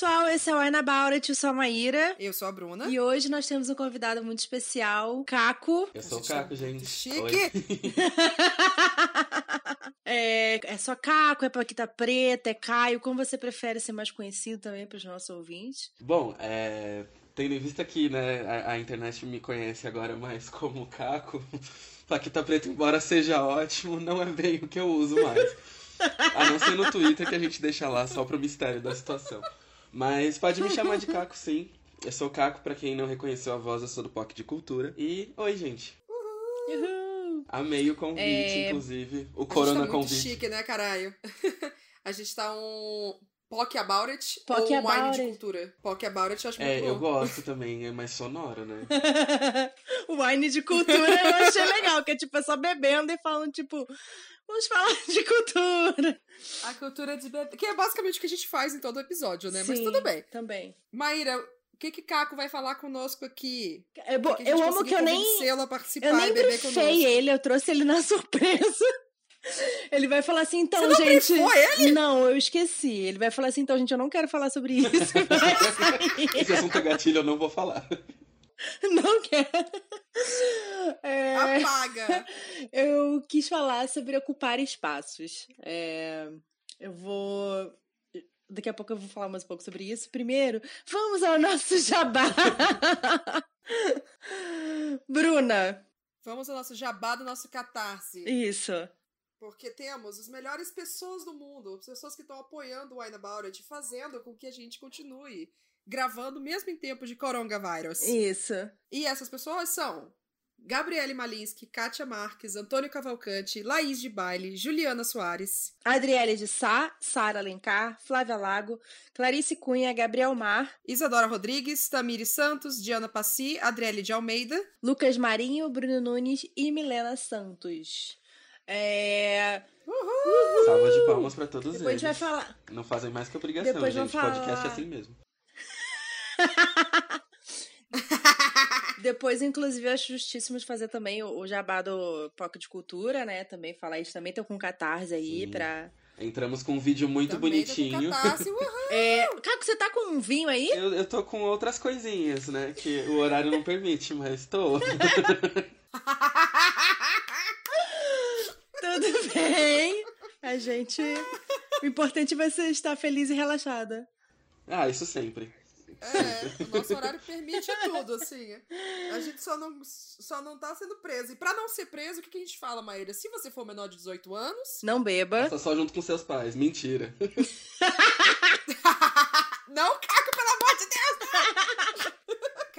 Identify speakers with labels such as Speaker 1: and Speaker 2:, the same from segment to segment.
Speaker 1: Oi, pessoal, esse é o Wine About It, eu sou a Maíra.
Speaker 2: Eu sou a Bruna.
Speaker 1: E hoje nós temos um convidado muito especial, Caco.
Speaker 3: Eu sou o Caco, gente.
Speaker 2: Chique!
Speaker 3: Oi.
Speaker 1: é, é só Caco, é Paquita Preta, é Caio, como você prefere ser mais conhecido também para os nossos ouvintes?
Speaker 3: Bom, é, tendo em vista que né, a, a internet me conhece agora mais como Caco, Paquita Preta, embora seja ótimo, não é bem o que eu uso mais. A não ser no Twitter que a gente deixa lá só pro mistério da situação. Mas pode me chamar de Caco, sim. Eu sou o Caco, pra quem não reconheceu a voz, eu sou do POC de Cultura. E oi, gente.
Speaker 1: Uhul.
Speaker 3: Amei o convite,
Speaker 1: É,
Speaker 3: inclusive. O
Speaker 2: A gente
Speaker 3: Corona
Speaker 2: tá muito
Speaker 3: convite.
Speaker 2: chique, né, caralho? a gente tá um POC About It
Speaker 1: POC
Speaker 2: ou um Wine
Speaker 1: About
Speaker 2: de
Speaker 1: It.
Speaker 2: cultura. POC About It eu acho
Speaker 3: É,
Speaker 2: muito
Speaker 3: eu
Speaker 2: bom.
Speaker 3: gosto também, é mais sonoro, né?
Speaker 1: o Wine de cultura eu achei legal, que é tipo, é só bebendo e falando, tipo, vamos falar de cultura.
Speaker 2: A cultura de bebê. Que é basicamente o que a gente faz em todo episódio, né? Mas
Speaker 1: Sim,
Speaker 2: tudo bem.
Speaker 1: Também.
Speaker 2: Maíra, o que que Caco vai falar conosco aqui?
Speaker 1: É, bom,
Speaker 2: Que
Speaker 1: eu amo que eu nem.
Speaker 2: convencê-lo a participar
Speaker 1: Eu nem
Speaker 2: e beber
Speaker 1: brifei
Speaker 2: conosco.
Speaker 1: ele, eu trouxe ele na surpresa. Ele vai falar assim, então,
Speaker 2: Você não
Speaker 1: gente.
Speaker 2: brifou ele?
Speaker 1: Não, eu esqueci. Ele vai falar assim, então, gente, eu não quero falar sobre isso.
Speaker 3: Esse assunto é gatilho, eu não vou falar.
Speaker 1: não quero. É,
Speaker 2: Apaga!
Speaker 1: eu quis falar sobre ocupar espaços. É, eu vou. Daqui a pouco eu vou falar mais um pouco sobre isso. Primeiro, vamos ao nosso jabá. Bruna,
Speaker 2: Vamos ao nosso jabá do nosso catarse.
Speaker 1: isso.
Speaker 2: Porque temos as melhores pessoas do mundo, as pessoas que estão apoiando o Wine About It, fazendo com que a gente continue gravando mesmo em tempos de coronavírus.
Speaker 1: Isso.
Speaker 2: E essas pessoas são Gabriele Malinsky, Kátia Marques, Antônio Cavalcante, Laís de Baile, Juliana Soares,
Speaker 1: Adriele de Sá, Sara Alencar, Flávia Lago, Clarice Cunha, Gabriel Mar,
Speaker 2: Isadora Rodrigues, Tamiri Santos, Diana Passi, Adriele de Almeida.
Speaker 1: Lucas Marinho, Bruno Nunes e Milena Santos. É...
Speaker 3: Salva de palmas pra todos
Speaker 1: Depois a gente vai
Speaker 3: eles.
Speaker 1: falar.
Speaker 3: Não fazem mais que obrigação,
Speaker 1: Depois
Speaker 3: gente.
Speaker 1: vamos
Speaker 3: Podcast é
Speaker 1: falar-
Speaker 3: assim mesmo.
Speaker 1: Depois, inclusive, eu acho justíssimo de fazer também o, jabá do Poco de Cultura, né? Também falar isso. Também tô com catarse aí
Speaker 3: Sim.
Speaker 1: pra.
Speaker 3: Entramos com um vídeo muito
Speaker 2: Também com
Speaker 3: bonitinho.
Speaker 2: catarse, uhul.
Speaker 1: É... Caco, você tá com um vinho aí?
Speaker 3: Eu, eu tô com outras coisinhas, né? Que o horário não permite, mas tô.
Speaker 1: Tudo bem. A gente. O importante vai ser estar feliz e relaxada.
Speaker 3: Ah, isso sempre.
Speaker 2: É, o nosso horário permite tudo, assim. A gente só não, só não tá sendo preso. E pra não ser preso, o que, que a gente fala, Maíra? Se você for menor de 18 anos,
Speaker 1: Não beba.
Speaker 3: Tá só junto com seus pais. Mentira.
Speaker 2: Não, Caco, pelo amor de Deus!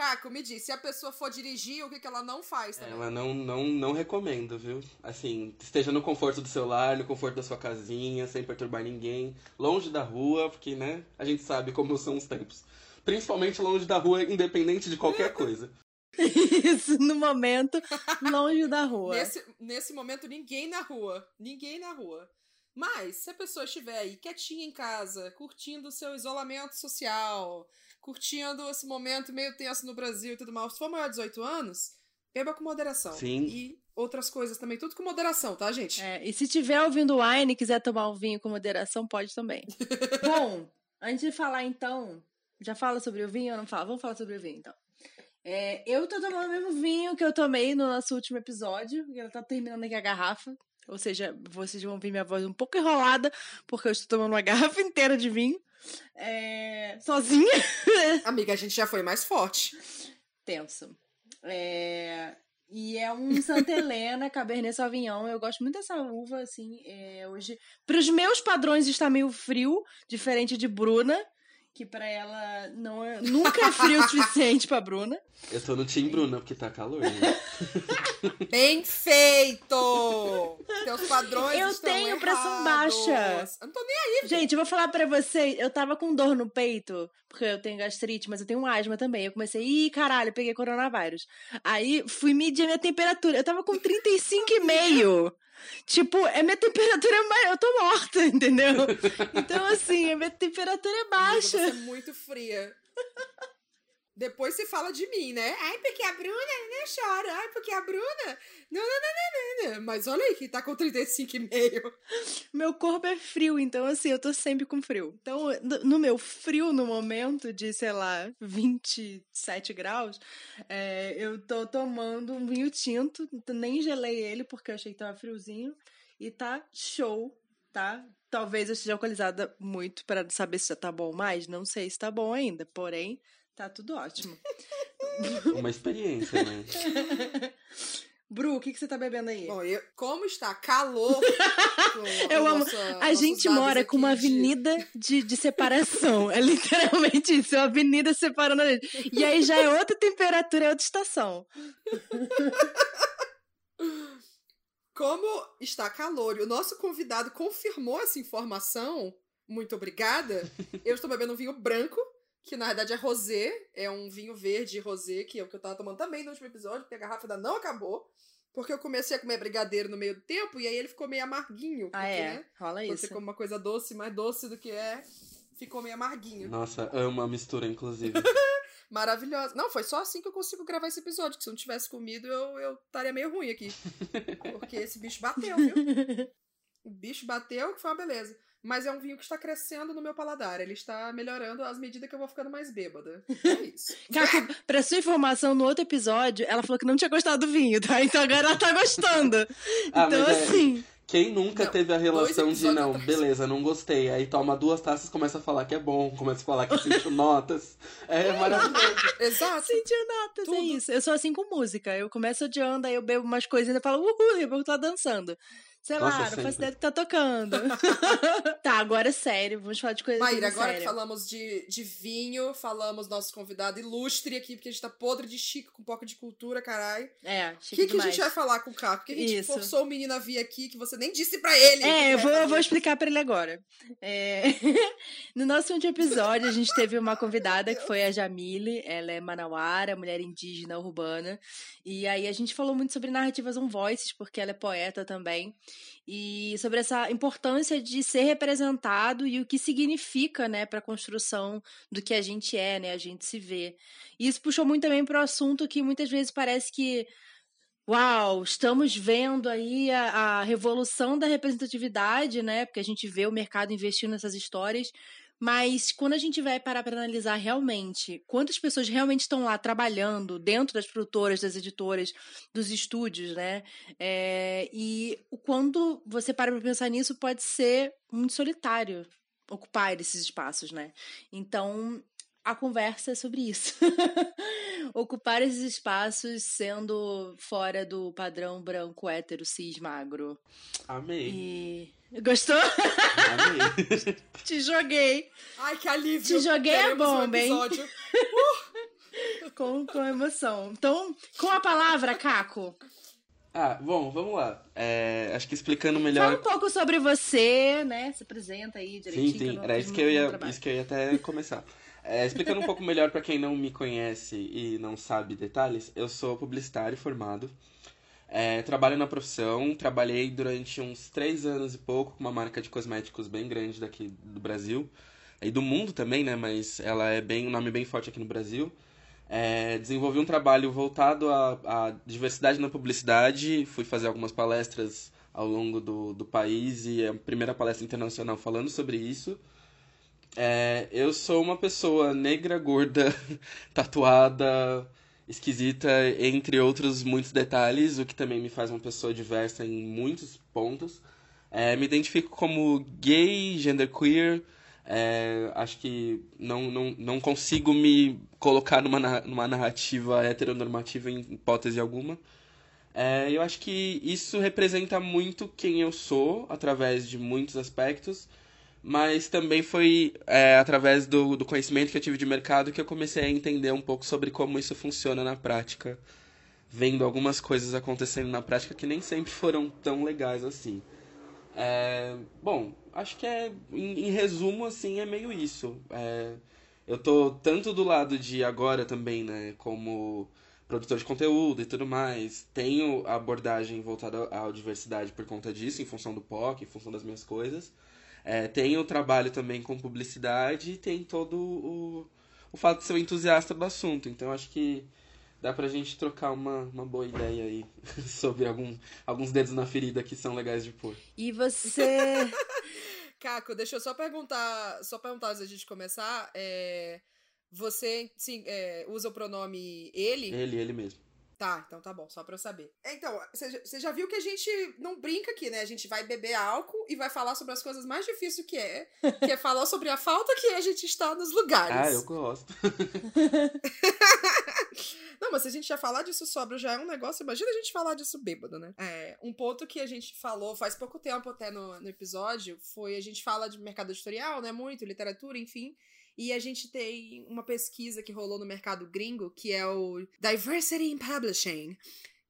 Speaker 2: Caco, me diz, se a pessoa for dirigir, o que, que ela não faz também?
Speaker 3: Ela não, não, não recomendo, viu? Assim, esteja no conforto do seu lar, no conforto da sua casinha, sem perturbar ninguém, longe da rua, porque, né, a gente sabe como são os tempos. Principalmente longe da rua, independente de qualquer coisa.
Speaker 1: Isso, no momento, longe da rua.
Speaker 2: Nesse, nesse momento, ninguém na rua. Ninguém na rua. Mas, se a pessoa estiver aí quietinha em casa, curtindo o seu isolamento social, curtindo esse momento meio tenso no Brasil e tudo mais, se for maior de 18 anos, beba com moderação.
Speaker 3: Sim.
Speaker 2: E outras coisas também, tudo com moderação, tá, gente?
Speaker 1: É, e se tiver ouvindo wine e quiser tomar um vinho com moderação, pode também. Bom, antes de falar então, já fala sobre o vinho ou não fala? Vamos falar sobre o vinho então. É, eu tô tomando o mesmo vinho que eu tomei no nosso último episódio, ela tá terminando aqui a garrafa. Ou seja, vocês vão ouvir minha voz um pouco enrolada, porque eu estou tomando uma garrafa inteira de vinho. É, sozinha.
Speaker 2: Amiga, a gente já foi mais forte.
Speaker 1: Tenso. É, E é um Santa Helena Cabernet Sauvignon. Eu gosto muito dessa uva, assim. É, hoje, para os meus padrões, está meio frio, diferente de Bruna, que para ela não é, nunca é frio o suficiente para Bruna.
Speaker 3: Eu tô no Team Bruna, porque tá calor, né?
Speaker 2: Bem feito! Teus padrões
Speaker 1: Eu
Speaker 2: estão
Speaker 1: tenho pressão baixa.
Speaker 2: Eu não tô nem
Speaker 1: Gente, eu vou falar pra vocês, eu tava com dor no peito, porque eu tenho gastrite, mas eu tenho asma também. Eu comecei, ih, caralho, peguei coronavírus. Aí fui medir a minha temperatura. Eu tava com 35,5. Tipo, é minha temperatura mais. Eu tô morta, entendeu? Então, assim, a minha temperatura é baixa.
Speaker 2: Você é muito fria. Depois se fala de mim, né? Ai, porque a Bruna não chora. Ai, porque a Bruna. Não, não, não, não, não. Mas olha aí que tá com 35,5.
Speaker 1: Meu corpo é frio, então assim, eu tô sempre com frio. Então, no meu frio, no momento de, sei lá, 27 graus, é, eu tô tomando um vinho tinto. Nem gelei ele porque eu achei que tava friozinho. E tá show, tá? Talvez eu esteja alcoolizada muito para saber se já tá bom mais. Não sei se tá bom ainda, porém Tá tudo ótimo.
Speaker 3: Uma experiência, né?
Speaker 1: Bru, o que, que você tá bebendo aí?
Speaker 2: Bom, eu, como está calor.
Speaker 1: eu amo. Nossa, a gente mora com uma avenida de, de separação. é literalmente isso, é uma avenida separando a gente. E aí já é outra temperatura, é outra estação.
Speaker 2: Como está calor e o nosso convidado confirmou essa informação, muito obrigada. Eu estou bebendo um vinho branco que na verdade é rosé, é um vinho verde rosé, que é o que eu tava tomando também no último episódio, porque a garrafa ainda não acabou. Porque eu comecei a comer brigadeiro no meio do tempo e aí ele ficou meio amarguinho.
Speaker 1: Ah,
Speaker 2: porque,
Speaker 1: é?
Speaker 2: Né,
Speaker 1: Rola isso.
Speaker 2: Você come uma coisa doce, mais doce do que é, ficou meio amarguinho.
Speaker 3: Nossa, amo a mistura, inclusive.
Speaker 2: Maravilhosa. Não, foi só assim que eu consigo gravar esse episódio, que se eu não tivesse comido, eu, eu estaria meio ruim aqui. Porque esse bicho bateu, viu? O bicho bateu, que foi uma beleza mas é um vinho que está crescendo no meu paladar. Ele está melhorando às medidas que eu vou ficando mais bêbada. É isso.
Speaker 1: Caco, pra sua informação, no outro episódio, ela falou que não tinha gostado do vinho, tá? Então agora ela tá gostando. ah, então, é, assim.
Speaker 3: Quem nunca não, teve a relação de, não, atrás. beleza, não gostei. Aí toma duas taças começa a falar que é bom, começa a falar que sentiu notas. É maravilhoso.
Speaker 2: Exato.
Speaker 1: Sentiu notas, é Tudo. é isso. Eu sou assim com música. Eu começo odiando, aí eu bebo umas coisas e falo, uhul, e eu tô dançando. Sei Nossa, lá, não faço ideia do que tá tocando. tá, agora é sério, vamos falar de coisa
Speaker 2: Maíra, agora séria. que falamos de, de vinho, falamos nosso convidado ilustre aqui, porque a gente tá podre de chique, com pouco de cultura, caralho.
Speaker 1: É,
Speaker 2: chique O que, que a gente vai falar com o Caco? Porque a gente Isso. forçou o menino a vir aqui, que você nem disse pra ele.
Speaker 1: É, eu vou, eu vou explicar pra ele agora. É... no nosso último episódio, a gente teve uma convidada que foi a Jamile, ela é manauara, mulher indígena urbana, e aí a gente falou muito sobre narrativas on voices, porque ela é poeta também e sobre essa importância de ser representado e o que significa, né, para a construção do que a gente é, né, a gente se vê. E isso puxou muito também para o assunto que muitas vezes parece que Uau, estamos vendo aí a, a revolução da representatividade, né? Porque a gente vê o mercado investindo nessas histórias, mas quando a gente vai parar para analisar realmente quantas pessoas realmente estão lá trabalhando dentro das produtoras, das editoras, dos estúdios, né? É, e quando você para para pensar nisso, pode ser muito solitário ocupar esses espaços, né? Então, a conversa é sobre isso. Ocupar esses espaços sendo fora do padrão branco, hétero, cis, magro.
Speaker 3: Amei.
Speaker 1: E Gostou?
Speaker 3: Amei.
Speaker 1: Te joguei.
Speaker 2: Ai, que alívio.
Speaker 1: Te joguei a bomba, um hein? Uh. com, com emoção. Então, com a palavra, Caco.
Speaker 3: Ah, bom, vamos lá. É, acho que explicando melhor.
Speaker 1: Fala um pouco sobre você, né? Se apresenta aí direitinho.
Speaker 3: Sim, sim. Era isso que, eu ia, isso que eu ia até começar. É, explicando um pouco melhor para quem não me conhece e não sabe detalhes, eu sou publicitário formado. É, trabalho na profissão, trabalhei durante uns três anos e pouco com uma marca de cosméticos bem grande daqui do Brasil. E do mundo também, né? Mas ela é bem um nome bem forte aqui no Brasil. É, desenvolvi um trabalho voltado à, diversidade na publicidade, fui fazer algumas palestras ao longo do, do país e a primeira palestra internacional falando sobre isso. É, eu sou uma pessoa negra, gorda, tatuada, esquisita, entre outros muitos detalhes, o que também me faz uma pessoa diversa em muitos pontos. É, me identifico como gay, genderqueer. É, acho que não, não, não consigo me colocar numa, numa narrativa heteronormativa em hipótese alguma. É, eu acho que isso representa muito quem eu sou, através de muitos aspectos mas também foi é, através do, do conhecimento que eu tive de mercado que eu comecei a entender um pouco sobre como isso funciona na prática, vendo algumas coisas acontecendo na prática que nem sempre foram tão legais assim. É, bom, acho que é, em, em, resumo, assim, é meio isso. É, eu tô tanto do lado de agora também, né, como produtor de conteúdo e tudo mais, tenho a abordagem voltada à diversidade por conta disso, em função do POC, em função das minhas coisas, é, tem o trabalho também com publicidade e tem todo o, o fato de ser um entusiasta do assunto. Então acho que dá pra gente trocar uma, uma boa ideia aí sobre algum, alguns dedos na ferida que são legais de pôr.
Speaker 1: E você.
Speaker 2: Caco, deixa eu só perguntar, só perguntar antes da gente começar. É, você sim, é, usa o pronome ele?
Speaker 3: Ele, ele mesmo.
Speaker 2: Tá, então tá bom, só pra eu saber. Então, você já viu que a gente não brinca aqui, né? A gente vai beber álcool e vai falar sobre as coisas mais difíceis que é, que é falar sobre a falta que a gente está nos lugares.
Speaker 3: Ah, eu gosto.
Speaker 2: não, mas se a gente já falar disso sóbrio já é um negócio, imagina a gente falar disso bêbado, né? É, um ponto que a gente falou faz pouco tempo até no, no episódio foi a gente fala de mercado editorial, né? Muito, literatura, enfim. E a gente tem uma pesquisa que rolou no mercado gringo, que é o Diversity in Publishing,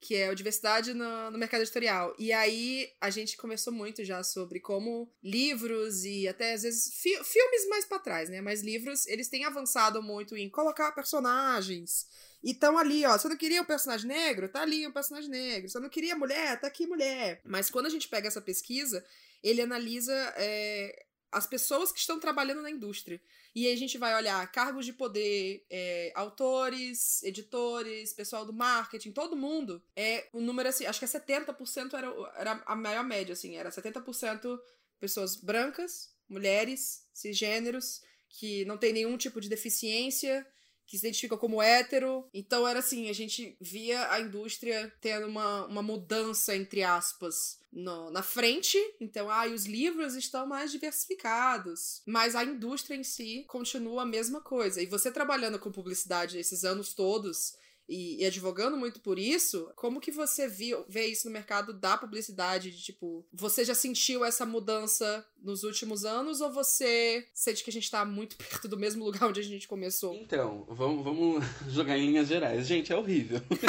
Speaker 2: que é a diversidade no, no, mercado editorial. E aí a gente conversou muito já sobre como livros e até às vezes fi filmes mais para trás, né? Mas livros, eles têm avançado muito em colocar personagens. E estão ali, ó. Você não queria um personagem negro? Tá ali um personagem negro. Você não queria mulher? Tá aqui mulher. Mas quando a gente pega essa pesquisa, ele analisa é, as pessoas que estão trabalhando na indústria. E aí a gente vai olhar cargos de poder, é, autores, editores, pessoal do marketing, todo mundo. É um número assim, acho que é 70% era, era a maior média, assim, era 70% pessoas brancas, mulheres, cisgêneros, que não tem nenhum tipo de deficiência, que se identifica como hétero. Então era assim, a gente via a indústria tendo uma, uma mudança, entre aspas, no, na frente. Então, ah, os livros estão mais diversificados. Mas a indústria em si continua a mesma coisa. E você trabalhando com publicidade esses anos todos e, e, advogando muito por isso, como que você viu, vê isso no mercado da publicidade? De, tipo, você já sentiu essa mudança nos últimos anos ou você sente que a gente tá muito perto do mesmo lugar onde a gente começou?
Speaker 3: Então, vamos, vamos jogar em linhas gerais. Gente, é horrível.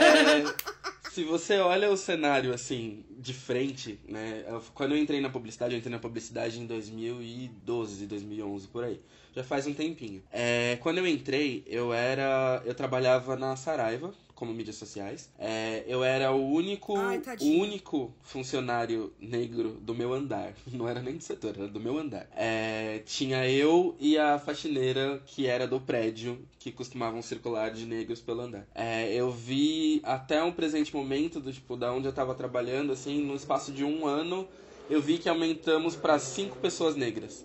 Speaker 3: é, se você olha o cenário assim, de frente, né? Quando eu entrei na publicidade, eu entrei na publicidade em 2012, 2011, por aí já faz um tempinho. É, quando eu entrei, eu era. Eu trabalhava na Saraiva, como mídias sociais. É, eu era o único, Ai, o único funcionário negro do meu andar. Não era nem do setor, era do meu andar. É, tinha eu e a faxineira que era do prédio que costumavam circular de negros pelo andar. É, eu vi até um presente momento do tipo da onde eu tava trabalhando assim, no espaço de um ano, eu vi que aumentamos para cinco pessoas negras.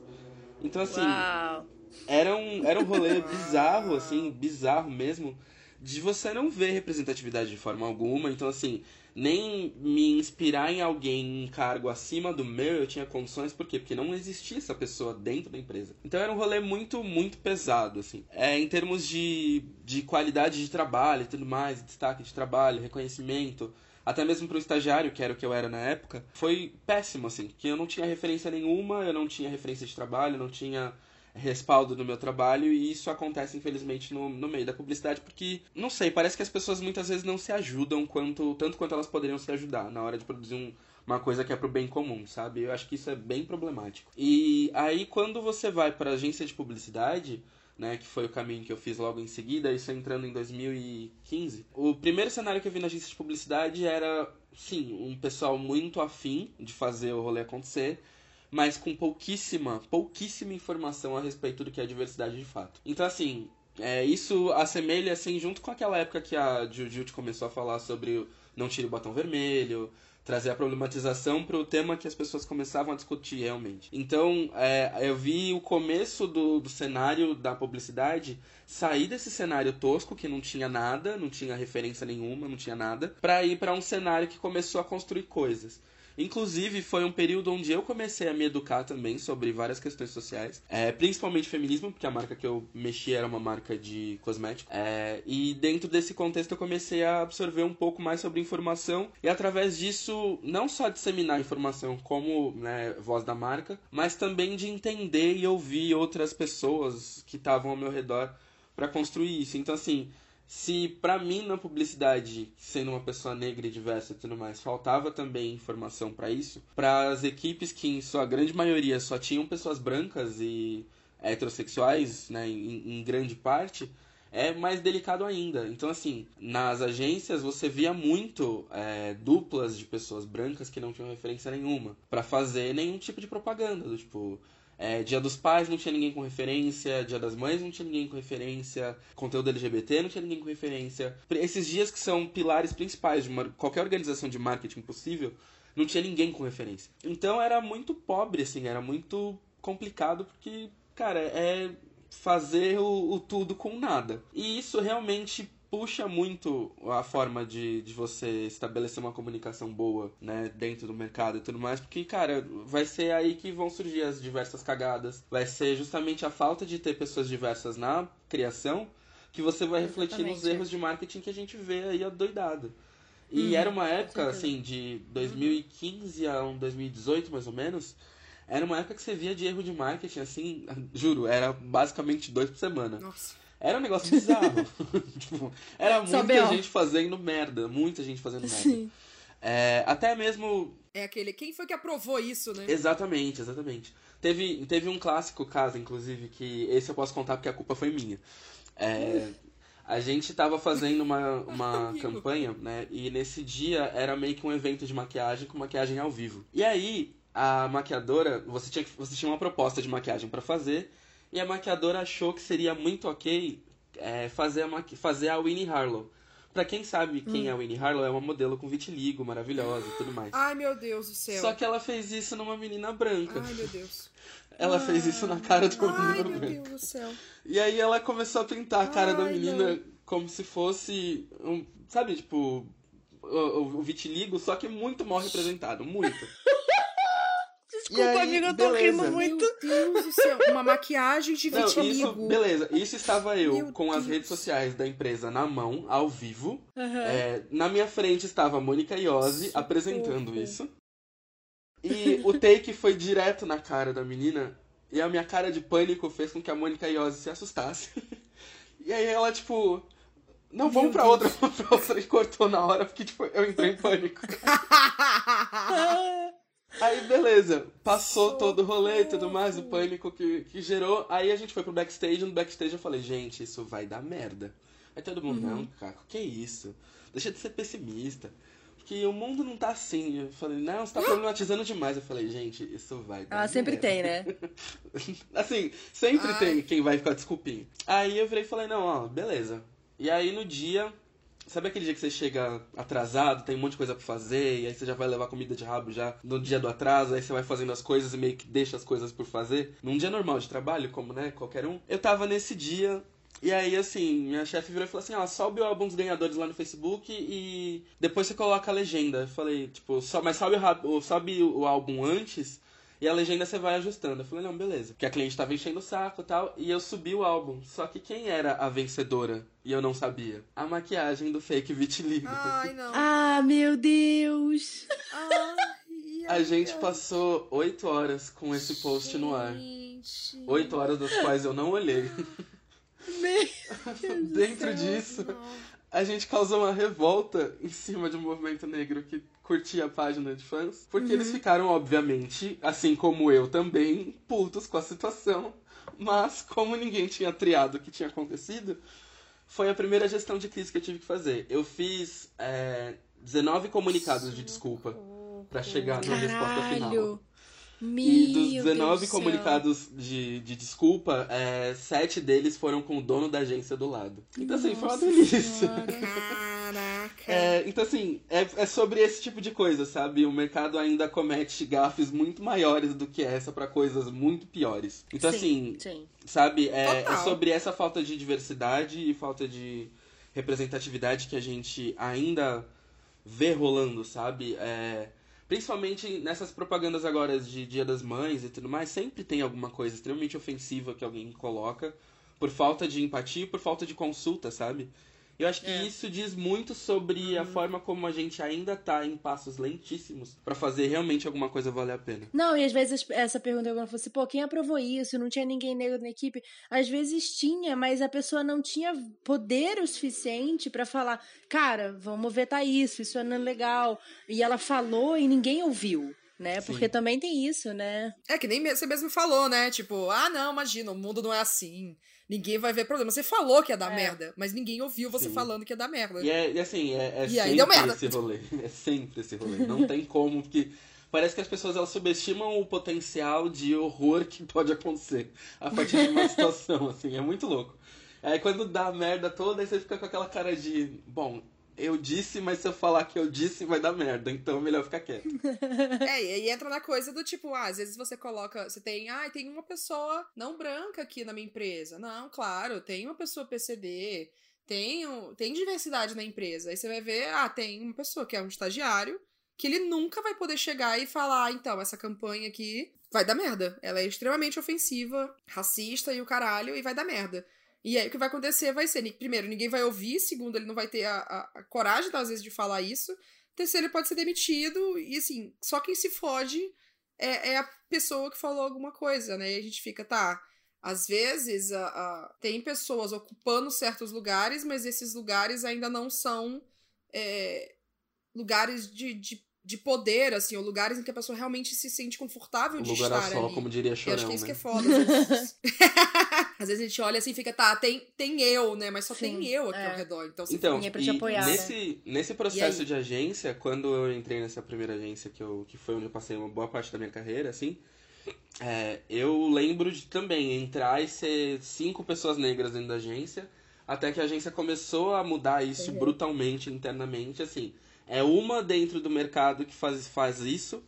Speaker 3: Então assim, Uau era um, era um rolê bizarro, assim, bizarro mesmo, de você não ver representatividade de forma alguma. Então, assim, nem me inspirar em alguém em cargo acima do meu eu tinha condições, por quê? Porque não existia essa pessoa dentro da empresa. Então era um rolê muito, muito pesado, assim. É, em termos de, de qualidade de trabalho e tudo mais, destaque de trabalho, reconhecimento, até mesmo para o estagiário, que era o que eu era na época, foi péssimo, assim, que eu não tinha referência nenhuma, eu não tinha referência de trabalho, não tinha respaldo no meu trabalho e isso acontece infelizmente no, no meio da publicidade porque não sei parece que as pessoas muitas vezes não se ajudam quanto tanto quanto elas poderiam se ajudar na hora de produzir um, uma coisa que é pro bem comum sabe eu acho que isso é bem problemático e aí quando você vai para agência de publicidade né, que foi o caminho que eu fiz logo em seguida, isso entrando em 2015. O primeiro cenário que eu vi na agência de publicidade era, sim, um pessoal muito afim de fazer o rolê acontecer, mas com pouquíssima, pouquíssima informação a respeito do que é diversidade de fato. Então, assim, é, isso assemelha, assim, junto com aquela época que a Jujutsu começou a falar sobre não tire o botão vermelho, trazer a problematização para o tema que as pessoas começavam a discutir realmente. Então, é, eu vi o começo do, do cenário da publicidade sair desse cenário tosco que não tinha nada, não tinha referência nenhuma, não tinha nada, para ir para um cenário que começou a construir coisas. Inclusive, foi um período onde eu comecei a me educar também sobre várias questões sociais, é, principalmente feminismo, porque a marca que eu mexi era uma marca de cosmético. É, e dentro desse contexto eu comecei a absorver um pouco mais sobre informação e através disso não só disseminar informação como né, voz da marca, mas também de entender e ouvir outras pessoas que estavam ao meu redor para construir isso. Então assim, se para mim na publicidade, sendo uma pessoa negra e diversa e tudo mais, faltava também informação para isso, para as equipes que em sua grande maioria só tinham pessoas brancas e heterossexuais, né, em, em grande parte, é mais delicado ainda. Então, assim, nas agências você via muito é, duplas de pessoas brancas que não tinham referência nenhuma para fazer nenhum tipo de propaganda, do tipo É, dia dos pais não tinha ninguém com referência, dia das mães não tinha ninguém com referência, conteúdo LGBT não tinha ninguém com referência. Esses dias que são pilares principais de uma, qualquer organização de marketing possível, não tinha ninguém com referência. Então era muito pobre, assim, era muito complicado porque, cara, é fazer o, o tudo com nada. E isso realmente puxa muito a forma de, de você estabelecer uma comunicação boa, né, dentro do mercado e tudo mais, porque, cara, vai ser aí que vão surgir as diversas cagadas. Vai ser justamente a falta de ter pessoas diversas na criação que você vai refletir nos erros de marketing que a gente vê aí a doidado. E hum, era uma época, assim, de 2015 a 2018, mais ou menos, era uma época que você via de erro de marketing, assim, juro, era basicamente dois por semana.
Speaker 2: Nossa.
Speaker 3: Era um negócio bizarro. tipo, era muita gente fazendo merda. Muita gente fazendo merda. Sim. É, até mesmo.
Speaker 2: É aquele. Quem foi que aprovou isso, né?
Speaker 3: Exatamente, exatamente. Teve, teve um clássico caso, inclusive, que esse eu posso contar porque a culpa foi minha. É, a gente tava fazendo uma, uma campanha, né? E nesse dia era meio que um evento de maquiagem com maquiagem ao vivo. E aí, a maquiadora, você tinha, você tinha uma proposta de maquiagem para fazer. E a maquiadora achou que seria muito ok é, fazer, a fazer a Winnie Harlow. Pra quem sabe quem hum. é a Winnie Harlow, é uma modelo com vitiligo, maravilhosa e tudo mais.
Speaker 2: Ai, meu Deus do céu.
Speaker 3: Só que ela fez isso numa menina branca.
Speaker 2: Ai, meu Deus.
Speaker 3: Ela fez isso na cara do
Speaker 2: menino
Speaker 3: Ai,
Speaker 2: meu Deus do céu.
Speaker 3: E aí ela começou a pintar a cara Ai, da menina não. como se fosse, um, sabe, tipo, o, o vitiligo, só que muito mal representado, muito.
Speaker 1: Desculpa, aí, amiga, eu tô beleza. rindo muito.
Speaker 2: Meu Deus do céu, uma maquiagem de Não,
Speaker 3: Isso, beleza, isso estava eu Meu com Deus. as redes sociais da empresa na mão, ao vivo. Uhum. É, na minha frente estava a Mônica Iose apresentando isso. E o take foi direto na cara da menina. E a minha cara de pânico fez com que a Mônica Iose se assustasse. e aí ela, tipo. Não, vamos pra outra, vamos pra outra. E cortou na hora, porque, tipo, eu entrei em pânico. Aí, beleza. Passou todo o rolê e tudo mais, o pânico que, que gerou. Aí a gente foi pro backstage. No backstage eu falei, gente, isso vai dar merda. Aí todo mundo, uhum. não, Caco, que isso? Deixa de ser pessimista. Porque o mundo não tá assim. Eu falei, não, você tá problematizando demais. Eu falei, gente, isso vai dar.
Speaker 1: Ah, sempre
Speaker 3: merda.
Speaker 1: tem, né?
Speaker 3: assim, sempre Ai. tem quem vai ficar desculpinho. Aí eu virei e falei, não, ó, beleza. E aí no dia Sabe aquele dia que você chega atrasado, tem um monte de coisa pra fazer, e aí você já vai levar comida de rabo já no dia do atraso, aí você vai fazendo as coisas e meio que deixa as coisas por fazer? Num dia normal de trabalho, como, né, qualquer um. Eu tava nesse dia, e aí, assim, minha chefe virou e falou assim: ó, sobe o álbum dos ganhadores lá no Facebook e depois você coloca a legenda. Eu falei, tipo, so, mas sobe o, sobe o álbum antes e a legenda você vai ajustando. Eu falei, não, beleza. Porque a cliente tava enchendo o saco e tal. E eu subi o álbum. Só que quem era a vencedora? E eu não sabia. A maquiagem do fake vitiligo.
Speaker 2: Ai, não.
Speaker 1: ah, meu Deus.
Speaker 2: Ai,
Speaker 3: a gente passou oito horas com esse post gente. no ar. Oito horas das quais eu não olhei.
Speaker 1: Meu
Speaker 3: Dentro disso, a gente causou uma revolta em cima de um movimento negro que curtia a página de fãs, porque uhum. eles ficaram, obviamente, assim como eu também, putos com a situação. Mas, como ninguém tinha triado o que tinha acontecido, foi a primeira gestão de crise que eu tive que fazer. Eu fiz é, 19 comunicados de desculpa para chegar na resposta final.
Speaker 1: Meu
Speaker 3: e dos 19 comunicados de, de desculpa, é, sete deles foram com o dono da agência do lado. Então, assim, foi uma delícia.
Speaker 2: Caraca.
Speaker 3: É, então, assim, é, é sobre esse tipo de coisa, sabe? O mercado ainda comete gafes muito maiores do que essa para coisas muito piores. Então, sim, assim, sim. sabe? É, é sobre essa falta de diversidade e falta de representatividade que a gente ainda vê rolando, sabe? É Principalmente nessas propagandas agora de Dia das Mães e tudo mais, sempre tem alguma coisa extremamente ofensiva que alguém coloca por falta de empatia por falta de consulta, sabe? Eu acho que é. isso diz muito sobre uhum. a forma como a gente ainda tá em passos lentíssimos para fazer realmente alguma coisa valer a pena.
Speaker 1: Não, e às vezes essa pergunta alguma fosse, pô, quem aprovou isso? Não tinha ninguém negro na equipe? Às vezes tinha, mas a pessoa não tinha poder o suficiente para falar, cara, vamos vetar isso, isso não é legal. E ela falou e ninguém ouviu né? Sim. Porque também tem isso, né?
Speaker 2: É que nem você mesmo falou, né? Tipo, ah, não, imagina, o mundo não é assim ninguém vai ver problema. Você falou que ia dar é. merda, mas ninguém ouviu você Sim. falando que ia dar merda.
Speaker 3: E, é, e assim, é, é e sempre esse rolê. É sempre esse rolê. Não tem como, porque parece que as pessoas elas subestimam o potencial de horror que pode acontecer a partir de uma situação, assim, é muito louco. Aí quando dá a merda toda, aí você fica com aquela cara de, bom, eu disse, mas se eu falar que eu disse, vai dar merda, então é melhor ficar quieto.
Speaker 2: é, e aí entra na coisa do tipo, ah, às vezes você coloca, você tem, ah, tem uma pessoa não branca aqui na minha empresa. Não, claro, tem uma pessoa PCD, tem, tem diversidade na empresa. Aí você vai ver, ah, tem uma pessoa que é um estagiário, que ele nunca vai poder chegar e falar, ah, então, essa campanha aqui vai dar merda. Ela é extremamente ofensiva, racista e o caralho, e vai dar merda. E aí o que vai acontecer vai ser, primeiro, ninguém vai ouvir, segundo, ele não vai ter a, a, a coragem, às vezes, de falar isso. Terceiro, ele pode ser demitido, e assim, só quem se fode é, é a pessoa que falou alguma coisa, né? E a gente fica, tá. Às vezes a, a, tem pessoas ocupando certos lugares, mas esses lugares ainda não são é, lugares de, de de poder, assim, ou lugares em que a pessoa realmente se sente confortável de
Speaker 3: lugar
Speaker 2: estar
Speaker 3: só,
Speaker 2: ali.
Speaker 3: como diria Chorão,
Speaker 2: eu acho que é isso
Speaker 3: né?
Speaker 2: que é foda. Às vezes... às vezes a gente olha assim e fica, tá, tem, tem eu, né? Mas só
Speaker 1: Sim,
Speaker 2: tem eu aqui
Speaker 1: é.
Speaker 2: ao redor. Então, se
Speaker 3: Então,
Speaker 1: Ninguém pra te
Speaker 3: e
Speaker 1: apoiar, né?
Speaker 3: nesse, nesse processo de agência, quando eu entrei nessa primeira agência, que, eu, que foi onde eu passei uma boa parte da minha carreira, assim, é, eu lembro de também entrar e ser cinco pessoas negras dentro da agência, até que a agência começou a mudar isso
Speaker 1: Uhum.
Speaker 3: brutalmente internamente, assim. É uma dentro do mercado que faz, faz isso,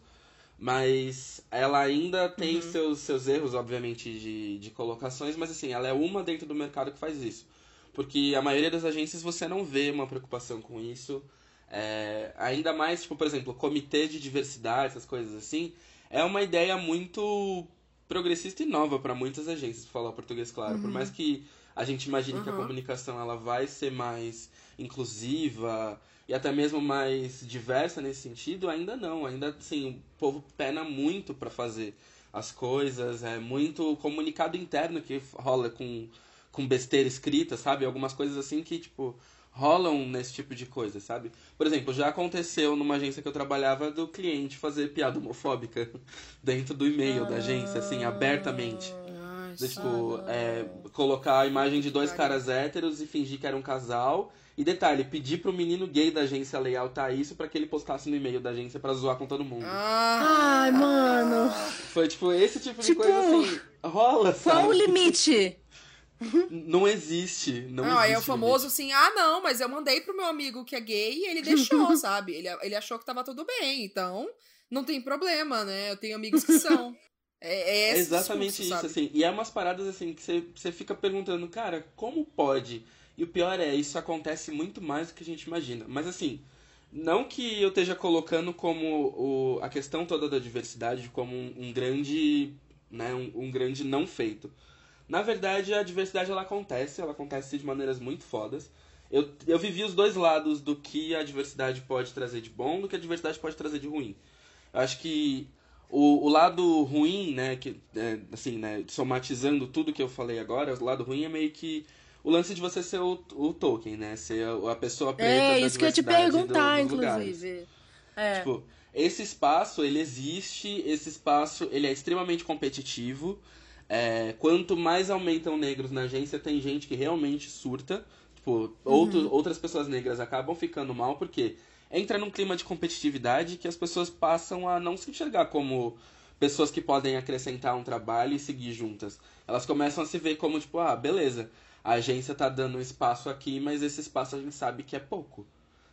Speaker 3: mas ela ainda tem
Speaker 2: Uhum.
Speaker 3: seus, seus erros, obviamente, de, de colocações, mas assim, ela é uma dentro do mercado que faz isso. Porque a maioria das agências você não vê uma preocupação com isso. É, ainda mais, tipo, por exemplo, comitê de diversidade, essas coisas assim, é uma ideia muito progressista e nova para muitas agências, pra falar português claro. Por mais que a gente imagine que a
Speaker 2: Uhum.
Speaker 3: comunicação ela vai ser mais inclusiva e até mesmo mais diversa nesse sentido, ainda não. Ainda assim, o povo pena muito para fazer as coisas, é muito comunicado interno que rola com, com besteira escrita, sabe? Algumas coisas assim que, tipo, rolam nesse tipo de coisa, sabe? Por exemplo, já aconteceu numa agência que eu trabalhava do cliente fazer piada homofóbica dentro do e-mail da agência, assim, abertamente.
Speaker 2: Ai,
Speaker 3: Do, tipo, é, colocar a imagem de dois caras héteros e fingir que era um casal. E detalhe, pedir pro menino gay da agência layoutar isso pra que ele postasse no e-mail da agência pra zoar com todo mundo.
Speaker 2: Ah,
Speaker 1: Ai, mano.
Speaker 3: Foi tipo, esse tipo de
Speaker 1: Tipo,
Speaker 3: coisa assim, rola, sabe?
Speaker 1: Qual o limite?
Speaker 3: Não existe. Não,
Speaker 2: Não, aí é o
Speaker 3: existe
Speaker 2: famoso assim, ah, não, mas eu mandei pro meu amigo que é gay e ele deixou, sabe? Ele, ele achou que tava tudo bem, então não tem problema, né? Eu tenho amigos que são. É, é
Speaker 3: É exatamente
Speaker 2: discurso,
Speaker 3: isso,
Speaker 2: sabe?
Speaker 3: assim. E é umas paradas assim que você, você fica perguntando, cara, como pode? E o pior é, isso acontece muito mais do que a gente imagina. Mas assim, não que eu esteja colocando como o, a questão toda da diversidade como um, um grande, né, um, um grande não feito. Na verdade, a diversidade ela acontece, ela acontece de maneiras muito fodas. Eu, eu vivi os dois lados do que a diversidade pode trazer de bom, do que a diversidade pode trazer de ruim. Eu acho que o, o lado ruim, né, que, é, assim, né, somatizando tudo que eu falei agora, o lado ruim é meio que o lance de você ser o, o Tolkien, né, ser a, a pessoa preta
Speaker 1: É, isso que eu ia te
Speaker 3: do-
Speaker 1: perguntar,
Speaker 3: lugares.
Speaker 1: inclusive. É.
Speaker 3: Tipo, esse espaço, ele existe, esse espaço, ele é extremamente competitivo. É, quanto mais aumentam negros na agência, tem gente que realmente surta. Tipo, outro- outras pessoas negras acabam ficando mal porque entra num clima de competitividade que as pessoas passam a não se enxergar como pessoas que podem acrescentar um trabalho e seguir juntas. Elas começam a se ver como, tipo, ah, beleza, a agência tá dando um espaço aqui, mas esse espaço a gente sabe que é pouco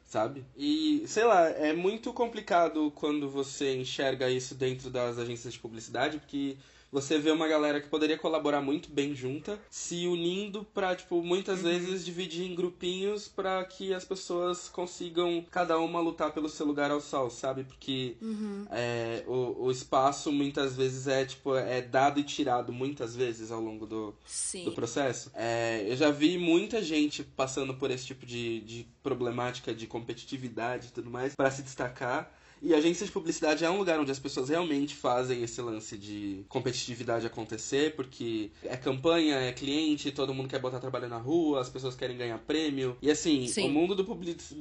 Speaker 3: sabe? E, sei lá, é muito complicado quando você enxerga isso dentro das agências de publicidade, porque você vê uma galera que poderia colaborar muito bem junta, se unindo pra, tipo, muitas vezes dividir em grupinhos pra que as pessoas consigam cada uma lutar pelo seu lugar ao sol, sabe? Porque é, o, o espaço muitas vezes é, tipo, é dado e tirado muitas vezes ao longo do, do processo. É, eu já vi muita gente passando por esse tipo de, de problemática de competitividade e tudo mais para se destacar. E a agência de publicidade é um lugar onde as pessoas realmente fazem esse lance de competitividade acontecer, porque é campanha, é cliente, todo mundo quer botar trabalho na rua, as pessoas querem ganhar prêmio. E assim,
Speaker 1: Sim.
Speaker 3: o mundo do, publici-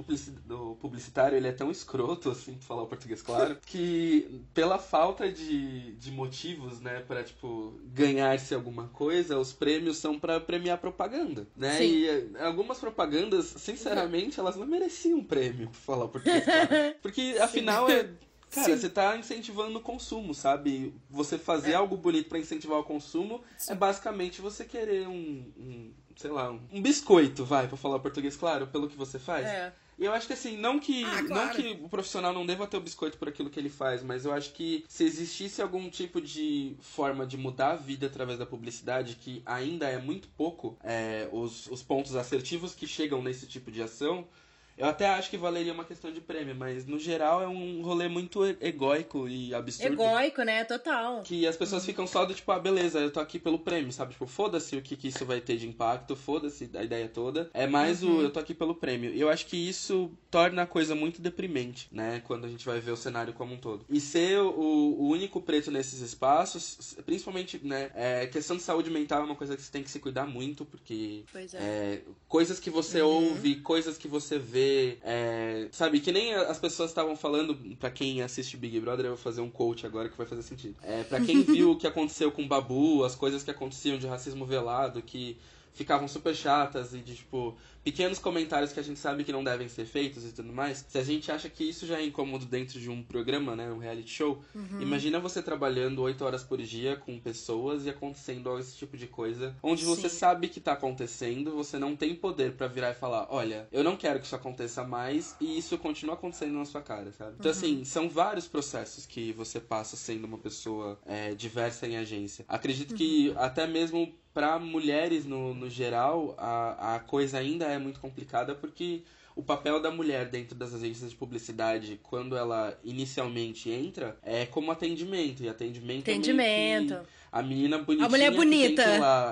Speaker 3: do publicitário ele é tão escroto, assim, pra falar o português claro, que pela falta de, de motivos, né, pra, tipo, ganhar-se alguma coisa, os prêmios são pra premiar propaganda, né?
Speaker 1: Sim.
Speaker 3: E eh, algumas propagandas, sinceramente, elas não mereciam prêmio, pra falar o português claro. Porque, afinal, é. Cara, Sim. você tá incentivando o consumo, sabe? Você fazer é. algo bonito para incentivar o consumo Sim. é basicamente você querer um, um sei lá, um, um biscoito, vai, para falar português claro, pelo que você faz. É. E eu acho que assim, não que, ah, claro. não que o profissional não deva ter o biscoito por aquilo que ele faz, mas eu acho que se existisse algum tipo de forma de mudar a vida através da publicidade, que ainda é muito pouco, é, os, os pontos assertivos que chegam nesse tipo de ação, eu até acho que valeria uma questão de prêmio, mas no geral é um rolê muito egóico e absurdo.
Speaker 1: Egóico, né? Total.
Speaker 3: Que as pessoas ficam só do tipo, ah, beleza, eu tô aqui pelo prêmio, sabe? Tipo, foda-se o que, que isso vai ter de impacto, foda-se a ideia toda. É mais uhum. o eu tô aqui pelo prêmio. E eu acho que isso torna a coisa muito deprimente, né? Quando a gente vai ver o cenário como um todo. E ser o, o único preto nesses espaços, principalmente, né? É, questão de saúde mental é uma coisa que você tem que se cuidar muito, porque.
Speaker 1: Pois é.
Speaker 3: é coisas que você uhum. ouve, coisas que você vê é, sabe, que nem as pessoas estavam falando, para quem assiste Big Brother, eu vou fazer um coach agora que vai fazer sentido. É, para quem viu o que aconteceu com o Babu, as coisas que aconteciam de racismo velado, que ficavam super chatas e de tipo pequenos comentários que a gente sabe que não devem ser feitos e tudo mais, se a gente acha que isso já é incômodo dentro de um programa, né, um reality show, uhum. imagina você trabalhando oito horas por dia com pessoas e acontecendo esse tipo de coisa, onde Sim. você sabe que tá acontecendo, você não tem poder para virar e falar, olha, eu não quero que isso aconteça mais e isso continua acontecendo na sua cara, sabe? Então, uhum. assim, são vários processos que você passa sendo uma pessoa é, diversa em agência. Acredito uhum. que até mesmo para mulheres no, no geral, a, a coisa ainda é é muito complicada porque o papel da mulher dentro das agências de publicidade, quando ela inicialmente entra, é como atendimento. E atendimento,
Speaker 1: atendimento.
Speaker 3: É a menina bonitinha.
Speaker 1: A mulher bonita.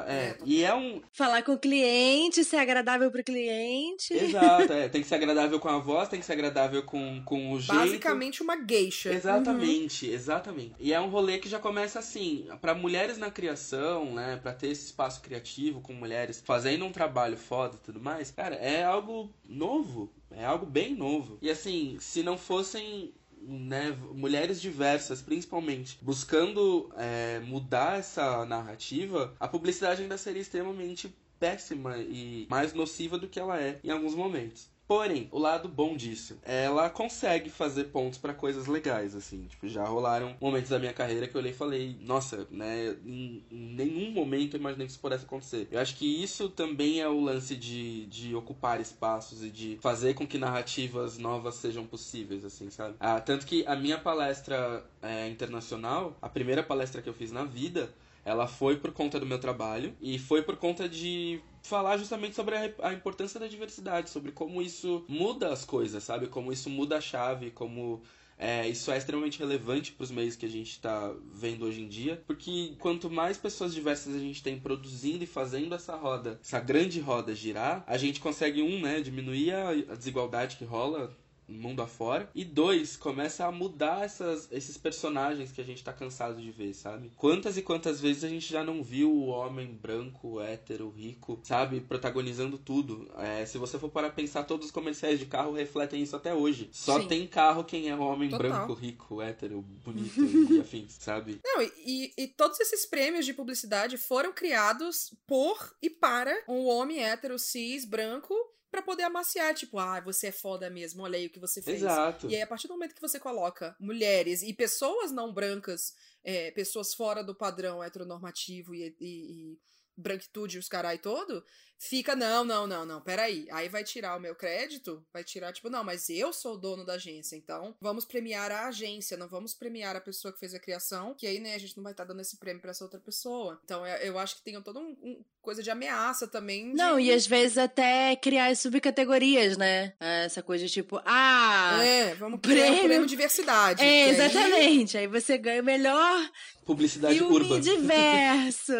Speaker 3: É. E é um.
Speaker 1: Falar com o cliente, ser agradável pro cliente.
Speaker 3: Exato, é. Tem que ser agradável com a voz, tem que ser agradável com, com o jeito.
Speaker 2: Basicamente uma geisha.
Speaker 3: Exatamente, uhum. exatamente. E é um rolê que já começa assim, para mulheres na criação, né? Pra ter esse espaço criativo com mulheres fazendo um trabalho foda e tudo mais, cara, é algo novo. É algo bem novo. E assim, se não fossem né, mulheres diversas, principalmente, buscando é, mudar essa narrativa, a publicidade ainda seria extremamente péssima e mais nociva do que ela é em alguns momentos. Porém, o lado bom disso, ela consegue fazer pontos para coisas legais, assim. Tipo, já rolaram momentos da minha carreira que eu olhei e falei, nossa, né, em, nenhum momento eu imaginei que isso pudesse acontecer. Eu acho que isso também é o lance de, de ocupar espaços e de fazer com que narrativas novas sejam possíveis, assim, sabe? Ah, tanto que a minha palestra é, internacional, a primeira palestra que eu fiz na vida, ela foi por conta do meu trabalho e foi por conta de falar justamente sobre a, a, importância da diversidade, sobre como isso muda as coisas, sabe? Como isso muda a chave, como é, isso é extremamente relevante para os meios que a gente está vendo hoje em dia, porque quanto mais pessoas diversas a gente tem produzindo e fazendo essa roda, essa grande roda girar, a gente consegue, um, né, diminuir a, a desigualdade que rola mundo afora. E dois, começa a mudar essas, esses personagens que a gente tá cansado de ver, sabe? Quantas e quantas vezes a gente já não viu o homem branco, hétero, rico, sabe? Protagonizando tudo. É, se você for para pensar, todos os comerciais de carro refletem isso até hoje. Só Sim. tem carro quem é homem Total. branco, rico, hétero, bonito e afins, sabe?
Speaker 2: Não, e, e todos esses prêmios de publicidade foram criados por e para um homem hétero, cis, branco para poder amaciar, tipo, ah, você é foda mesmo, olha aí o que você fez.
Speaker 3: Exato.
Speaker 2: E aí, a partir do momento que você coloca mulheres e pessoas não brancas, é, pessoas fora do padrão heteronormativo e, e, e branquitude e os carai todo, fica, não, não, não, não, peraí. Aí vai tirar o meu crédito, vai tirar, tipo, não, mas eu sou o dono da agência, então vamos premiar a agência, não vamos premiar a pessoa que fez a criação, que aí, né, a gente não vai estar tá dando esse prêmio para essa outra pessoa. Então eu, eu acho que tem toda um, um, coisa de ameaça também. De...
Speaker 1: Não, e às vezes até criar as subcategorias, né? Essa coisa de tipo, ah.
Speaker 2: É, vamos prêmio, um prêmio diversidade.
Speaker 1: É, exatamente. Aí... aí você ganha o melhor.
Speaker 3: Publicidade
Speaker 1: filme
Speaker 3: urba.
Speaker 1: diverso.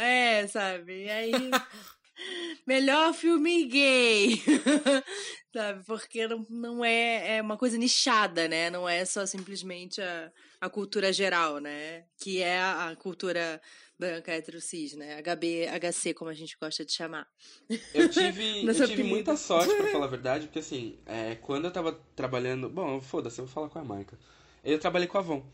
Speaker 1: é, sabe? E aí. Melhor filme gay. Sabe? Porque não, não é, é uma coisa nichada, né? Não é só simplesmente a, a cultura geral, né? Que é a, a cultura branca hetero cis, né? HB, HC, como a gente gosta de chamar.
Speaker 3: Eu tive, eu tive muita sorte, pra falar a verdade, porque assim, é, quando eu tava trabalhando. Bom, foda-se, eu vou falar com a marca. Eu trabalhei com a Avon.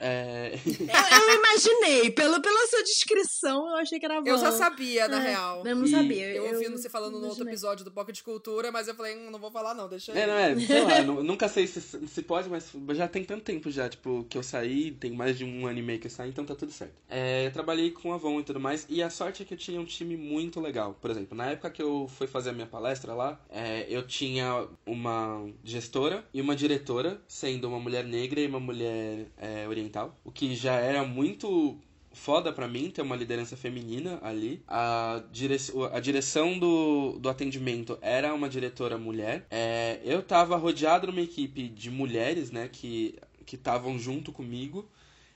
Speaker 3: É...
Speaker 1: eu, eu, imaginei, pelo, pela sua descrição, eu achei que era
Speaker 2: Eu já sabia, na é, real.
Speaker 1: Eu não e... sabia.
Speaker 2: Eu, eu ouvi você falando imaginei. no outro episódio do Pocket de Cultura, mas eu falei, hum, não vou falar não, deixa
Speaker 3: aí. É, não é, sei lá, nunca sei se, se pode, mas já tem tanto tempo já, tipo, que eu saí, tem mais de um ano e meio que eu saí, então tá tudo certo. É, eu trabalhei com a Avon e tudo mais, e a sorte é que eu tinha um time muito legal. Por exemplo, na época que eu fui fazer a minha palestra lá, é, eu tinha uma gestora e uma diretora, sendo uma mulher negra e uma mulher é, oriental, o que já era muito foda para mim ter uma liderança feminina ali. A, dire... a direção do, do atendimento era uma diretora mulher. É, eu tava rodeado numa equipe de mulheres, né, que estavam junto comigo.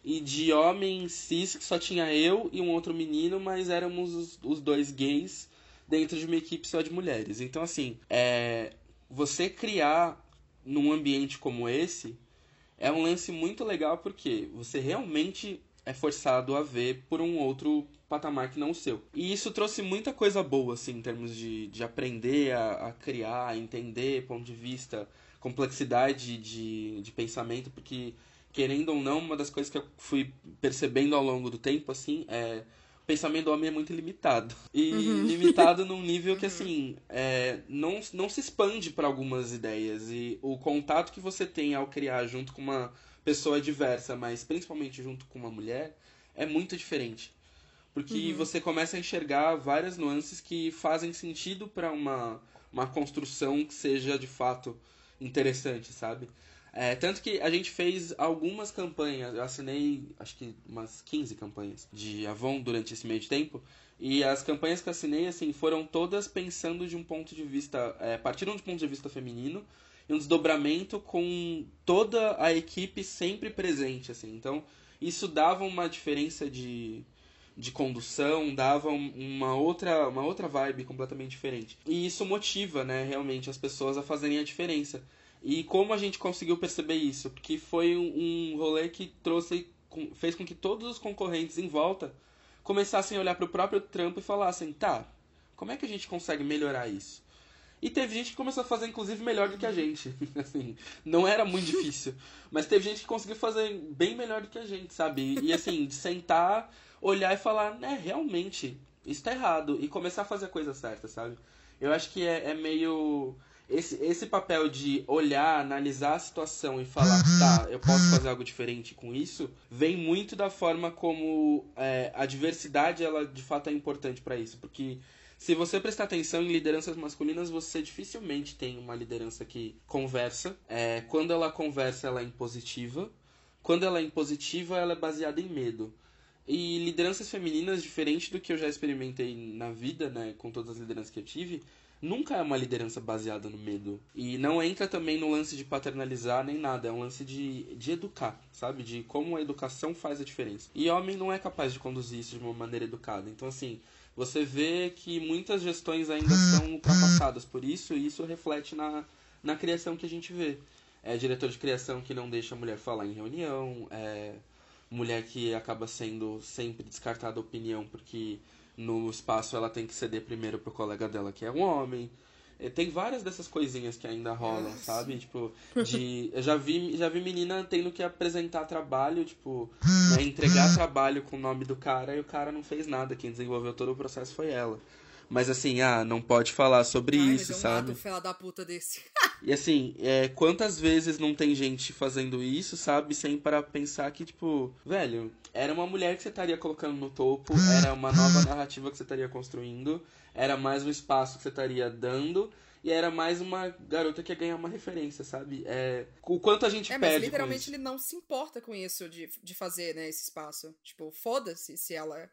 Speaker 3: E de homens cis que só tinha eu e um outro menino, mas éramos os, os dois gays dentro de uma equipe só de mulheres. Então, assim, é, você criar num ambiente como esse é um lance muito legal porque você realmente é forçado a ver por um outro patamar que não o seu. E isso trouxe muita coisa boa, assim, em termos de, de aprender a, a criar, a entender ponto de vista, complexidade de, de pensamento, porque, querendo ou não, uma das coisas que eu fui percebendo ao longo do tempo, assim, é o pensamento do homem é muito limitado. E uhum. limitado num nível que, assim, é, não, não se expande para algumas ideias. E o contato que você tem ao criar junto com uma pessoa diversa, mas principalmente junto com uma mulher, é muito diferente. Porque uhum. você começa a enxergar várias nuances que fazem sentido para uma, uma construção que seja de fato interessante, sabe? É, tanto que a gente fez algumas campanhas, eu assinei acho que umas 15 campanhas de Avon durante esse meio de tempo. E as campanhas que eu assinei, assim, foram todas pensando de um ponto de vista. É, partiram de um ponto de vista feminino e um desdobramento com toda a equipe sempre presente, assim. Então, isso dava uma diferença de, de condução, dava uma outra, uma outra vibe completamente diferente. E isso motiva, né, realmente as pessoas a fazerem a diferença. E como a gente conseguiu perceber isso? Porque foi um, rolê que trouxe, fez com que todos os concorrentes em volta começassem a olhar para o próprio trampo e falassem, tá, como é que a gente consegue melhorar isso? E teve gente que começou a fazer, inclusive, melhor do que a gente. assim, não era muito difícil. Mas teve gente que conseguiu fazer bem melhor do que a gente, sabe? E, assim, sentar, olhar e falar, né, realmente, isso tá errado. E começar a fazer a coisa certa, sabe? Eu acho que é, é meio esse, esse papel de olhar, analisar a situação e falar, tá, eu posso fazer algo diferente com isso, vem muito da forma como é, a diversidade, ela de fato é importante para isso. Porque se você prestar atenção em lideranças masculinas, você dificilmente tem uma liderança que conversa. É, quando ela conversa, ela é impositiva. Quando ela é impositiva, ela é baseada em medo. E lideranças femininas, diferente do que eu já experimentei na vida, né, com todas as lideranças que eu tive, nunca é uma liderança baseada no medo. E não entra também no lance de paternalizar nem nada, é um lance de, de educar, sabe? De como a educação faz a diferença. E homem não é capaz de conduzir isso de uma maneira educada. Então, assim, você vê que muitas gestões ainda são ultrapassadas por isso, e isso reflete na, na criação que a gente vê. É diretor de criação que não deixa a mulher falar em reunião, é mulher que acaba sendo sempre descartada a opinião porque no espaço ela tem que ceder primeiro pro colega dela que é um homem. É, tem várias dessas coisinhas que ainda rolam, sabe? Tipo, de. Eu já vi, já vi menina tendo que apresentar trabalho, tipo, né, entregar trabalho com o nome do cara e o cara não fez nada. Quem desenvolveu todo o processo foi ela. Mas assim, ah, não pode falar sobre Ai, isso, sabe?
Speaker 2: Um da puta desse.
Speaker 3: e assim, é, quantas vezes não tem gente fazendo isso, sabe? Sem para pensar que, tipo, velho, era uma mulher que você estaria colocando no topo, era uma nova narrativa que você estaria construindo, era mais um espaço que você estaria dando. E era mais uma garota que ia ganhar uma referência, sabe? É, o quanto a gente é, perde. Mas
Speaker 2: literalmente ele não se importa com isso de, de fazer, né, esse espaço. Tipo, foda-se se ela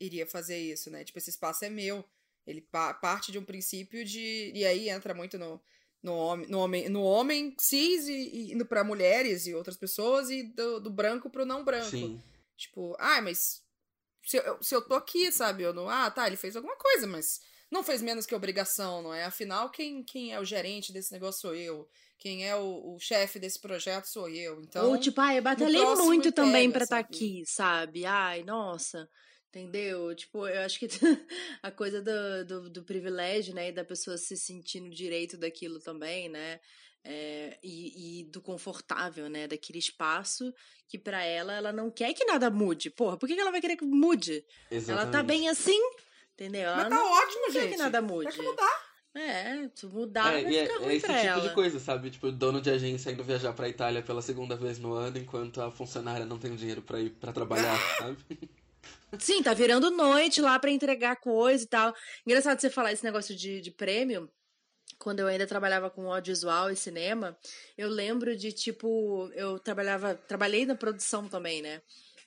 Speaker 2: iria fazer isso, né? Tipo, esse espaço é meu. Ele pa parte de um princípio de. E aí entra muito no, no, homem, no, homem, no homem cis e, e para mulheres e outras pessoas, e do, do branco pro não branco. Sim. Tipo, ah, mas se eu, se eu tô aqui, sabe? Eu não, ah, tá, ele fez alguma coisa, mas não fez menos que obrigação, não é? Afinal, quem, quem é o gerente desse negócio sou eu. Quem é o, o chefe desse projeto sou eu. Então.
Speaker 1: Ou, tipo, ah, eu batalhei muito também para estar tá aqui, sabe? Ai, nossa. Entendeu? Tipo, eu acho que a coisa do, do, do, privilégio, né? E da pessoa se sentindo direito daquilo também, né? É, e, e, do confortável, né? Daquele espaço que para ela, ela não quer que nada mude. Porra, por que, que ela vai querer que mude?
Speaker 3: Exatamente.
Speaker 1: Ela tá bem assim, entendeu? Ela
Speaker 2: Mas tá
Speaker 1: não,
Speaker 2: ótimo,
Speaker 1: não
Speaker 2: gente.
Speaker 1: quer que nada mude.
Speaker 2: Tem que mudar.
Speaker 1: É, se mudar
Speaker 3: É,
Speaker 1: vai
Speaker 3: e é, é esse
Speaker 1: pra
Speaker 3: tipo
Speaker 1: ela.
Speaker 3: de coisa, sabe? Tipo, dono de agência indo viajar pra Itália pela segunda vez no ano, enquanto a funcionária não tem dinheiro pra ir pra trabalhar, sabe?
Speaker 1: Sim, tá virando noite lá pra entregar coisa e tal. Engraçado você falar esse negócio de, de prêmio. Quando eu ainda trabalhava com audiovisual e cinema, eu lembro de, tipo, eu trabalhava, trabalhei na produção também, né?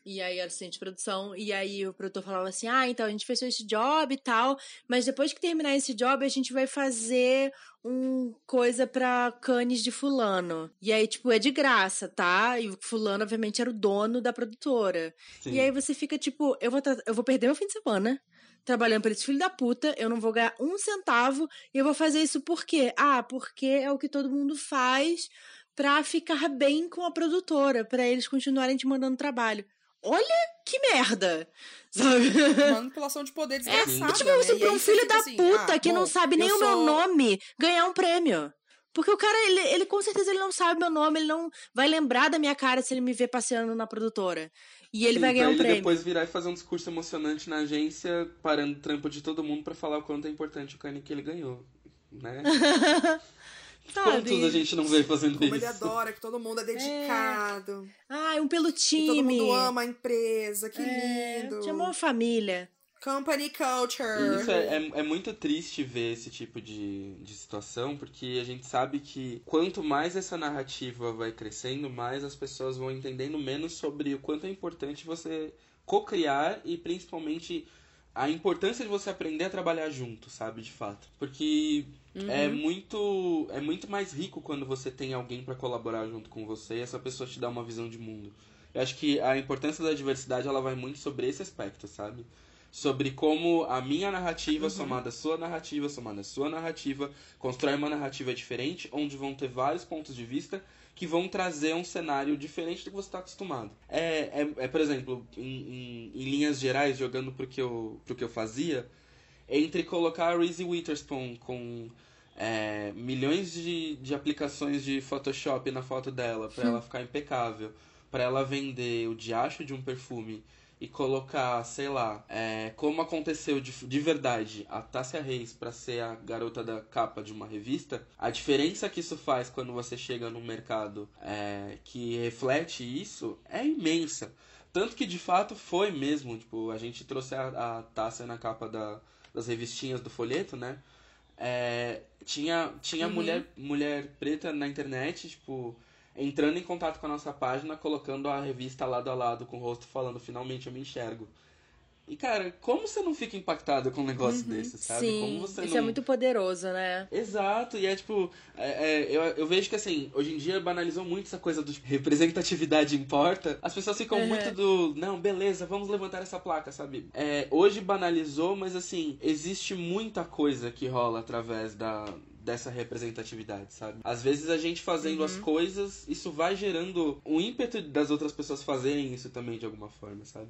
Speaker 1: E aí, era assistente de produção, e aí o produtor falava assim: ah, então a gente fechou esse job e tal, mas depois que terminar esse job, a gente vai fazer um coisa pra canes de fulano. E aí, tipo, é de graça, tá? E o fulano, obviamente, era o dono da produtora.
Speaker 3: Sim.
Speaker 1: E aí você fica tipo, eu vou, eu vou perder meu fim de semana trabalhando pra esse filho da puta, eu não vou ganhar um centavo e eu vou fazer isso por quê? Ah, porque é o que todo mundo faz pra ficar bem com a produtora, pra eles continuarem te mandando trabalho. Olha que merda! Sabe?
Speaker 2: Manipulação de poder desgraçada.
Speaker 1: E, tipo,
Speaker 2: né? E
Speaker 1: pra um filho da
Speaker 2: assim,
Speaker 1: puta
Speaker 2: ah,
Speaker 1: que não
Speaker 2: bom,
Speaker 1: sabe nem o meu
Speaker 2: sou-
Speaker 1: nome ganhar um prêmio. Porque o cara, ele, ele com certeza ele não sabe meu nome, ele não vai lembrar da minha cara se ele me ver passeando na produtora. E ele
Speaker 3: Sim,
Speaker 1: vai ganhar
Speaker 3: pra
Speaker 1: um
Speaker 3: ele
Speaker 1: prêmio.
Speaker 3: depois virar e fazer um discurso emocionante na agência, parando o trampo de todo mundo pra falar o quanto é importante o cane que ele ganhou. Né?
Speaker 1: Sabe?
Speaker 3: Quantos a gente não vê fazendo
Speaker 2: Como
Speaker 3: isso?
Speaker 2: ele adora, que todo mundo é dedicado.
Speaker 1: Ai, um pelo
Speaker 2: Que
Speaker 1: time.
Speaker 2: todo mundo ama a empresa. Que
Speaker 1: É,
Speaker 2: lindo.
Speaker 1: Chamou a família.
Speaker 2: Company culture.
Speaker 3: Isso é, é, é muito triste ver esse tipo de, de situação, porque a gente sabe que quanto mais essa narrativa vai crescendo, mais as pessoas vão entendendo menos sobre o quanto é importante você co-criar e principalmente a importância de você aprender a trabalhar junto, sabe, de fato. Porque é muito é muito mais rico quando você tem alguém para colaborar junto com você e essa pessoa te dá uma visão de mundo. Eu acho que a importância da diversidade ela vai muito sobre esse aspecto, sabe? Sobre como a minha narrativa somada à sua narrativa, somada à sua narrativa, constrói uma narrativa diferente, onde vão ter vários pontos de vista que vão trazer um cenário diferente do que você está acostumado. É, é, é, por exemplo, em, em, em linhas gerais, jogando pro que eu, pro que eu fazia, entre colocar a Reese Witherspoon com é, milhões de, de aplicações de Photoshop na foto dela para ela ficar impecável, para ela vender o diacho de um perfume e colocar, sei lá, é, como aconteceu de, de verdade a Tássia Reis para ser a garota da capa de uma revista, a diferença que isso faz quando você chega num mercado é, que reflete isso é imensa. Tanto que de fato foi mesmo, tipo, a gente trouxe a, a Tássia na capa da, das revistinhas do folheto, né? É, tinha tinha
Speaker 1: Uhum.
Speaker 3: mulher, mulher preta na internet, tipo, entrando em contato com a nossa página, colocando a revista lado a lado com o rosto, falando, finalmente eu me enxergo. E, cara, como você não fica impactado com um negócio desse, sabe?
Speaker 1: Sim,
Speaker 3: como você
Speaker 1: isso
Speaker 3: não...
Speaker 1: é muito poderoso, né?
Speaker 3: Exato, e é tipo, é, é, eu, eu vejo que assim, hoje em dia banalizou muito essa coisa do representatividade importa. As pessoas ficam
Speaker 1: Uhum.
Speaker 3: muito do, não, beleza, vamos levantar essa placa, sabe? É, hoje banalizou, mas assim, existe muita coisa que rola através da, dessa representatividade, sabe? Às vezes a gente fazendo as coisas, isso vai gerando um ímpeto das outras pessoas fazerem isso também de alguma forma, sabe?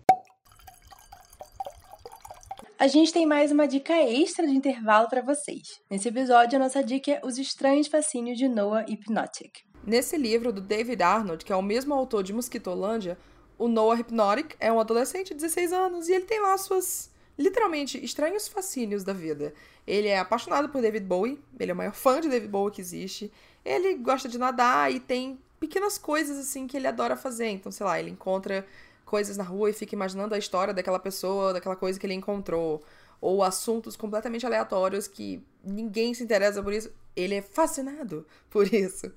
Speaker 1: A gente tem mais uma dica extra de intervalo para vocês. Nesse episódio, a nossa dica é Os Estranhos Fascínios de Noah Hypnotic.
Speaker 2: Nesse livro do David Arnold, que é o mesmo autor de Mosquitolândia, o Noah Hypnotic é um adolescente de 16 anos e ele tem lá suas, literalmente, estranhos fascínios da vida. Ele é apaixonado por David Bowie, ele é o maior fã de David Bowie que existe. Ele gosta de nadar e tem pequenas coisas assim que ele adora fazer. Então, sei lá, ele encontra coisas na rua e fica imaginando a história daquela pessoa, daquela coisa que ele encontrou. Ou assuntos completamente aleatórios que ninguém se interessa por isso. Ele é fascinado por isso.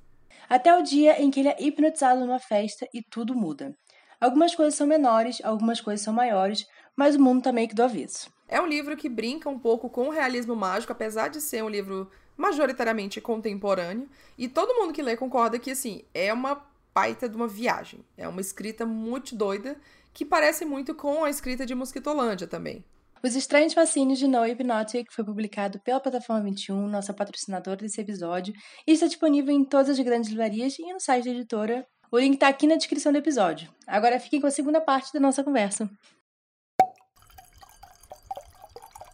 Speaker 1: Até o dia em que ele é hipnotizado numa festa e tudo muda. Algumas coisas são menores, algumas coisas são maiores, mas o mundo tá meio que do avesso.
Speaker 2: É um livro que brinca um pouco com o realismo mágico, apesar de ser um livro majoritariamente contemporâneo. E todo mundo que lê concorda que, assim, é uma baita de uma viagem. É uma escrita muito doida, que parece muito com a escrita de Mosquitolândia também.
Speaker 1: Os Estranhos Fascínios de No Hypnotic foi publicado pela Plataforma 21, nossa patrocinadora desse episódio, e está disponível em todas as grandes livrarias e no site da editora. O link está aqui na descrição do episódio. Agora fiquem com a segunda parte da nossa conversa.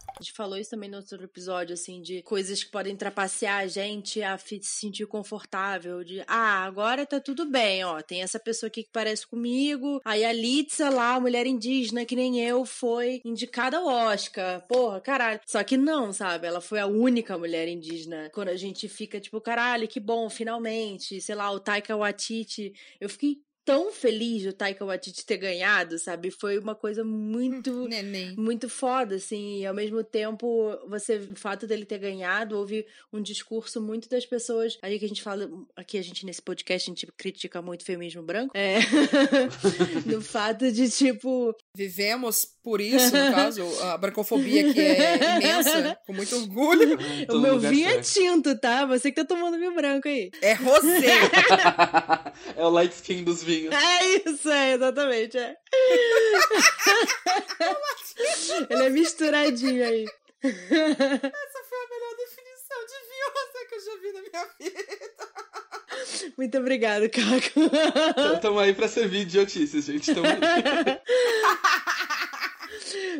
Speaker 1: A gente falou isso também no outro episódio, assim, de coisas que podem trapacear a gente a se sentir confortável. De, ah, agora tá tudo bem, ó. Tem essa pessoa aqui que parece comigo. Aí a Litza lá, a mulher indígena, que nem eu, foi indicada ao Oscar. Porra, caralho. Só que não, sabe? Ela foi a única mulher indígena. Quando a gente fica, tipo, caralho, que bom, finalmente. Sei lá, o Taika Waititi. Eu fiquei tão feliz do Taika Waititi ter ganhado, sabe? Foi uma coisa muito
Speaker 2: Neném.
Speaker 1: muito foda, assim, e ao mesmo tempo, você, o fato dele ter ganhado, houve um discurso muito das pessoas, aí que a gente fala, aqui a gente nesse podcast, a gente critica muito o feminismo branco, é, no fato de, tipo...
Speaker 2: Vivemos por isso, no caso, a brancofobia que é imensa, com muito orgulho.
Speaker 1: o meu vinho é tinto, tá? Você que tá tomando vinho branco aí.
Speaker 2: É rosé.
Speaker 3: é o light skin dos vinhos.
Speaker 1: É isso, é, exatamente, é. Ele é misturadinho aí.
Speaker 2: Essa foi a melhor definição de vinho rosé que eu já vi na minha vida.
Speaker 1: Muito obrigado, Caco.
Speaker 3: Tamo aí pra servir idiotices, gente. Tamo aí.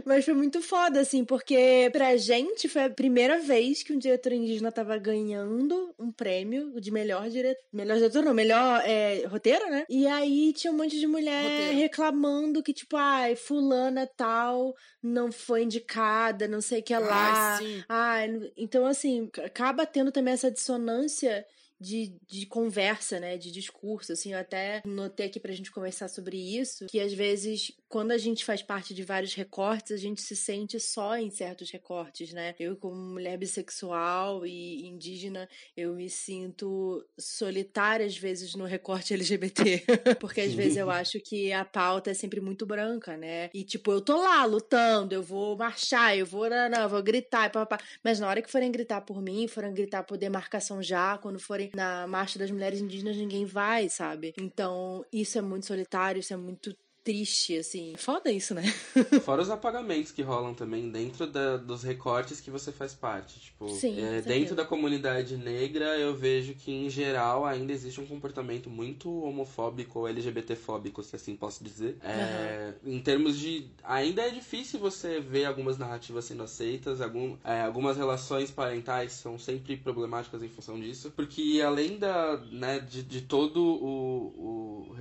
Speaker 1: Mas foi muito foda, assim, porque pra gente foi a primeira vez que um diretor indígena tava ganhando um prêmio de melhor diretor. Melhor diretor, não, melhor é, roteiro, né? E aí tinha um monte de mulher
Speaker 2: Roteiro.
Speaker 1: reclamando que, tipo, ai, fulana tal não foi indicada, não sei o que lá.
Speaker 2: Ai, sim.
Speaker 1: Ai, então, assim, acaba tendo também essa dissonância de, de conversa, né? De discurso, assim. Eu até notei aqui pra gente conversar sobre isso, que às vezes, quando a gente faz parte de vários recortes, a gente se sente só em certos recortes, né? Eu, como mulher bissexual e indígena, eu me sinto solitária, às vezes, no recorte LGBT. Porque às vezes eu acho que a pauta é sempre muito branca, né? E, tipo, eu tô lá lutando, eu vou marchar, eu vou, não, vou gritar, papapá. Mas na hora que forem gritar por mim, forem gritar por demarcação já, quando forem na marcha das mulheres indígenas, ninguém vai, sabe? Então, isso é muito solitário, isso é muito triste, assim. Foda isso, né?
Speaker 3: Fora os apagamentos que rolam também dentro da- dos recortes que você faz parte. Tipo,
Speaker 1: Sim,
Speaker 3: é, dentro da comunidade negra, eu vejo que, em geral, ainda existe um comportamento muito homofóbico ou LGBTfóbico, se assim posso dizer. É, Em termos de. Ainda é difícil você ver algumas narrativas sendo aceitas, algum, é, algumas relações parentais são sempre problemáticas em função disso. Porque além da, né, de, de todo o, o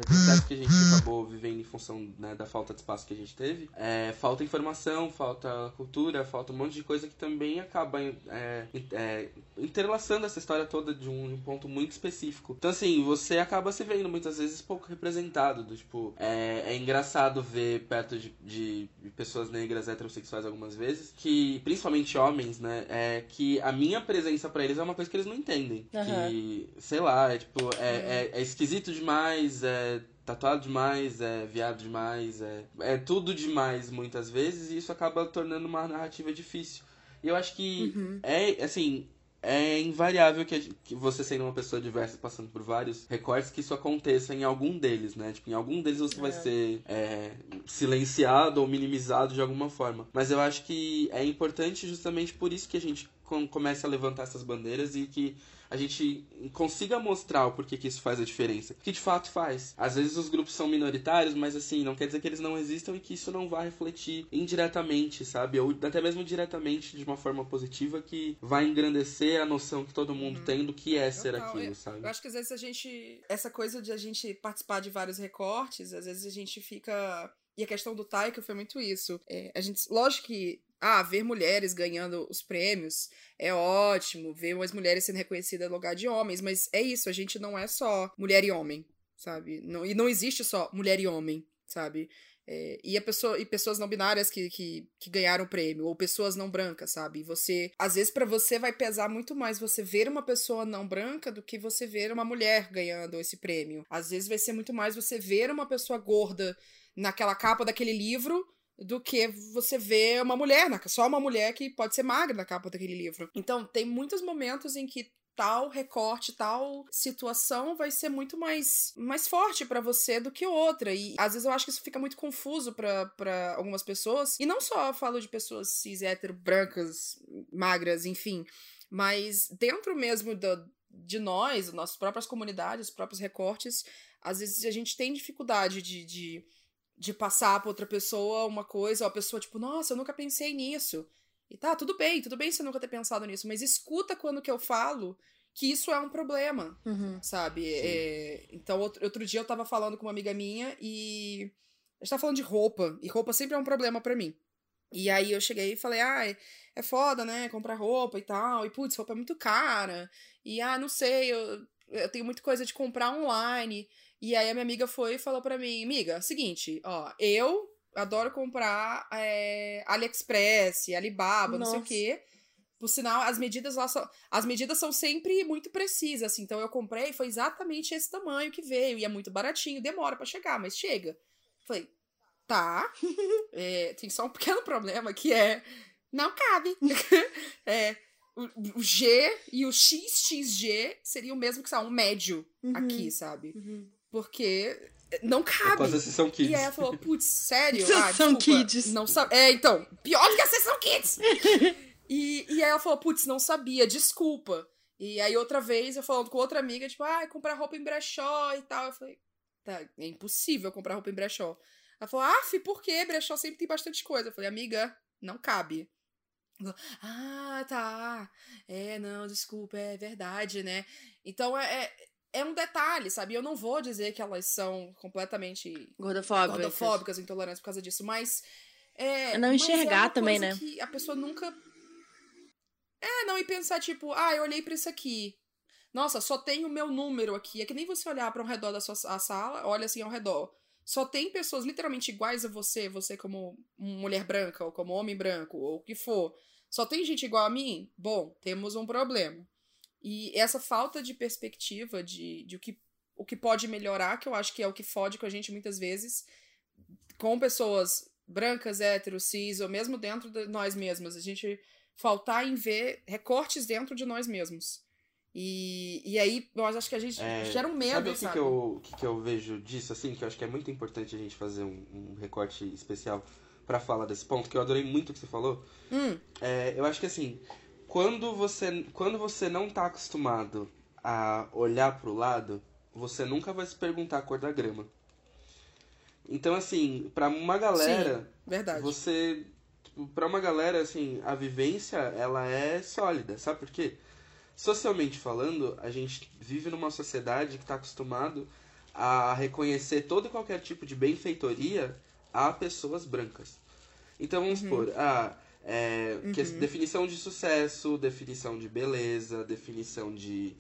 Speaker 3: que a gente acabou vivendo em função né, da falta de espaço que a gente teve, é, falta informação, falta cultura, falta um monte de coisa que também acaba é, é, interlaçando essa história toda de um, ponto muito específico. Então, assim, você acaba se vendo muitas vezes pouco representado. Do, tipo, é, é engraçado ver perto de, de pessoas negras heterossexuais algumas vezes, que, principalmente homens, né, é que a minha presença pra eles é uma coisa que eles não entendem.
Speaker 1: Aham.
Speaker 3: Que, sei lá, é tipo, é, é, é esquisito demais, é tatuado demais, é viado demais, é, é tudo demais muitas vezes, e isso acaba tornando uma narrativa difícil. E eu acho que
Speaker 1: Uhum.
Speaker 3: é, assim, é invariável que, gente- que você sendo uma pessoa diversa, passando por vários recortes, que isso aconteça em algum deles, né? Tipo, em algum deles você vai
Speaker 1: É.
Speaker 3: ser é, silenciado ou minimizado de alguma forma. Mas eu acho que é importante justamente por isso que a gente com- comece a levantar essas bandeiras e que a gente consiga mostrar o porquê que isso faz a diferença. Que de fato faz. Às vezes os grupos são minoritários, mas assim, não quer dizer que eles não existam e que isso não vai refletir indiretamente, sabe? Ou até mesmo diretamente de uma forma positiva que vai engrandecer a noção que todo mundo tem do que é ser
Speaker 2: Total,
Speaker 3: aquilo, sabe?
Speaker 2: Eu acho que às vezes a gente. Essa coisa de a gente participar de vários recortes, às vezes a gente fica. E a questão do Taika foi muito isso. É, a gente, lógico que. Ah, ver mulheres ganhando os prêmios é ótimo, ver as mulheres sendo reconhecidas no lugar de homens, mas é isso, a gente não é só mulher e homem, sabe? Não, e não existe só mulher e homem, sabe? É, e, a pessoa, e pessoas não binárias que, que, que ganharam o prêmio, ou pessoas não brancas, sabe? E você. Às vezes, pra você vai pesar muito mais você ver uma pessoa não branca do que você ver uma mulher ganhando esse prêmio. Às vezes vai ser muito mais você ver uma pessoa gorda naquela capa daquele livro do que você vê uma mulher, na- só uma mulher que pode ser magra na capa daquele livro. Então, tem muitos momentos em que tal recorte, tal situação vai ser muito mais, mais forte pra você do que outra. E às vezes eu acho que isso fica muito confuso pra algumas pessoas. E não só eu falo de pessoas cis, hétero, brancas, magras, enfim. Mas dentro mesmo do, de nós, nossas próprias comunidades, os próprios recortes, às vezes a gente tem dificuldade de, de, de passar pra outra pessoa uma coisa, ou a pessoa, tipo, nossa, eu nunca pensei nisso. E tá, tudo bem, tudo bem você nunca ter pensado nisso, mas escuta quando que eu falo que isso é um problema,
Speaker 1: Uhum.
Speaker 2: sabe? É, então, outro, outro dia eu tava falando com uma amiga minha e a gente tava falando de roupa, e roupa sempre é um problema pra mim. E aí eu cheguei e falei, ah, é- é foda, né, comprar roupa e tal, e putz, roupa é muito cara, e ah, não sei, eu, eu tenho muita coisa de comprar online. E aí a minha amiga foi e falou pra mim, amiga, seguinte, ó, eu adoro comprar é, AliExpress, Alibaba, não sei o
Speaker 1: Nossa.
Speaker 2: quê. Por sinal, as medidas lá são. As medidas são sempre muito precisas, assim. Então eu comprei e foi exatamente esse tamanho que veio. E é muito baratinho, demora pra chegar, mas chega. Falei, tá. É, tem só um pequeno problema que é. Não cabe. é, o, o G e o XXG seria o mesmo que, sei lá, um médio
Speaker 1: Uhum.
Speaker 2: aqui, sabe?
Speaker 1: Uhum.
Speaker 2: Porque não
Speaker 3: É
Speaker 2: cabe.
Speaker 3: quase a sessão kids.
Speaker 2: E aí ela falou, putz, sério?
Speaker 1: Sessão
Speaker 2: ah,
Speaker 1: Kids.
Speaker 2: Não sabe. É, então, pior do que a sessão kids. e, e aí ela falou, putz, não sabia, desculpa. E aí outra vez eu falando com outra amiga, tipo, ah, comprar roupa em brechó e tal. Eu falei, tá, é impossível comprar roupa em brechó. Ela falou, ah, fi, por quê? Brechó sempre tem bastante coisa. Eu falei, amiga, não cabe. Ah, tá. É, não, desculpa, é verdade, né? Então é, é, é um detalhe, sabe? Eu não vou dizer que elas são completamente
Speaker 1: Gordofóbica.
Speaker 2: gordofóbicas, intolerantes por causa disso, mas. É,
Speaker 1: É não
Speaker 2: mas
Speaker 1: enxergar
Speaker 2: uma
Speaker 1: também, né?
Speaker 2: A pessoa nunca. É, não, e pensar, tipo, ah, eu olhei pra isso aqui. Nossa, só tem o meu número aqui. É que nem você olhar para ao redor da sua sala, olha assim ao redor. Só tem pessoas literalmente iguais a você, você como mulher branca, ou como homem branco, ou o que for. Só tem gente igual a mim? Bom, temos um problema. E essa falta de perspectiva de, de o, que, o que pode melhorar, que eu acho que é o que fode com a gente muitas vezes, com pessoas brancas, héteros, cis, ou mesmo dentro de nós mesmos. A gente faltar em ver recortes dentro de nós mesmos. E, e aí, eu acho que a gente
Speaker 3: É,
Speaker 2: gera um medo,
Speaker 3: Sabe o que,
Speaker 2: sabe?
Speaker 3: que, eu, que, que eu vejo disso, assim? Que eu acho que é muito importante a gente fazer um, um recorte especial pra falar desse ponto, que eu adorei muito o que você falou.
Speaker 2: Hum,
Speaker 3: É, eu acho que assim, quando você, quando você não tá acostumado a olhar pro lado, você nunca vai se perguntar a cor da grama. Então, assim, pra uma galera,
Speaker 2: verdade.
Speaker 3: você. Tipo, pra uma galera, assim, a vivência, ela é sólida. Sabe por quê? Socialmente falando, a gente vive numa sociedade que está acostumado a reconhecer todo e qualquer tipo de benfeitoria a pessoas brancas. Então vamos supor, ah, é, que
Speaker 2: Uhum.
Speaker 3: definição de sucesso, definição de beleza, definição de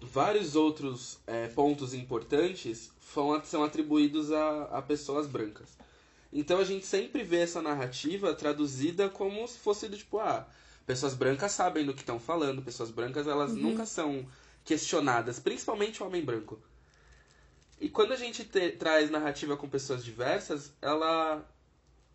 Speaker 3: vários outros é, pontos importantes são, são atribuídos a, a pessoas brancas. Então a gente sempre vê essa narrativa traduzida como se fosse do tipo, ah, pessoas brancas sabem do que estão falando, pessoas brancas elas
Speaker 2: Uhum.
Speaker 3: nunca são questionadas, principalmente o homem branco. E quando a gente te- traz narrativa com pessoas diversas, ela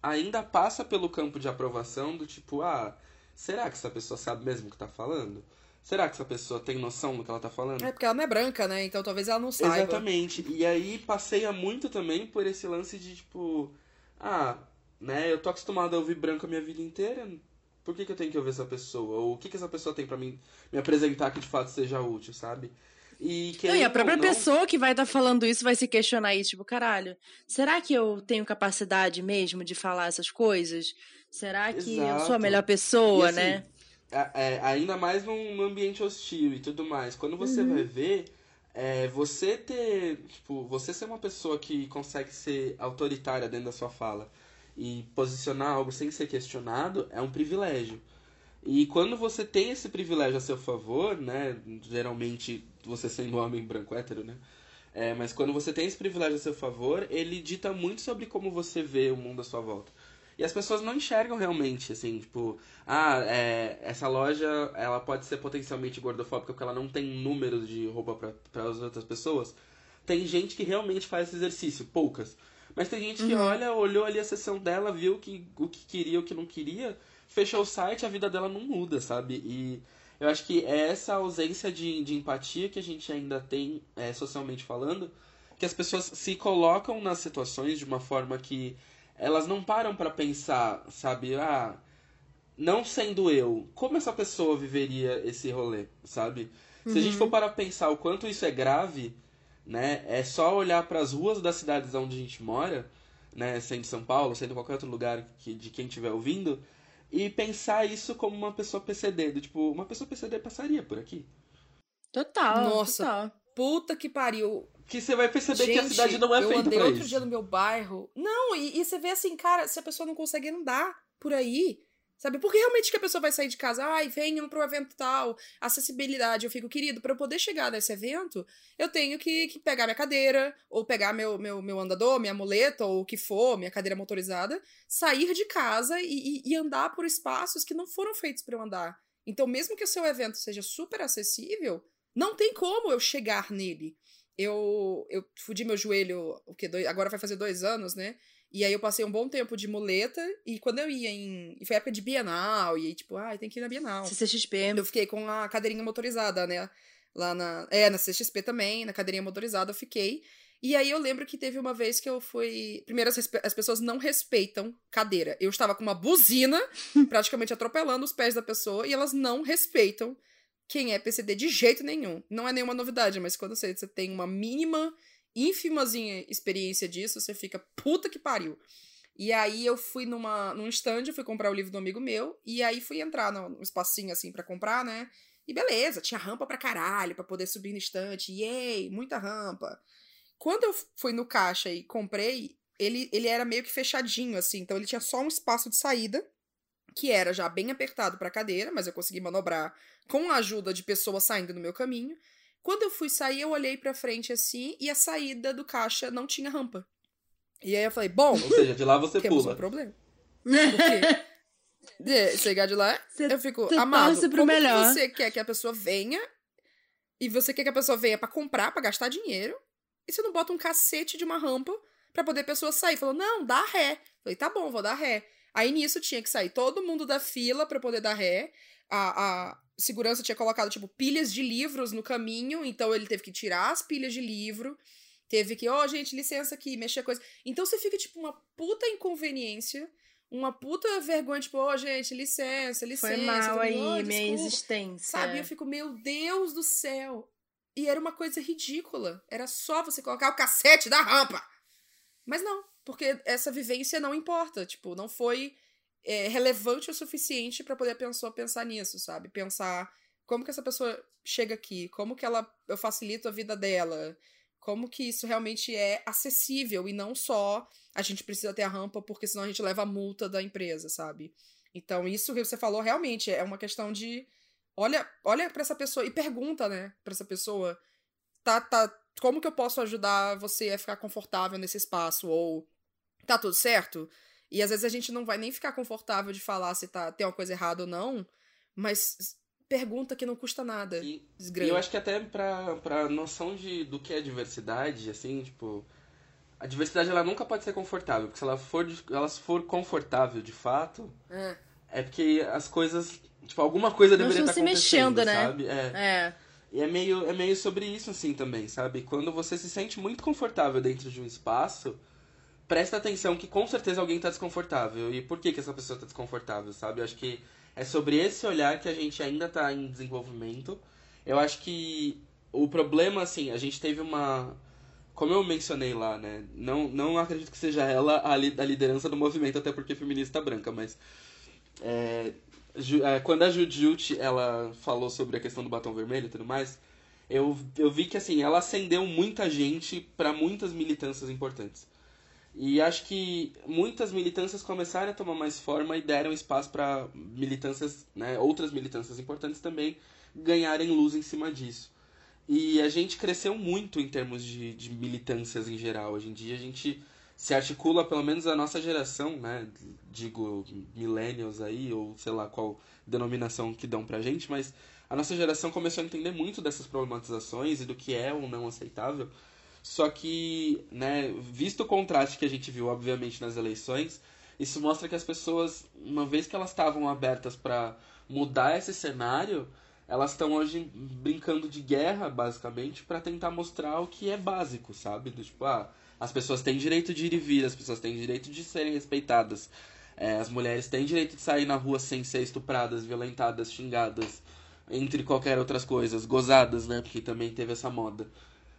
Speaker 3: ainda passa pelo campo de aprovação do tipo, ah, será que essa pessoa sabe mesmo o que tá falando? Será que essa pessoa tem noção do que ela tá falando?
Speaker 2: É porque ela não é branca, né? Então talvez ela não saiba.
Speaker 3: Exatamente. E aí passeia muito também por esse lance de tipo, ah, né, eu tô acostumado a ouvir branco a minha vida inteira. Por que, que eu tenho que ouvir essa pessoa? Ou o que, que essa pessoa tem pra mim me apresentar que de fato seja útil, sabe? E,
Speaker 1: Não, e a própria
Speaker 3: não-
Speaker 1: pessoa que vai estar falando isso vai se questionar isso, tipo, caralho, será que eu tenho capacidade mesmo de falar essas coisas? Será que eu sou a
Speaker 3: Exato.
Speaker 1: melhor pessoa,
Speaker 3: assim,
Speaker 1: né?
Speaker 3: é, ainda mais num, num ambiente hostil e tudo mais. Quando você
Speaker 1: Uhum.
Speaker 3: vai ver, é, você ter. Tipo, você ser uma pessoa que consegue ser autoritária dentro da sua fala e posicionar algo sem ser questionado é um privilégio. E quando você tem esse privilégio a seu favor, né? Geralmente você sendo um homem branco hétero, né? É, mas quando você tem esse privilégio a seu favor, ele dita muito sobre como você vê o mundo à sua volta. E as pessoas não enxergam realmente, assim, tipo, ah, é, essa loja ela pode ser potencialmente gordofóbica porque ela não tem números de roupa para as outras pessoas. Tem gente que realmente faz esse exercício, poucas. Mas tem gente que
Speaker 1: Uhum.
Speaker 3: olha, olhou ali a sessão dela, viu que, o que queria, o que não queria, fechou o site, a vida dela não muda, sabe? E eu acho que é essa ausência de, de empatia que a gente ainda tem, é, socialmente falando, que as pessoas se colocam nas situações de uma forma que elas não param pra pensar, sabe? Ah, não sendo eu, como essa pessoa viveria esse rolê, sabe? Se a gente for para pensar o quanto isso é grave, né? É só olhar para as ruas das cidades onde a gente mora, né? Sendo São Paulo, sendo qualquer outro lugar que, de quem estiver ouvindo, e pensar isso como uma pessoa PCD. Do, tipo, uma pessoa PCD passaria por aqui.
Speaker 1: Total.
Speaker 2: Nossa,
Speaker 1: total.
Speaker 2: puta que pariu.
Speaker 3: Que você vai perceber
Speaker 2: Gente,
Speaker 3: que a cidade não é
Speaker 2: eu
Speaker 3: feita
Speaker 2: andei
Speaker 3: pra
Speaker 2: outro
Speaker 3: isso.
Speaker 2: dia no meu bairro. Não, e, e você vê assim, cara, se a pessoa não consegue andar por aí, sabe? Porque realmente que a pessoa vai sair de casa, ai, venham pro evento tal, acessibilidade. Eu fico, querido, para eu poder chegar nesse evento, eu tenho que, que pegar minha cadeira, ou pegar meu, meu, meu andador, minha muleta, ou o que for, minha cadeira motorizada, sair de casa e, e, e andar por espaços que não foram feitos para eu andar. Então, mesmo que o seu evento seja super acessível, não tem como eu chegar nele. Eu, eu fudi meu joelho, o que dois, agora vai fazer dois anos, né? E aí eu passei um bom tempo de muleta, e quando eu ia em. E foi época de Bienal, e aí, tipo, ah, tem que ir na Bienal.
Speaker 1: CCXP.
Speaker 2: Eu fiquei com a cadeirinha motorizada, né? Lá na. É, na CXP também, na cadeirinha motorizada eu fiquei. E aí eu lembro que teve uma vez que eu fui. Primeiro, as, as pessoas não respeitam cadeira. Eu estava com uma buzina, praticamente atropelando os pés da pessoa, e elas não respeitam quem é PCD de jeito nenhum. Não é nenhuma novidade, mas quando você, você tem uma mínima, ínfimazinha experiência disso, você fica puta que pariu. E aí eu fui numa, num stand, eu fui comprar o livro do amigo meu, e aí fui entrar num espacinho assim pra comprar, né? E beleza, tinha rampa pra caralho, pra poder subir no estante. Yay, muita rampa. Quando eu fui no caixa e comprei, ele, ele era meio que fechadinho, assim. Então ele tinha só um espaço de saída, que era já bem apertado pra cadeira, mas eu consegui manobrar com a ajuda de pessoas saindo no meu caminho. Quando eu fui sair, eu olhei pra frente assim, e a saída do caixa não tinha rampa. E aí eu falei, bom,
Speaker 3: Ou seja, de lá você
Speaker 2: temos
Speaker 3: pula.
Speaker 2: um problema. Porque de chegar de lá,
Speaker 1: Você-
Speaker 2: eu fico, amado, como que
Speaker 1: melhor.
Speaker 2: você quer que a pessoa venha e você quer que a pessoa venha pra comprar, pra gastar dinheiro, e você não bota um cacete de uma rampa pra poder a pessoa sair? Falou, não, dá ré. Falei, tá bom, vou dar ré. Aí nisso tinha que sair todo mundo da fila pra poder dar ré. A, a segurança tinha colocado, tipo, pilhas de livros no caminho, então ele teve que tirar as pilhas de livro. Teve que, ó, gente, licença aqui, mexer coisa. Então você fica, tipo, uma puta inconveniência, uma puta vergonha, tipo, ó, gente, licença, licença.
Speaker 1: Foi mal
Speaker 2: Todo
Speaker 1: aí,
Speaker 2: "Ó,
Speaker 1: minha
Speaker 2: desculpa."
Speaker 1: existência.
Speaker 2: Sabe? Eu fico, meu Deus do céu. E era uma coisa ridícula. Era só você colocar o cacete da rampa. Mas não, porque essa vivência não importa. Tipo, não foi é, relevante o suficiente pra poder a pessoa pensar nisso, sabe? Pensar como que essa pessoa chega aqui, como que ela eu facilito a vida dela, como que isso realmente é acessível e não só a gente precisa ter a rampa porque senão a gente leva a multa da empresa, sabe? Então, isso que você falou realmente é uma questão de olha, olha para essa pessoa e pergunta, né, para essa pessoa, tá tá como que eu posso ajudar você a ficar confortável nesse espaço ou tá tudo certo? E às vezes a gente não vai nem ficar confortável de falar se tá tem uma coisa errada ou não, mas pergunta que não custa nada.
Speaker 3: E, e eu acho que até pra, pra noção de, do que é diversidade, assim, tipo. A diversidade ela nunca pode ser confortável, porque se ela for, ela for confortável de fato,
Speaker 2: É.
Speaker 3: é porque as coisas. Tipo, alguma coisa
Speaker 1: Não
Speaker 3: deveria
Speaker 1: estão
Speaker 3: estar
Speaker 1: se
Speaker 3: acontecendo,
Speaker 1: mexendo, né?
Speaker 3: sabe? É.
Speaker 1: É.
Speaker 3: E é meio, é meio sobre isso, assim, também, sabe? Quando você se sente muito confortável dentro de um espaço, presta atenção que com certeza alguém tá desconfortável. E por que, que essa pessoa tá desconfortável, sabe? Eu acho que é sobre esse olhar que a gente ainda tá em desenvolvimento. Eu acho que o problema, assim, a gente teve uma. Como eu mencionei lá, né? Não, não acredito que seja ela a, li- a liderança do movimento, até porque feminista branca, mas. é, é, quando a Jujut ela falou sobre a questão do batom vermelho e tudo mais, eu, eu vi que assim, ela acendeu muita gente para muitas militâncias importantes. E acho que muitas militâncias começaram a tomar mais forma e deram espaço para militâncias, né, outras militâncias importantes também ganharem luz em cima disso. E a gente cresceu muito em termos de, de militâncias em geral. Hoje em dia a gente se articula, pelo menos a nossa geração, né? Digo, millennials aí, ou sei lá qual denominação que dão pra gente, mas a nossa geração começou a entender muito dessas problematizações e do que é ou não aceitável. Só que, né, visto o contraste que a gente viu, obviamente, nas eleições, isso mostra que as pessoas, uma vez que elas estavam abertas para mudar esse cenário, elas estão hoje brincando de guerra, basicamente, para tentar mostrar o que é básico, sabe? Do tipo, ah, as pessoas têm direito de ir e vir, as pessoas têm direito de serem respeitadas. É, as mulheres têm direito de sair na rua sem ser estupradas, violentadas, xingadas, entre qualquer outras coisas, gozadas, né? Porque também teve essa moda.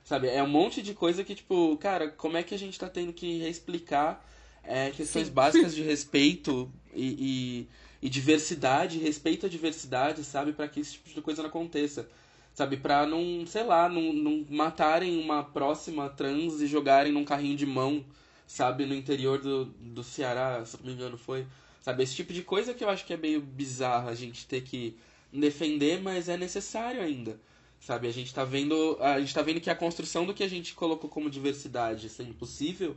Speaker 3: Sabe, é um monte de coisa que, tipo, cara, como é que a gente tá tendo que reexplicar é, questões
Speaker 2: Sim.
Speaker 3: básicas de respeito e, e diversidade, respeito à diversidade, sabe? para que esse tipo de coisa não aconteça. Sabe? Pra não, sei lá, não, não matarem uma próxima trans e jogarem num carrinho de mão, sabe? No interior do, do Ceará, se não me engano foi. Sabe? Esse tipo de coisa que eu acho que é meio bizarro a gente ter que defender, mas é necessário ainda. Sabe? A gente tá vendo, a gente tá vendo que a construção do que a gente colocou como diversidade sendo possível,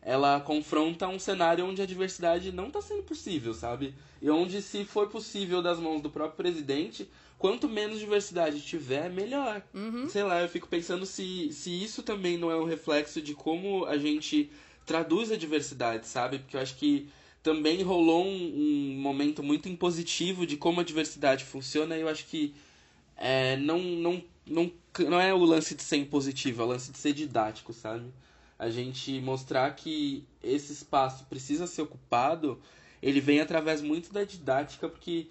Speaker 3: ela confronta um cenário onde a diversidade não está sendo possível, sabe? E onde se for possível das mãos do próprio presidente, quanto menos diversidade tiver, melhor.
Speaker 2: Uhum.
Speaker 3: Sei lá, eu fico pensando se, se isso também não é um reflexo de como a gente traduz a diversidade, sabe? Porque eu acho que também rolou um, um momento muito impositivo de como a diversidade funciona e eu acho que é, não, não, não, não é o lance de ser impositivo, é o lance de ser didático, sabe? A gente mostrar que esse espaço precisa ser ocupado, ele vem através muito da didática, porque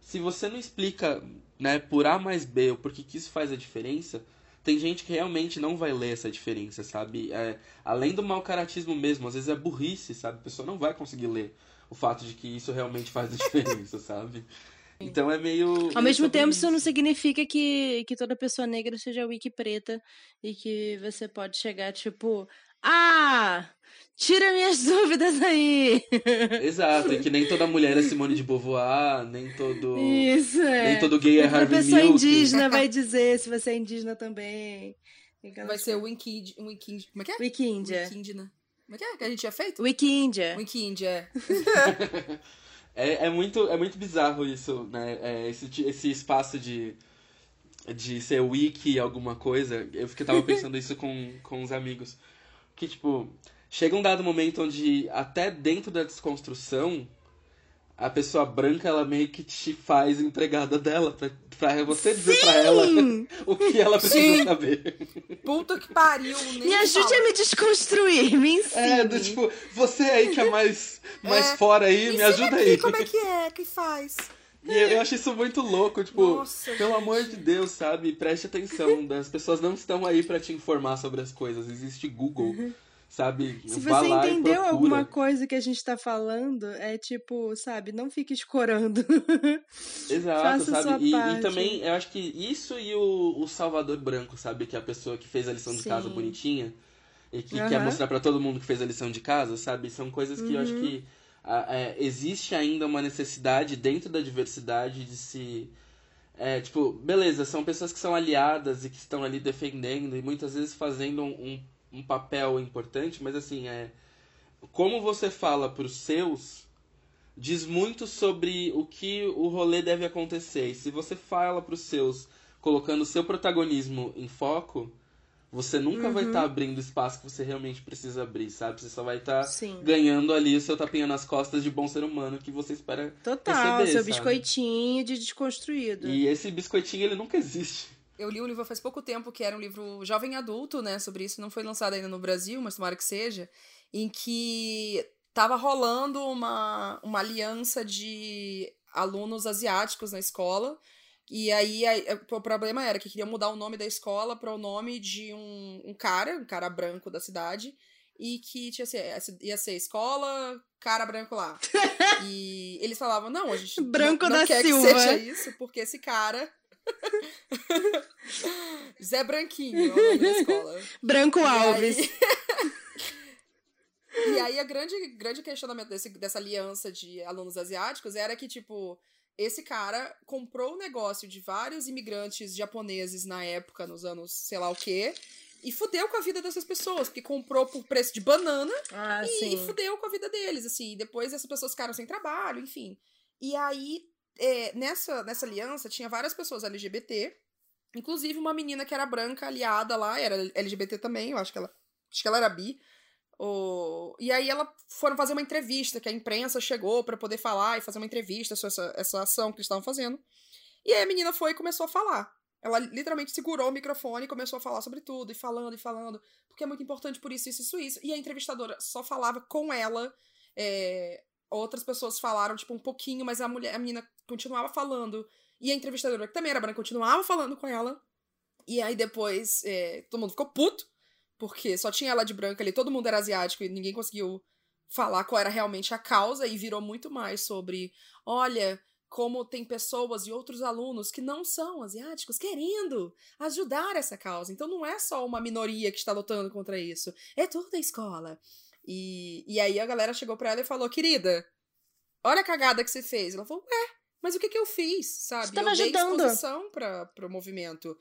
Speaker 3: se você não explica né, por A mais B o porquê que isso faz a diferença, tem gente que realmente não vai ler essa diferença, sabe? É, além do mau caratismo mesmo, às vezes é burrice, sabe? A pessoa não vai conseguir ler o fato de que isso realmente faz a diferença, sabe? Então é meio.
Speaker 1: Ao mesmo tempo,
Speaker 3: isso.
Speaker 1: não significa que, que toda pessoa negra seja wiki preta e que você pode chegar, tipo, ah! Tira minhas dúvidas aí!
Speaker 3: Exato, e que nem toda mulher é Simone de Beauvoir, nem todo.
Speaker 1: Isso, é.
Speaker 3: Nem todo gay é Harvey
Speaker 1: pessoa
Speaker 3: Milk.
Speaker 1: indígena vai dizer se você é indígena também.
Speaker 2: Vai ser o Wikind... Wikind... Como é que é?
Speaker 1: Wikíndia.
Speaker 2: Wikindina. Como é que é? Que a gente tinha feito?
Speaker 1: Wikíndia.
Speaker 2: Wikind, é.
Speaker 3: É, é, muito, é muito bizarro isso, né? É, esse, esse espaço de, de ser wiki alguma coisa. Eu fiquei tava pensando isso com, com os amigos. Que, tipo, chega um dado momento onde até dentro da desconstrução, a pessoa branca, ela meio que te faz empregada dela, pra, pra você dizer pra ela
Speaker 1: Sim!
Speaker 3: o que ela precisa
Speaker 2: Sim.
Speaker 3: saber.
Speaker 2: Puta que pariu.
Speaker 1: Me ajude
Speaker 2: fala.
Speaker 1: a me desconstruir, me ensine.
Speaker 3: É, do tipo, você aí que é mais, mais
Speaker 2: É,
Speaker 3: fora aí, me
Speaker 2: Ensina
Speaker 3: ajuda
Speaker 2: aqui
Speaker 3: aí.
Speaker 2: como é que é, que faz.
Speaker 3: E eu, eu acho isso muito louco, tipo,
Speaker 2: Nossa,
Speaker 3: pelo
Speaker 2: gente.
Speaker 3: amor de Deus, sabe? Preste atenção. As pessoas não estão aí pra te informar sobre as coisas. Existe Google, sabe?
Speaker 1: Se você entendeu alguma coisa que a gente tá falando, é tipo, sabe, não fique escorando.
Speaker 3: Exato,
Speaker 1: faça
Speaker 3: sabe? E, e também, eu acho que isso e o, o Salvador Branco, sabe? Que é a pessoa que fez a lição de
Speaker 1: Sim.
Speaker 3: casa bonitinha e que
Speaker 1: Aham.
Speaker 3: quer mostrar pra todo mundo que fez a lição de casa, sabe? São coisas que eu acho
Speaker 1: Uhum.
Speaker 3: que a- é, existe ainda uma necessidade dentro da diversidade de se. É, tipo, beleza, são pessoas que são aliadas e que estão ali defendendo e muitas vezes fazendo um, um, um papel importante, mas assim, é. Como você fala pros seus diz muito sobre o que o rolê deve acontecer. E se você fala pros seus colocando o seu protagonismo em foco, você nunca vai
Speaker 1: Uhum.
Speaker 3: estar abrindo espaço que você realmente precisa abrir, sabe? Você só vai estar
Speaker 1: Sim.
Speaker 3: ganhando ali o seu tapinha nas costas de bom ser humano que você espera.
Speaker 1: Total,
Speaker 3: receber,
Speaker 1: seu
Speaker 3: sabe?
Speaker 1: biscoitinho de desconstruído.
Speaker 3: E esse biscoitinho ele nunca existe.
Speaker 2: Eu li um livro faz pouco tempo que era um livro jovem adulto, né, sobre isso. Não foi lançado ainda no Brasil, mas tomara que seja. Em que tava rolando uma, uma aliança de alunos asiáticos na escola. E aí a- o problema era que queriam mudar o nome da escola para o nome de um, um cara, um cara branco da cidade. E que tinha ser, ia ser escola, cara branco lá. E eles falavam, não, a gente não-
Speaker 1: Branco
Speaker 2: não,
Speaker 1: da
Speaker 2: quer
Speaker 1: Silva.
Speaker 2: que seja isso, porque esse cara Zé Branquinho é o nome da escola.
Speaker 1: Branco
Speaker 2: E
Speaker 1: Alves.
Speaker 2: aí- E aí, a grande, grande questionamento desse, dessa aliança de alunos asiáticos era que, tipo, esse cara comprou o negócio de vários imigrantes japoneses na época, nos anos sei lá o quê, e fudeu com a vida dessas pessoas, porque comprou por preço de banana
Speaker 1: Ah,
Speaker 2: e
Speaker 1: sim.
Speaker 2: fudeu com a vida deles, assim. E depois essas pessoas ficaram sem trabalho, enfim. E aí, é, nessa, nessa aliança, tinha várias pessoas LGBT, inclusive uma menina que era branca, aliada lá, era LGBT também, eu acho que ela, acho que ela era bi. O... E aí ela foram fazer uma entrevista, que a imprensa chegou pra poder falar e fazer uma entrevista sobre essa, essa ação que eles estavam fazendo. E aí a menina foi e começou a falar. Ela literalmente segurou o microfone e começou a falar sobre tudo, e falando, e falando, porque é muito importante por isso, isso, isso, isso. E a entrevistadora só falava com ela. é, Outras pessoas falaram, tipo, um pouquinho, mas a mulher, a menina continuava falando. E a entrevistadora, que também era branca, continuava falando com ela. E aí depois é, todo mundo ficou puto, porque só tinha ela de branca ali, todo mundo era asiático e ninguém conseguiu falar qual era realmente a causa e virou muito mais sobre, olha, como tem pessoas e outros alunos que não são asiáticos querendo ajudar essa causa. Então não é só uma minoria que está lutando contra isso, é toda a escola. E, e aí a galera chegou para ela e falou: querida, olha a cagada que você fez. Ela falou: é, mas o que que eu fiz, sabe?
Speaker 1: Você tava
Speaker 2: eu
Speaker 1: ajudando.
Speaker 2: dei exposição para o movimento.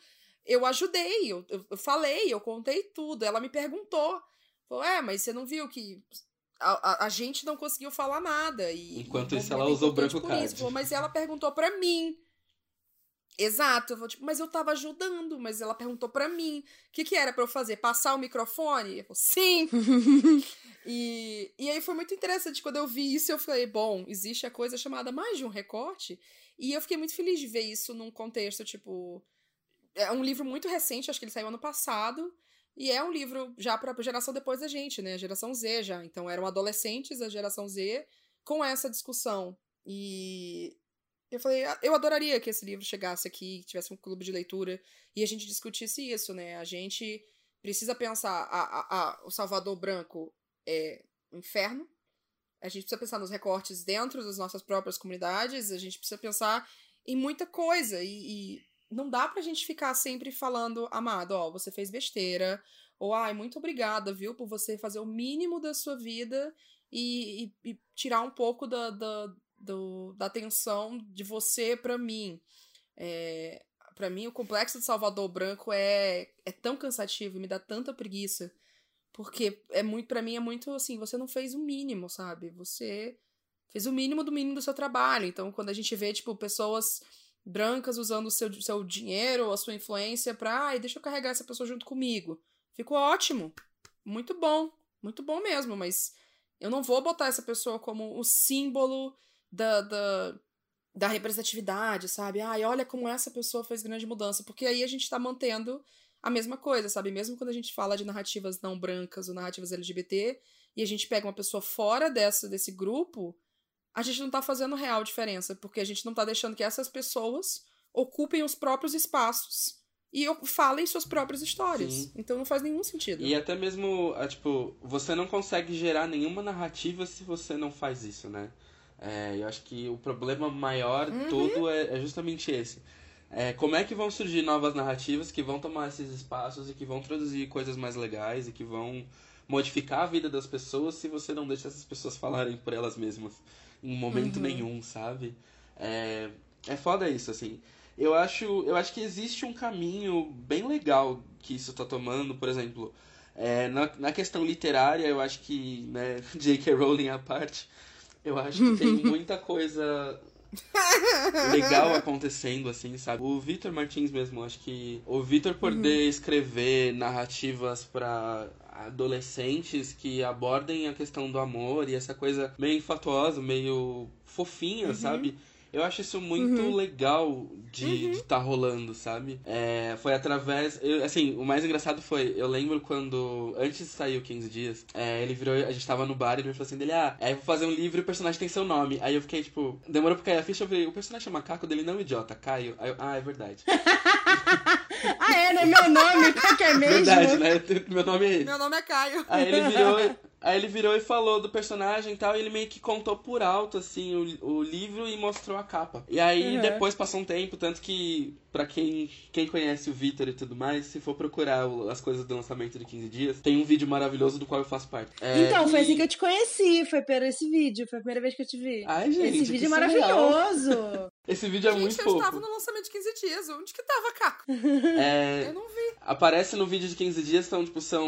Speaker 2: Eu ajudei, eu, eu, falei, eu contei tudo. Ela me perguntou. Falou, é, mas você não viu que a, a, a gente não conseguiu falar nada. E,
Speaker 3: Enquanto
Speaker 2: e
Speaker 3: isso, ela usou branco card.
Speaker 2: isso. Mas ela perguntou pra mim. Exato, eu vou, tipo, mas eu tava ajudando, mas ela perguntou pra mim. O que, que era pra eu fazer? Passar o microfone? Eu falei, sim! e, e aí foi muito interessante. Quando eu vi isso, eu falei, bom, existe a coisa chamada mais de um recorte. E eu fiquei muito feliz de ver isso num contexto, tipo. É um livro muito recente, acho que ele saiu ano passado. E é um livro já pra geração depois da gente, né? Geração Z já. Então eram adolescentes da geração Z com essa discussão. E eu falei, "Ah, eu adoraria que esse livro chegasse aqui, tivesse um clube de leitura e a gente discutisse isso, né? A gente precisa pensar, a, a, a- o Salvador Branco é inferno, a gente precisa pensar nos recortes dentro das nossas próprias comunidades, a gente precisa pensar em muita coisa e, e não dá pra gente ficar sempre falando, amado, ó, você fez besteira, ou ai, muito obrigada, viu, por você fazer o mínimo da sua vida e, e- e tirar um pouco da, da, do- da atenção de você pra mim. É, para mim, o complexo de Salvador Branco é, é tão cansativo e me dá tanta preguiça. Porque é muito, para mim, é muito assim, você não fez o mínimo, sabe? Você fez o mínimo do mínimo do seu trabalho. Então, quando a gente vê, tipo, pessoas brancas usando o seu, seu dinheiro, a sua influência pra, ai, deixa eu carregar essa pessoa junto comigo. Ficou ótimo. Muito bom. Muito bom mesmo, mas eu não vou botar essa pessoa como o símbolo da, da, da representatividade, sabe? Ai, olha como essa pessoa fez grande mudança. Porque aí a gente tá mantendo a mesma coisa, sabe? Mesmo quando a gente fala de narrativas não brancas ou narrativas LGBT, e a gente pega uma pessoa fora dessa, desse grupo, a gente não tá fazendo real diferença, porque a gente não tá deixando que essas pessoas ocupem os próprios espaços e falem suas próprias histórias.
Speaker 3: Sim.
Speaker 2: Então não faz nenhum sentido.
Speaker 3: E até mesmo, é, tipo, você não consegue gerar nenhuma narrativa se você não faz isso, né? É, eu acho que o problema maior
Speaker 2: Uhum.
Speaker 3: todo é, é justamente esse. É, como é que vão surgir novas narrativas que vão tomar esses espaços e que vão produzir coisas mais legais e que vão modificar a vida das pessoas se você não deixa essas pessoas falarem por elas mesmas em momento
Speaker 2: Uhum.
Speaker 3: nenhum, sabe? É, é foda isso, assim. Eu acho, eu acho que existe um caminho bem legal que isso tá tomando, por exemplo, é, na, na questão literária, eu acho que, né, J.K. Rowling à parte, eu acho que tem muita coisa legal acontecendo, assim, sabe? O Vitor Martins mesmo, acho que o Vitor poder escrever narrativas pra adolescentes que abordem a questão do amor e essa coisa meio infatuosa, meio fofinha, sabe? Eu acho isso muito legal de estar rolando, sabe? É, foi através. eu- assim, o mais engraçado foi, eu lembro quando. Antes de sair o 15 dias, é, ele virou. A gente tava no bar e ele me falou assim: dele, ah, aí eu vou fazer um livro e o personagem tem seu nome. Aí eu fiquei tipo, demorou pra cair a ficha, eu falei, o personagem chama Caco dele não idiota, Caio. Aí eu, ah, é verdade.
Speaker 1: Ah, é, né? Meu nome, qual que é mesmo?
Speaker 3: verdade, né? Meu nome é esse.
Speaker 2: Meu nome é Caio.
Speaker 3: Aí ele virou, aí ele virou e falou do personagem e tal, e ele meio que contou por alto, assim, o, o livro e mostrou a capa. E aí
Speaker 1: Uhum.
Speaker 3: depois passou um tempo, tanto que, pra quem, quem conhece o Vitor e tudo mais, se for procurar o- as coisas do lançamento de 15 dias, tem um vídeo maravilhoso do qual eu faço parte. É,
Speaker 1: Então, foi
Speaker 3: e-
Speaker 1: assim que eu te conheci, foi por esse vídeo, foi a primeira vez que eu te vi.
Speaker 3: Ai, gente,
Speaker 1: esse vídeo é maravilhoso.
Speaker 3: Esse vídeo é
Speaker 2: Gente,
Speaker 3: muito
Speaker 2: eu
Speaker 3: fofo.
Speaker 2: estava no lançamento de 15 dias. Onde que tava, Caco?
Speaker 3: É,
Speaker 2: Eu não vi.
Speaker 3: Aparece no vídeo de 15 dias, são, tipo, são,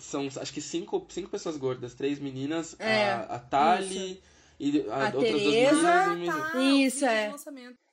Speaker 3: são acho que cinco, cinco pessoas gordas, três meninas,
Speaker 1: É,
Speaker 3: a, a Tali e a,
Speaker 1: A
Speaker 3: outras duas
Speaker 1: Tereza.
Speaker 3: e
Speaker 2: Ah, tá.
Speaker 1: Isso, é.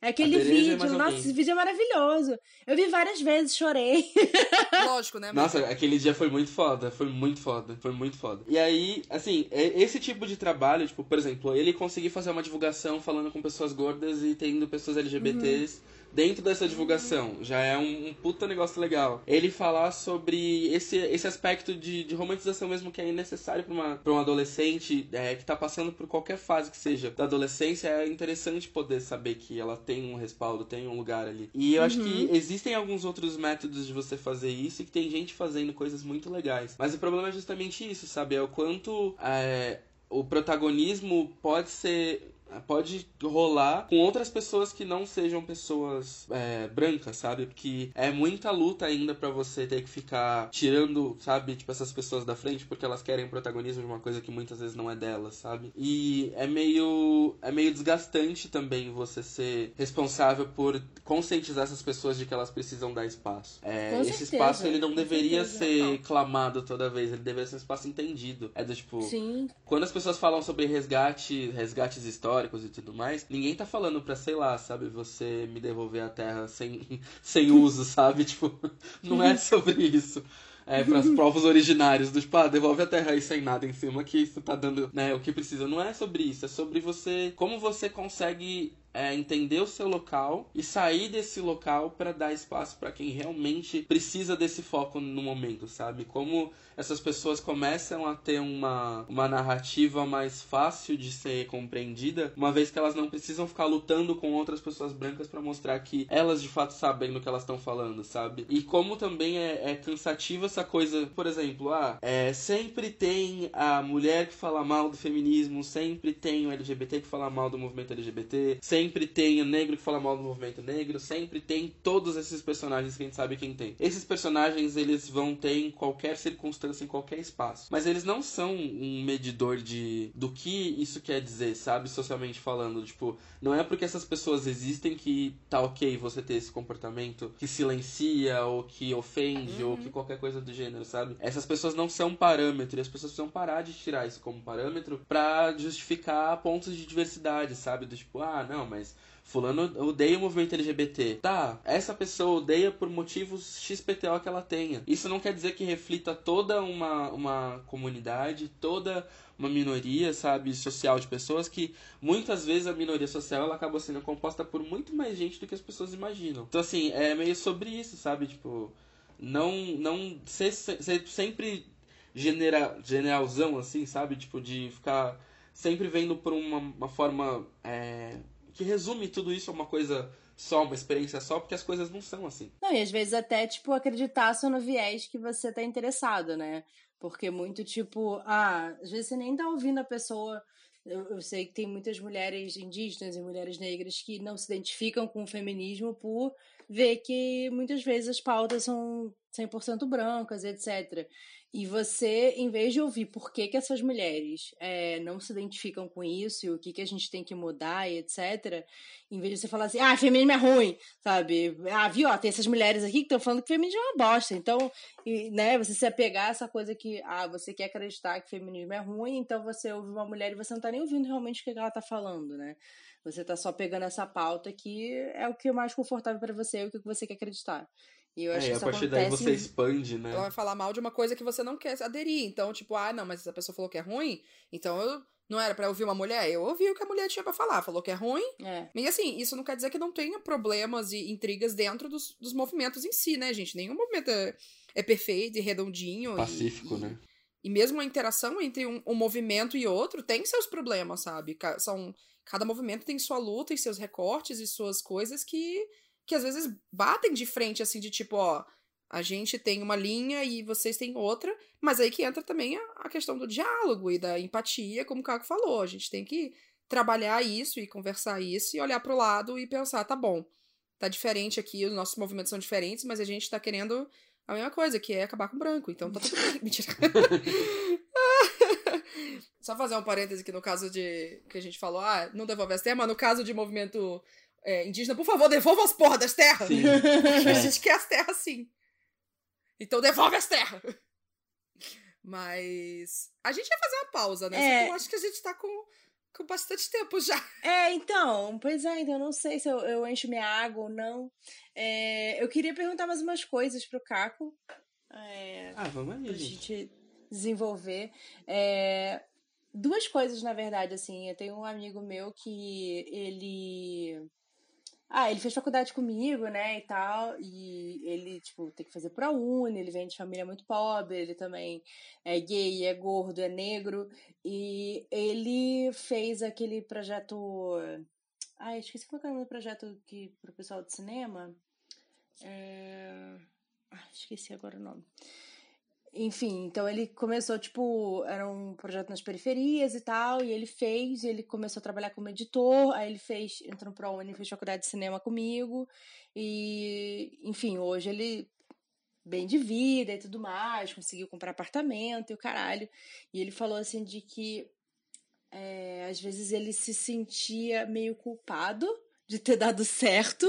Speaker 1: É aquele
Speaker 3: A mais
Speaker 1: vídeo, nossa,
Speaker 3: alguém.
Speaker 1: esse vídeo é maravilhoso. Eu vi várias vezes, chorei.
Speaker 2: Lógico, né?
Speaker 3: Nossa, aquele dia foi muito foda, foi muito foda, foi muito foda. E aí, assim, é- esse tipo de trabalho, tipo, por exemplo, ele conseguir fazer uma divulgação falando com pessoas gordas e tendo pessoas LGBTs dentro dessa divulgação, já é um, um puta negócio legal. Ele falar sobre esse, esse aspecto de, de romantização mesmo que é necessário pra, uma, pra um adolescente é, que tá passando por qualquer fase que seja da adolescência, é interessante poder saber que ela tem um respaldo, tem um lugar ali. E eu acho que existem alguns outros métodos de você fazer isso e que tem gente fazendo coisas muito legais. Mas o problema é justamente isso, sabe? É o quanto é, o protagonismo pode ser pode rolar com outras pessoas que não sejam pessoas é, brancas, sabe? Porque é muita luta ainda para você ter que ficar tirando, sabe, tipo, essas pessoas da frente porque elas querem protagonismo de uma coisa que muitas vezes não é delas, sabe? E é meio é meio desgastante também você ser responsável por conscientizar essas pessoas de que elas precisam dar espaço. É, esse espaço ele não deveria ser não. clamado toda vez, ele deveria ser um espaço entendido. É do tipo,
Speaker 1: Sim.
Speaker 3: quando as pessoas falam sobre resgate, resgates históricos históricos e tudo mais, ninguém tá falando pra, sei lá, sabe, você me devolver a terra sem, sem uso, sabe? Tipo, não é sobre isso. É, para os povos originários, do tipo, ah, devolve a terra aí sem nada em cima, que isso tá dando, né, o que precisa. Não é sobre isso, é sobre você, como você consegue é entender o seu local e sair desse local para dar espaço para quem realmente precisa desse foco no momento, sabe? Como essas pessoas começam a ter uma, uma narrativa mais fácil de ser compreendida, uma vez que elas não precisam ficar lutando com outras pessoas brancas para mostrar que elas de fato sabem do que elas estão falando, sabe? E como também é, é cansativo essa coisa, por exemplo, ah, é, sempre tem a mulher que fala mal do feminismo, sempre tem o LGBT que fala mal do movimento LGBT, sempre sempre tem o negro que fala mal do movimento negro, sempre tem todos esses personagens que a gente sabe quem tem. Esses personagens eles vão ter em qualquer circunstância, em qualquer espaço. Mas eles não são um medidor de do que isso quer dizer, sabe? Socialmente falando. Tipo, não é porque essas pessoas existem que tá ok você ter esse comportamento que silencia ou que ofende uhum. ou que qualquer coisa do gênero, sabe? Essas pessoas não são parâmetro e as pessoas precisam parar de tirar isso como parâmetro para justificar pontos de diversidade, sabe? Do tipo, ah, não, mas Fulano odeia o movimento LGBT. Tá, essa pessoa odeia por motivos XPTO que ela tenha. Isso não quer dizer que reflita toda uma, uma comunidade, toda uma minoria, sabe, social de pessoas que muitas vezes a minoria social ela acaba sendo composta por muito mais gente do que as pessoas imaginam. Então assim, é meio sobre isso, sabe, tipo, não não ser, ser sempre genera, generalzão assim, sabe, tipo de ficar sempre vendo por uma, uma forma é, que resume tudo isso a uma coisa só, uma experiência só, porque as coisas não são assim.
Speaker 1: Não, e às vezes até, tipo, acreditar só no viés que você tá interessado, né? Porque muito, tipo, ah, às vezes você nem tá ouvindo a pessoa. Eu, eu sei que tem muitas mulheres indígenas e mulheres negras que não se identificam com o feminismo por ver que muitas vezes as pautas são 100% brancas, etc. E você, em vez de ouvir por que, que essas mulheres é, não se identificam com isso e o que, que a gente tem que mudar e etc., em vez de você falar assim, ah, feminismo é ruim, sabe? Ah, viu, ó, tem essas mulheres aqui que estão falando que feminismo é uma bosta. Então, e, né, você se apegar a essa coisa que, ah, você quer acreditar que feminismo é ruim, então você ouve uma mulher e você não tá nem ouvindo realmente o que ela tá falando, né? Você tá só pegando essa pauta que é o que é mais confortável para você e o que você quer acreditar.
Speaker 3: E eu acho é, que isso a partir daí você expande, né?
Speaker 2: Ela vai falar mal de uma coisa que você não quer aderir. Então, tipo, ah, não, mas essa pessoa falou que é ruim, então eu não era para ouvir uma mulher, eu ouvi o que a mulher tinha para falar, falou que é ruim.
Speaker 1: É.
Speaker 2: E assim, isso não quer dizer que não tenha problemas e intrigas dentro dos, dos movimentos em si, né, gente? Nenhum movimento é, é perfeito e redondinho.
Speaker 3: Pacífico,
Speaker 2: e,
Speaker 3: né?
Speaker 2: E, e mesmo a interação entre um, um, movimento e outro tem seus problemas, sabe? São, cada movimento tem sua luta e seus recortes e suas coisas que, que às vezes batem de frente, assim, de tipo, ó a gente tem uma linha e vocês têm outra, mas aí que entra também a, a questão do diálogo e da empatia, como o Caco falou. A gente tem que trabalhar isso e conversar isso e olhar para o lado e pensar, tá bom, tá diferente aqui, os nossos movimentos são diferentes, mas a gente tá querendo a mesma coisa, que é acabar com o branco, então tá tudo bem. Mentira. Só fazer um parêntese aqui no caso de que a gente falou, ah, não devolve as terras, mas no caso de movimento é, indígena, por favor, devolva as porras das terras. Sim. a gente quer as terras sim. Então devolve as terras! Mas a gente vai fazer uma pausa, né? É... eu acho que a gente tá com, com bastante tempo já.
Speaker 1: É, então, pois é, então eu não sei se eu, eu encho minha água ou não. É, eu queria perguntar mais umas coisas pro Caco. É,
Speaker 3: ah, vamos aí,
Speaker 1: pra gente, gente desenvolver. É, duas coisas, na verdade, assim. Eu tenho um amigo meu que ele ah, ele fez faculdade comigo, né, e tal, e ele, tipo, tem que fazer pra uni, ele vem de família muito pobre, ele também é gay, é gordo, é negro, e ele fez aquele projeto... Ai, esqueci qual é o nome do projeto que, pro pessoal de cinema. É... Ai, esqueci agora o nome. Enfim, então ele começou, tipo, era um projeto nas periferias e tal, e ele fez, ele começou a trabalhar como editor, aí ele fez, entrou pro Uni, fez faculdade de cinema comigo, e, enfim, hoje ele bem de vida e tudo mais, conseguiu comprar apartamento e o caralho. E ele falou assim de que é, às vezes ele se sentia meio culpado de ter dado certo,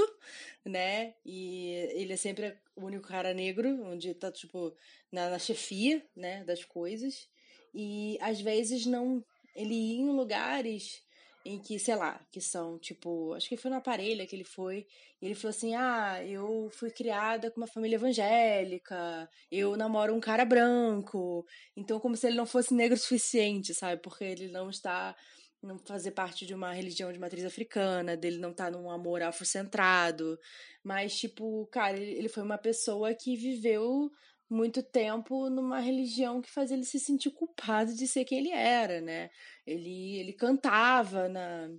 Speaker 1: né? E ele é sempre o único cara negro, onde tá, tipo, na, na chefia, né, das coisas. E às vezes não. Ele ia em lugares em que, sei lá, que são, tipo, acho que foi no aparelho que ele foi, e ele falou assim: "Ah, eu fui criada com uma família evangélica, eu namoro um cara branco". Então como se ele não fosse negro o suficiente, sabe? Porque ele não está não fazer parte de uma religião de matriz africana, dele não estar tá num amor afrocentrado, mas tipo, cara, ele foi uma pessoa que viveu muito tempo numa religião que fazia ele se sentir culpado de ser quem ele era, né? Ele, ele cantava na,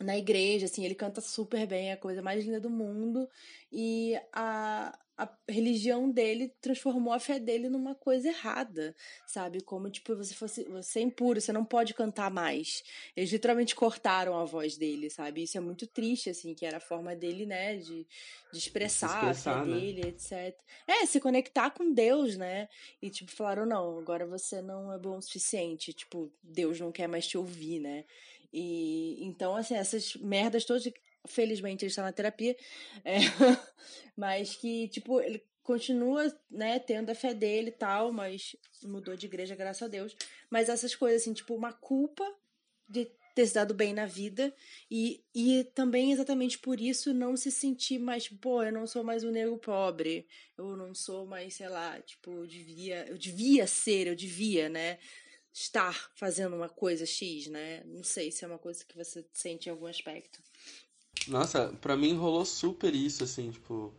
Speaker 1: na igreja, assim, ele canta super bem, é a coisa mais linda do mundo, e a, a religião dele transformou a fé dele numa coisa errada, sabe? Como, tipo, você fosse. Você é impuro, você não pode cantar mais. Eles literalmente cortaram a voz dele, sabe? Isso é muito triste, assim, que era a forma dele, né? De, de expressar, expressar a fé né? dele, etc. É, se conectar com Deus, né? E, tipo, falaram: não, agora você não é bom o suficiente. Tipo, Deus não quer mais te ouvir, né? E então, assim, essas merdas todas felizmente ele está na terapia, é, mas que, tipo, ele continua, né, tendo a fé dele e tal, mas mudou de igreja, graças a Deus. Mas essas coisas, assim, tipo, uma culpa de ter se dado bem na vida e, e também exatamente por isso não se sentir mais, pô, eu não sou mais um negro pobre, eu não sou mais, sei lá, tipo, eu devia, eu devia ser, eu devia, né, estar fazendo uma coisa X, né? Não sei se é uma coisa que você sente em algum aspecto.
Speaker 3: Nossa, pra mim rolou super isso, assim, tipo.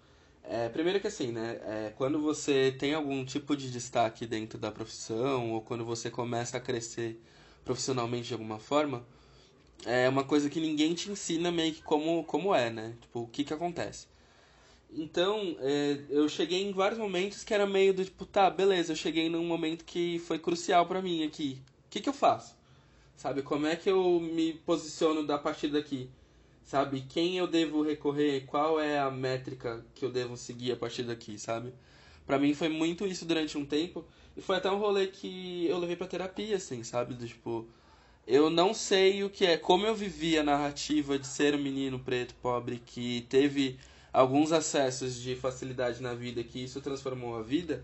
Speaker 3: É, primeiro que assim, né? É, quando você tem algum tipo de destaque dentro da profissão, ou quando você começa a crescer profissionalmente de alguma forma, é uma coisa que ninguém te ensina meio que como, como é, né? Tipo, o que que acontece. Então, é, eu cheguei em vários momentos que era meio do tipo, tá, beleza, eu cheguei num momento que foi crucial para mim aqui. O que que eu faço? Sabe, como é que eu me posiciono da partir daqui? Sabe? Quem eu devo recorrer, qual é a métrica que eu devo seguir a partir daqui, sabe? Para mim foi muito isso durante um tempo e foi até um rolê que eu levei para terapia, assim, sabe? Do, tipo, eu não sei o que é, como eu vivi a narrativa de ser um menino preto pobre que teve alguns acessos de facilidade na vida, que isso transformou a vida.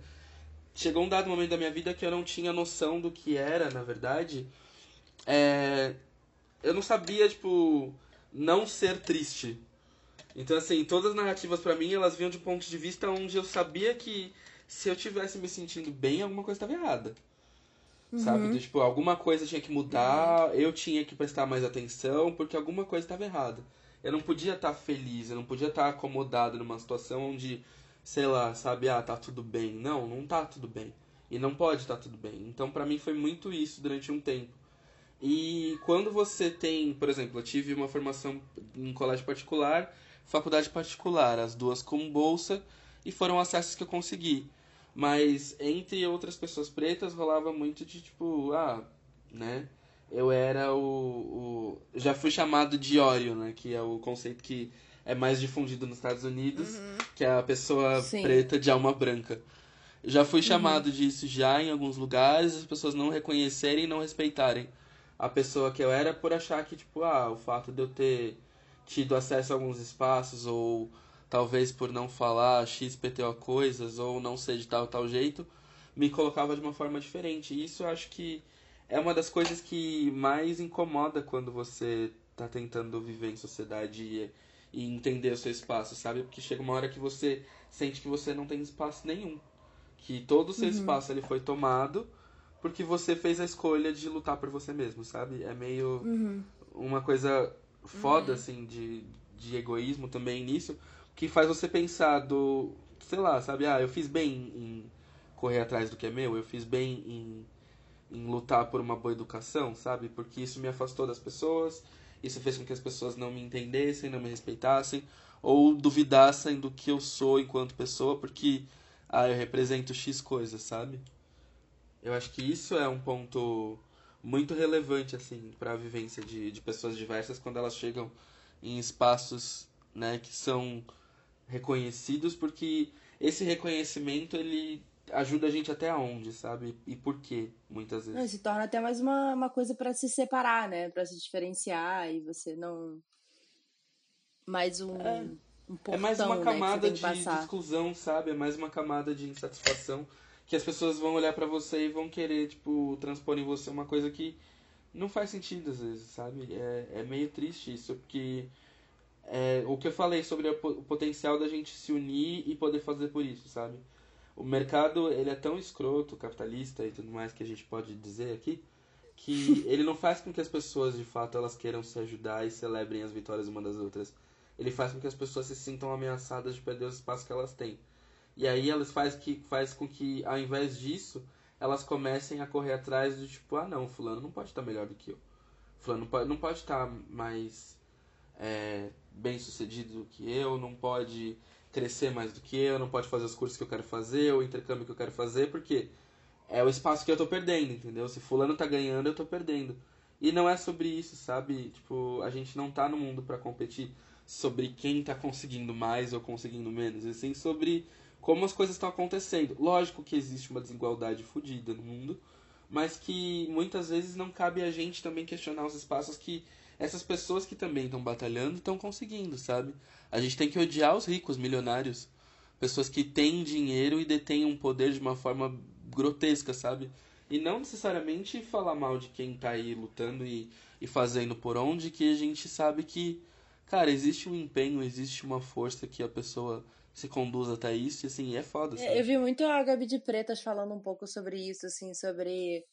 Speaker 3: Chegou um dado momento da minha vida que eu não tinha noção do que era, na verdade. É... Eu não sabia, tipo, não ser triste. Então, assim, todas as narrativas para mim, elas vinham de um ponto de vista onde eu sabia que se eu tivesse me sentindo bem, alguma coisa estava errada. Uhum. Sabe? Então, tipo, alguma coisa tinha que mudar, uhum. eu tinha que prestar mais atenção, porque alguma coisa estava errada. Eu não podia estar tá feliz, eu não podia estar tá acomodado numa situação onde, sei lá, sabe, ah, tá tudo bem. Não, não tá tudo bem. E não pode estar tá tudo bem. Então, para mim, foi muito isso durante um tempo. E quando você tem, por exemplo, eu tive uma formação em colégio particular, faculdade particular, as duas com bolsa, e foram acessos que eu consegui. Mas entre outras pessoas pretas rolava muito de tipo, ah, né? Eu era o, o. já fui chamado de óleo, né? Que é o conceito que é mais difundido nos Estados Unidos, uhum. que é a pessoa Sim. preta de alma branca. Já fui uhum. chamado uhum. disso já em alguns lugares, as pessoas não reconhecerem e não respeitarem a pessoa que eu era por achar que, tipo, ah, o fato de eu ter tido acesso a alguns espaços, ou talvez por não falar XPTO coisas, ou não ser de tal tal jeito, me colocava de uma forma diferente. E isso eu acho que é uma das coisas que mais incomoda quando você tá tentando viver em sociedade e, e entender o seu espaço, sabe? Porque chega uma hora que você sente que você não tem espaço nenhum. Que todo o seu uhum. espaço ele foi tomado porque você fez a escolha de lutar por você mesmo, sabe? É meio uhum. uma coisa foda, uhum. assim, de, de egoísmo também nisso, que faz você pensar do, sei lá, sabe? Ah, eu fiz bem em correr atrás do que é meu, eu fiz bem em, em lutar por uma boa educação, sabe? Porque isso me afastou das pessoas, isso fez com que as pessoas não me entendessem, não me respeitassem, ou duvidassem do que eu sou enquanto pessoa, porque, ah, eu represento X coisas, sabe? Eu acho que isso é um ponto muito relevante, assim, para a vivência de, de pessoas diversas quando elas chegam em espaços, né, que são reconhecidos, porque esse reconhecimento, ele ajuda a gente até aonde, sabe? E por quê, muitas vezes.
Speaker 1: Não, se torna até mais uma, uma coisa para se separar, né? Para se diferenciar e você não... Mais um...
Speaker 3: É.
Speaker 1: Um portão,
Speaker 3: é mais uma
Speaker 1: né,
Speaker 3: camada de, de, exclusão, sabe? É mais uma camada de insatisfação que as pessoas vão olhar para você e vão querer, tipo, transpor em você uma coisa que não faz sentido às vezes, sabe? É, é meio triste isso, porque é, o que eu falei sobre o potencial da gente se unir e poder fazer por isso, sabe? O mercado, ele é tão escroto, capitalista e tudo mais que a gente pode dizer aqui, que ele não faz com que as pessoas, de fato, elas queiram se ajudar e celebrem as vitórias uma das outras. Ele faz com que as pessoas se sintam ameaçadas de perder os espaços que elas têm. E aí elas faz, que, faz com que, ao invés disso, elas comecem a correr atrás do tipo, ah não, fulano não pode estar melhor do que eu. Fulano não pode, estar mais é, bem sucedido do que eu, não pode crescer mais do que eu, não pode fazer os cursos que eu quero fazer, o intercâmbio que eu quero fazer, porque é o espaço que eu tô perdendo, entendeu? Se fulano tá ganhando, eu tô perdendo. E não é sobre isso, sabe? Tipo, a gente não tá no mundo para competir sobre quem tá conseguindo mais ou conseguindo menos, e sim sobre como as coisas estão acontecendo. Lógico que existe uma desigualdade fodida no mundo, mas que muitas vezes não cabe a gente também questionar os espaços que essas pessoas que também estão batalhando estão conseguindo, sabe? A gente tem que odiar os ricos, milionários, pessoas que têm dinheiro e detêm um poder de uma forma grotesca, sabe? E não necessariamente falar mal de quem tá aí lutando e, e fazendo por onde, que a gente sabe que, cara, existe um empenho, existe uma força que a pessoa se conduz até isso, e assim, é foda.
Speaker 1: É, eu vi muito a Gabi de Pretas falando um pouco sobre isso, assim, sobre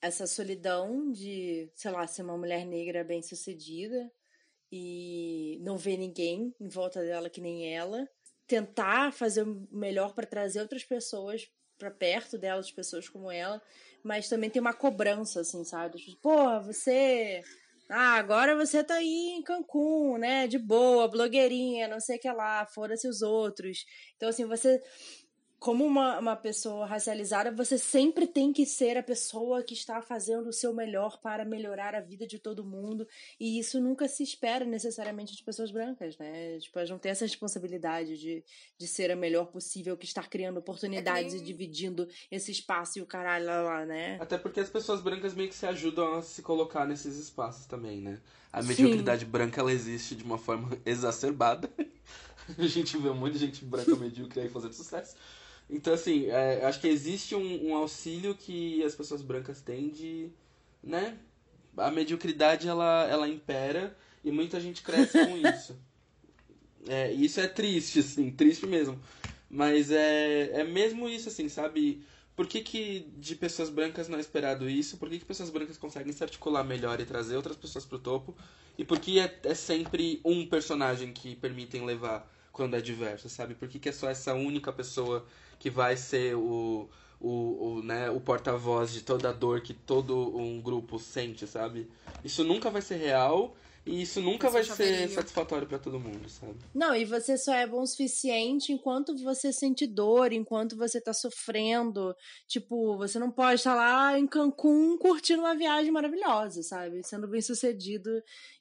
Speaker 1: essa solidão de, sei lá, ser uma mulher negra bem sucedida e não ver ninguém em volta dela que nem ela. Tentar fazer o melhor para trazer outras pessoas para perto dela, de pessoas como ela, mas também tem uma cobrança, assim, sabe? Tipo, Pô, você ah, agora você tá aí em Cancún, né? De boa, blogueirinha, não sei o que lá, fora-se os outros. Então, assim, você como uma, uma pessoa racializada, você sempre tem que ser a pessoa que está fazendo o seu melhor para melhorar a vida de todo mundo. E isso nunca se espera necessariamente de pessoas brancas, né? Tipo, elas não têm essa responsabilidade de, de ser a melhor possível, que estar criando oportunidades é nem... e dividindo esse espaço e o caralho lá, lá, né?
Speaker 3: Até porque as pessoas brancas meio que se ajudam a se colocar nesses espaços também, né? A mediocridade Sim. branca, ela existe de uma forma exacerbada. a gente vê um monte de gente branca medíocre aí fazendo sucesso. Então, assim, é, acho que existe um, um, auxílio que as pessoas brancas têm de. né? A mediocridade ela, ela impera e muita gente cresce com isso. É, isso é triste, assim, triste mesmo. Mas é, é mesmo isso, assim, sabe? Por que, que de pessoas brancas não é esperado isso? Por que, que pessoas brancas conseguem se articular melhor e trazer outras pessoas pro topo? E por que é, é sempre um personagem que permitem levar quando é diverso, sabe? Por que, que é só essa única pessoa que vai ser o, o, o, né, o porta-voz de toda a dor que todo um grupo sente, sabe? Isso nunca vai ser real e isso nunca vai ser satisfatório para todo mundo, sabe?
Speaker 1: Não, e você só é bom o suficiente enquanto você sente dor, enquanto você tá sofrendo. Tipo, você não pode estar lá em Cancún curtindo uma viagem maravilhosa, sabe? Sendo bem sucedido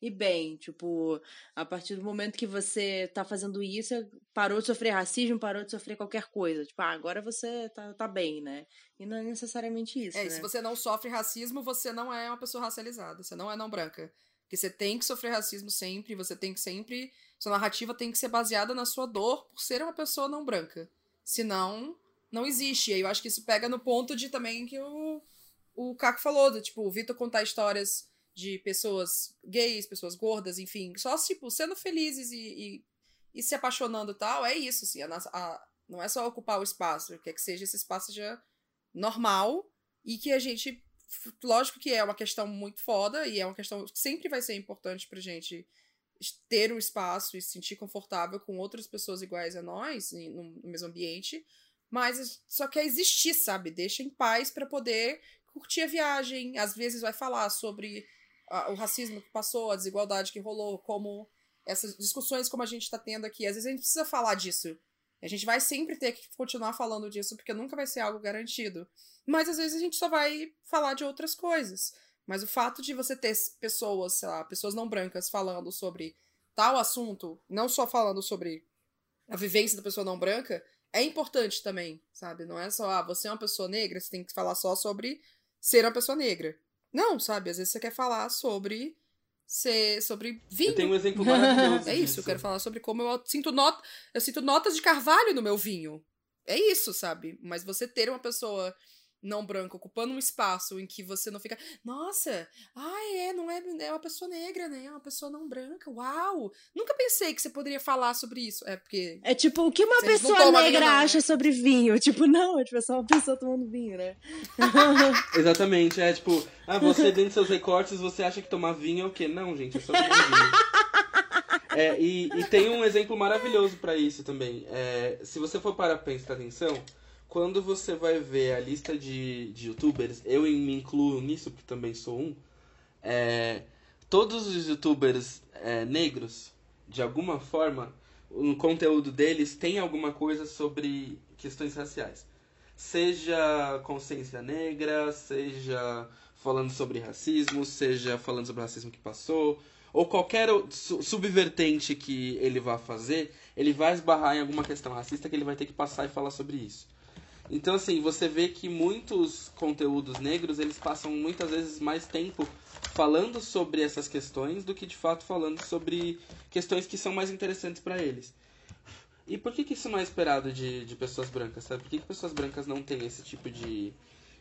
Speaker 1: e bem. Tipo, a partir do momento que você tá fazendo isso, parou de sofrer racismo, parou de sofrer qualquer coisa. Tipo, ah, agora você tá, tá bem, né? E não é necessariamente isso.
Speaker 2: É,
Speaker 1: né?
Speaker 2: se você não sofre racismo, você não é uma pessoa racializada, você não é não branca. Porque você tem que sofrer racismo sempre, você tem que sempre. Sua narrativa tem que ser baseada na sua dor por ser uma pessoa não branca. Senão, não existe. E aí eu acho que isso pega no ponto de também que o, o Caco falou, do, tipo, o Vitor contar histórias de pessoas gays, pessoas gordas, enfim, só, tipo, sendo felizes e, e, e se apaixonando e tal, é isso, assim, a, a, não é só ocupar o espaço, quer que seja esse espaço já normal e que a gente lógico que é uma questão muito foda e é uma questão que sempre vai ser importante pra gente ter um espaço e se sentir confortável com outras pessoas iguais a nós no, mesmo ambiente, mas só quer existir, sabe? Deixa em paz para poder curtir a viagem. Às vezes vai falar sobre o racismo que passou, a desigualdade que rolou, como essas discussões como a gente está tendo aqui. Às vezes a gente precisa falar disso. A gente vai sempre ter que continuar falando disso, porque nunca vai ser algo garantido. Mas às vezes a gente só vai falar de outras coisas. Mas o fato de você ter pessoas, sei lá, pessoas não brancas falando sobre tal assunto, não só falando sobre a vivência da pessoa não branca, é importante também, sabe? Não é só, ah, você é uma pessoa negra, você tem que falar só sobre ser uma pessoa negra. Não, sabe? Às vezes você quer falar sobre ser sobre vinho. Eu
Speaker 3: tenho um exemplo maravilhoso.
Speaker 2: é isso, eu quero falar sobre como eu sinto not eu sinto notas de carvalho no meu vinho. É isso, sabe? Mas você ter uma pessoa não branco ocupando um espaço em que você não fica, nossa, ai, é, não é, é uma pessoa negra, né? É uma pessoa não branca. Uau! Nunca pensei que você poderia falar sobre isso. É porque
Speaker 1: É tipo, o que uma pessoa negra não, acha né? sobre vinho? Tipo, não, é tipo, é só uma pessoa tomando vinho, né?
Speaker 3: Exatamente, é tipo, ah, você dentro dos seus recortes, você acha que tomar vinho é o quê? Não, gente, é só tomar vinho. É, e, e, tem um exemplo maravilhoso para isso também. É, se você for para prestar atenção, quando você vai ver a lista de, de youtubers, eu me incluo nisso, porque também sou um, é, todos os youtubers é, negros, de alguma forma, o conteúdo deles tem alguma coisa sobre questões raciais. Seja consciência negra, seja falando sobre racismo, seja falando sobre o racismo que passou, ou qualquer subvertente que ele vá fazer, ele vai esbarrar em alguma questão racista que ele vai ter que passar e falar sobre isso. Então, assim, você vê que muitos conteúdos negros, eles passam muitas vezes mais tempo falando sobre essas questões do que de fato falando sobre questões que são mais interessantes para eles. E por que, que isso não é esperado de, de pessoas brancas, sabe? Por que, que pessoas brancas não têm esse tipo de,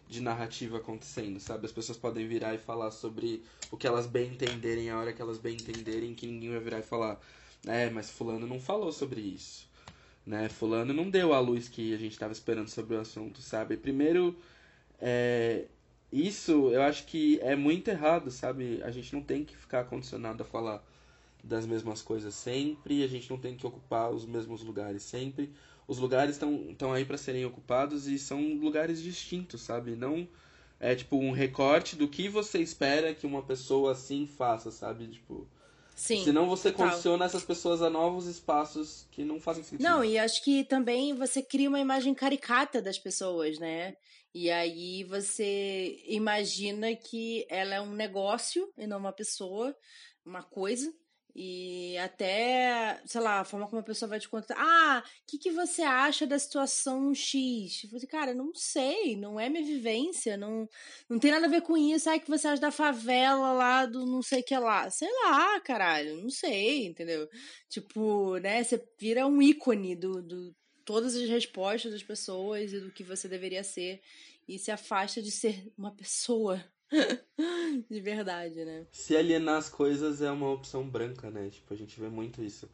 Speaker 3: de narrativa acontecendo, sabe? As pessoas podem virar e falar sobre o que elas bem entenderem, a hora que elas bem entenderem, que ninguém vai virar e falar, é, mas fulano não falou sobre isso né? Fulano não deu a luz que a gente estava esperando sobre o assunto, sabe? Primeiro, é, isso eu acho que é muito errado, sabe? A gente não tem que ficar condicionado a falar das mesmas coisas sempre, a gente não tem que ocupar os mesmos lugares sempre. Os lugares estão aí para serem ocupados e são lugares distintos, sabe? Não é tipo um recorte do que você espera que uma pessoa assim faça, sabe? Tipo, Sim. Senão você total. condiciona essas pessoas a novos espaços que não fazem sentido.
Speaker 1: Não, e acho que também você cria uma imagem caricata das pessoas, né? E aí você imagina que ela é um negócio e não uma pessoa, uma coisa. E até, sei lá, a forma como a pessoa vai te contar. Ah, o que, que você acha da situação X? Eu falei, cara, não sei, não é minha vivência, não, não tem nada a ver com isso. Ai, que você acha da favela lá do não sei o que lá. Sei lá, caralho, não sei, entendeu? Tipo, né, você vira um ícone do, do todas as respostas das pessoas e do que você deveria ser. E se afasta de ser uma pessoa de verdade, né?
Speaker 3: Se alienar as coisas é uma opção branca, né? Tipo, a gente vê muito isso.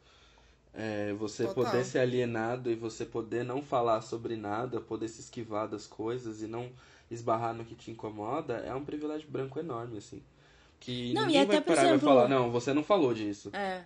Speaker 3: É, você Total. poder ser alienado e você poder não falar sobre nada, poder se esquivar das coisas e não esbarrar no que te incomoda, é um privilégio branco enorme, assim. Que não, ninguém vai parar e vai falar, não, você não falou disso.
Speaker 1: É.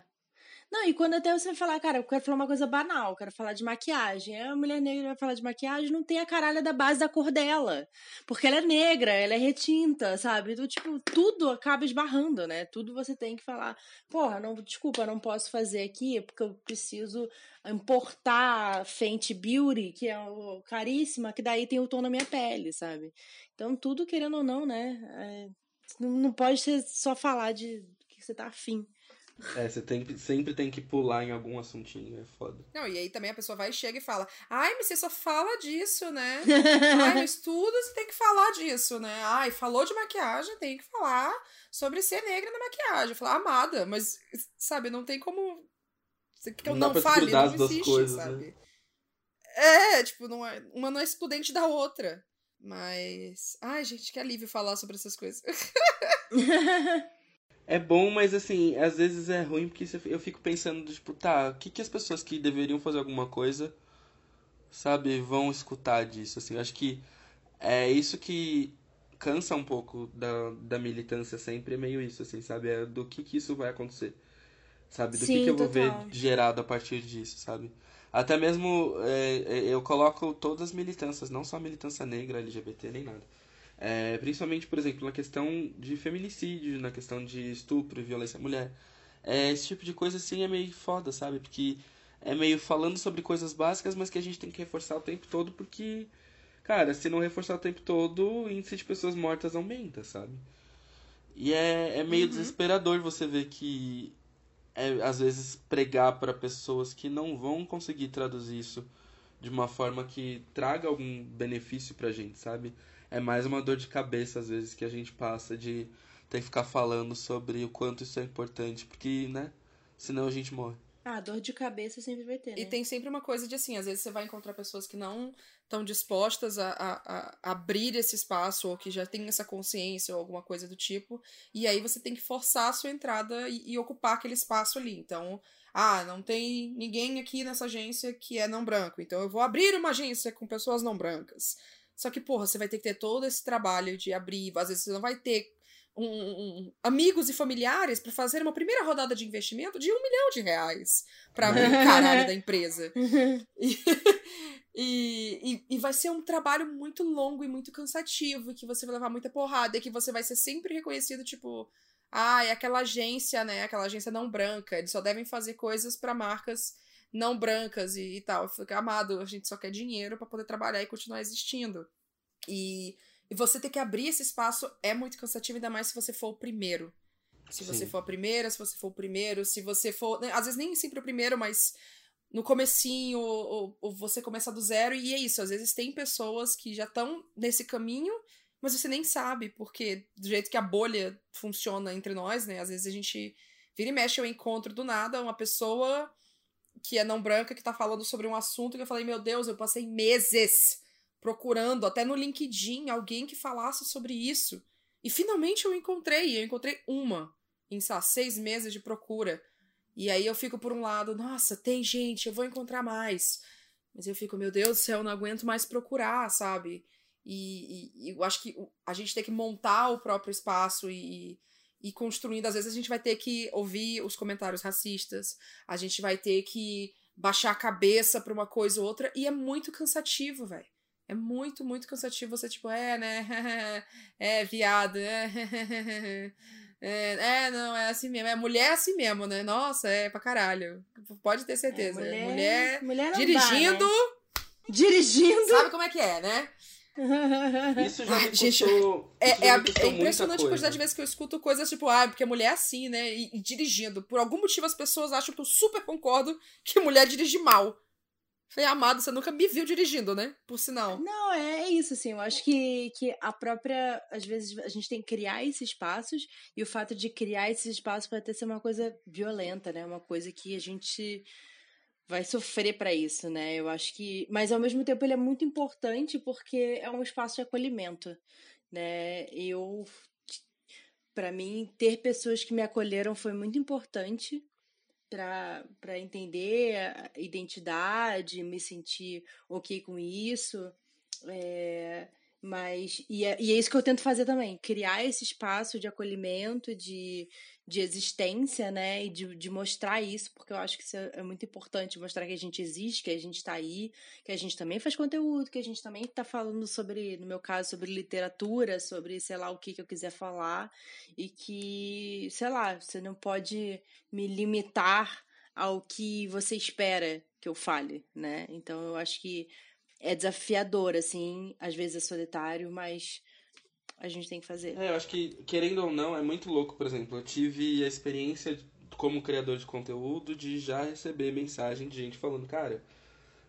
Speaker 1: Não, e quando até você falar, cara, eu quero falar uma coisa banal, quero falar de maquiagem. A mulher negra vai falar de maquiagem, não tem a caralha da base da cor dela. Porque ela é negra, ela é retinta, sabe? Então, tipo, tudo acaba esbarrando, né? Tudo você tem que falar, porra, não, desculpa, não posso fazer aqui porque eu preciso importar Fenty Beauty, que é caríssima, que daí tem o tom na minha pele, sabe? Então, tudo, querendo ou não, né? É, não pode ser só falar de que você tá afim.
Speaker 3: É, você tem, sempre tem que pular em algum assuntinho, é foda.
Speaker 2: Não, e aí também a pessoa vai e chega e fala: Ai, mas você só fala disso, né? Ai, no estudo você tem que falar disso, né? Ai, falou de maquiagem, tem que falar sobre ser negra na maquiagem. Falo, amada, mas, sabe, não tem como. Que eu não, não fale, não existe, coisas, né? sabe? Né? É, tipo, não é, uma não é excludente da outra. Mas. Ai, gente, que alívio falar sobre essas coisas.
Speaker 3: É bom, mas assim, às vezes é ruim porque eu fico pensando, tipo, tá, o que, que as pessoas que deveriam fazer alguma coisa, sabe, vão escutar disso, assim. Eu acho que é isso que cansa um pouco da, da militância sempre, é meio isso, assim, sabe? É do que que isso vai acontecer, sabe? Do Sim, que que eu vou ver gerado a partir disso, sabe? Até mesmo é, é, eu coloco todas as militâncias, não só a militância negra, LGBT, nem nada. É, principalmente, por exemplo, na questão de feminicídio, na questão de estupro e violência à mulher. É, esse tipo de coisa, assim, é meio foda, sabe? Porque é meio falando sobre coisas básicas, mas que a gente tem que reforçar o tempo todo, porque, cara, se não reforçar o tempo todo, o índice de pessoas mortas aumenta, sabe? E é, é meio uhum. desesperador você ver que, é, às vezes, pregar para pessoas que não vão conseguir traduzir isso de uma forma que traga algum benefício pra gente, sabe? É mais uma dor de cabeça, às vezes, que a gente passa de ter que ficar falando sobre o quanto isso é importante, porque, né? Senão a gente morre.
Speaker 1: Ah, dor de cabeça sempre vai ter. Né?
Speaker 2: E tem sempre uma coisa de assim, às vezes você vai encontrar pessoas que não estão dispostas a, a, a, abrir esse espaço, ou que já têm essa consciência, ou alguma coisa do tipo, e aí você tem que forçar a sua entrada e, e ocupar aquele espaço ali. Então, ah, não tem ninguém aqui nessa agência que é não branco, então eu vou abrir uma agência com pessoas não brancas. Só que, porra, você vai ter que ter todo esse trabalho de abrir, às vezes você não vai ter um, um, amigos e familiares para fazer uma primeira rodada de investimento de um milhão de reais para abrir o caralho da empresa. E, e, e, vai ser um trabalho muito longo e muito cansativo, que você vai levar muita porrada, e que você vai ser sempre reconhecido, tipo, ah, é aquela agência, né? Aquela agência não branca. Eles só devem fazer coisas para marcas não brancas e, e tal. Fica amado, a gente só quer dinheiro para poder trabalhar e continuar existindo. E e você ter que abrir esse espaço é muito cansativo, ainda mais se você for o primeiro. Se você Sim. for a primeira, se você for o primeiro, se você for. Né, às vezes nem sempre o primeiro, mas no comecinho, ou, ou você começa do zero, e é isso. Às vezes tem pessoas que já estão nesse caminho, mas você nem sabe, porque do jeito que a bolha funciona entre nós, né? Às vezes a gente vira e mexe, eu encontro do nada uma pessoa que é não branca que tá falando sobre um assunto que eu falei, meu Deus, eu passei meses procurando até no LinkedIn alguém que falasse sobre isso. E finalmente eu encontrei, eu encontrei uma em seis meses de procura. E aí eu fico por um lado, nossa, tem gente, eu vou encontrar mais. Mas eu fico, meu Deus do céu, eu não aguento mais procurar, sabe? E, e, e eu acho que a gente tem que montar o próprio espaço e, e construindo. Às vezes a gente vai ter que ouvir os comentários racistas, a gente vai ter que baixar a cabeça pra uma coisa ou outra, e é muito cansativo, velho. É muito, muito cansativo você, tipo, é, né? é, viado, é, é, é, não, é assim mesmo. É mulher é assim mesmo, né? Nossa, é pra caralho. Pode ter certeza. É, mulher, mulher, mulher dirigindo. Dá, né?
Speaker 1: Dirigindo.
Speaker 2: Sabe como é que é, né?
Speaker 3: Isso já me gente, custou,
Speaker 2: é, é, é, impressionante a quantidade de vezes que eu escuto coisas tipo, ah, porque mulher é assim, né? E, e, dirigindo. Por algum motivo as pessoas acham que eu super concordo que mulher dirige mal. Falei, amado, você nunca me viu dirigindo, né? Por sinal.
Speaker 1: Não, é, é isso, assim. Eu acho que, que a própria. Às vezes a gente tem que criar esses espaços, e o fato de criar esses espaços pode até ser uma coisa violenta, né? Uma coisa que a gente vai sofrer para isso, né? Eu acho que. Mas ao mesmo tempo ele é muito importante porque é um espaço de acolhimento, né? Eu. Para mim, ter pessoas que me acolheram foi muito importante para entender a identidade, me sentir ok com isso. É, mas, e é, e é isso que eu tento fazer também, criar esse espaço de acolhimento, de, de existência, né? E de, de mostrar isso, porque eu acho que isso é, é muito importante, mostrar que a gente existe, que a gente está aí, que a gente também faz conteúdo, que a gente também está falando sobre, no meu caso, sobre literatura, sobre, sei lá, o que, que eu quiser falar, e que, sei lá, você não pode me limitar ao que você espera que eu fale, né? Então eu acho que é desafiador, assim, às vezes é solitário, mas a gente tem que fazer.
Speaker 3: É, eu acho que, querendo ou não, é muito louco, por exemplo, eu tive a experiência como criador de conteúdo de já receber mensagem de gente falando, cara,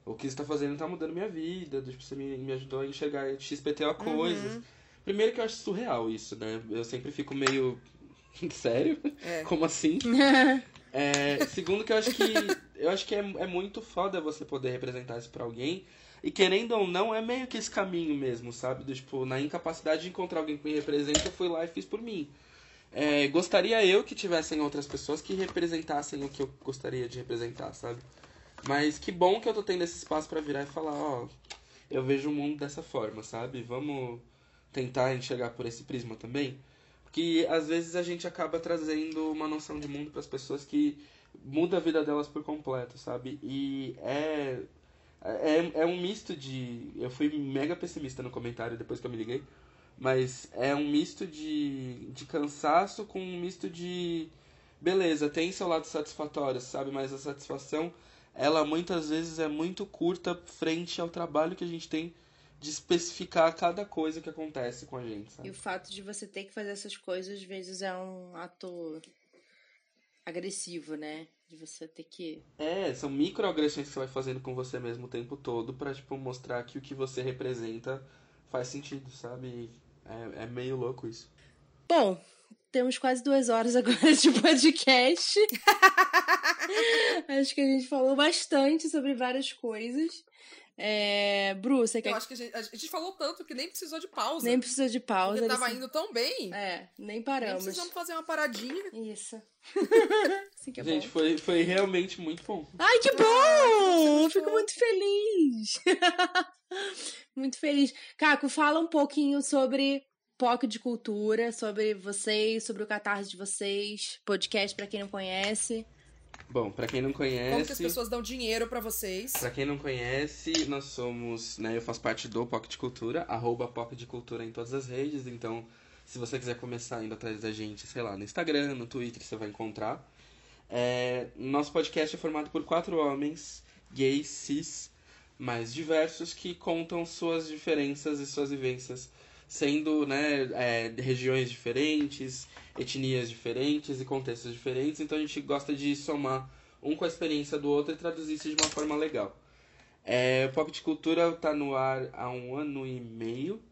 Speaker 3: o que você está fazendo está mudando minha vida, tipo, você me, me ajudou a enxergar XPTO uhum. coisas. Primeiro que eu acho surreal isso, né? Eu sempre fico meio. Sério? É. Como assim? é, segundo que eu acho que. Eu acho que é, é muito foda você poder representar isso pra alguém e querendo ou não, é meio que esse caminho mesmo, sabe? Do, tipo, na incapacidade de encontrar alguém que me representa, eu fui lá e fiz por mim. É, gostaria eu que tivessem outras pessoas que representassem o que eu gostaria de representar, sabe? Mas que bom que eu tô tendo esse espaço para virar e falar, ó, eu vejo o mundo dessa forma, sabe? Vamos tentar enxergar por esse prisma também. Porque às vezes a gente acaba trazendo uma noção de mundo para as pessoas que muda a vida delas por completo, sabe? E é é, é um misto de. Eu fui mega pessimista no comentário depois que eu me liguei. Mas é um misto de, de cansaço com um misto de. Beleza, tem seu lado satisfatório, sabe? Mas a satisfação ela muitas vezes é muito curta frente ao trabalho que a gente tem de especificar cada coisa que acontece com a gente. Sabe?
Speaker 1: E o fato de você ter que fazer essas coisas, às vezes, é um ato agressivo, né? De você ter que.
Speaker 3: É, são microagressões que você vai fazendo com você mesmo o tempo todo pra, tipo, mostrar que o que você representa faz sentido, sabe? É, é meio louco isso.
Speaker 1: Bom, temos quase duas horas agora de podcast. Acho que a gente falou bastante sobre várias coisas. É... Bru, você quer.
Speaker 2: Eu acho que a gente, a gente falou tanto que nem precisou de pausa.
Speaker 1: Nem precisou de pausa.
Speaker 2: Porque tava indo tão bem.
Speaker 1: É, nem paramos.
Speaker 2: Nem precisamos fazer uma paradinha.
Speaker 1: Isso. assim que é
Speaker 3: gente,
Speaker 1: bom.
Speaker 3: foi, foi realmente muito bom.
Speaker 1: Ai, que bom! Fico muito feliz. muito feliz. Caco, fala um pouquinho sobre POC de Cultura, sobre vocês, sobre o catarse de vocês, podcast pra quem não conhece.
Speaker 3: Bom, pra quem não conhece.
Speaker 2: Como que as pessoas dão dinheiro pra vocês?
Speaker 3: Pra quem não conhece, nós somos, né, eu faço parte do POC de Cultura, arroba POC de Cultura em todas as redes, então se você quiser começar indo atrás da gente, sei lá, no Instagram, no Twitter, você vai encontrar. É, nosso podcast é formado por quatro homens, gays, cis, mais diversos, que contam suas diferenças e suas vivências, sendo, né, é, regiões diferentes, etnias diferentes e contextos diferentes, então a gente gosta de somar um com a experiência do outro e traduzir isso de uma forma legal. É, o Pop de Cultura está no ar há um ano e meio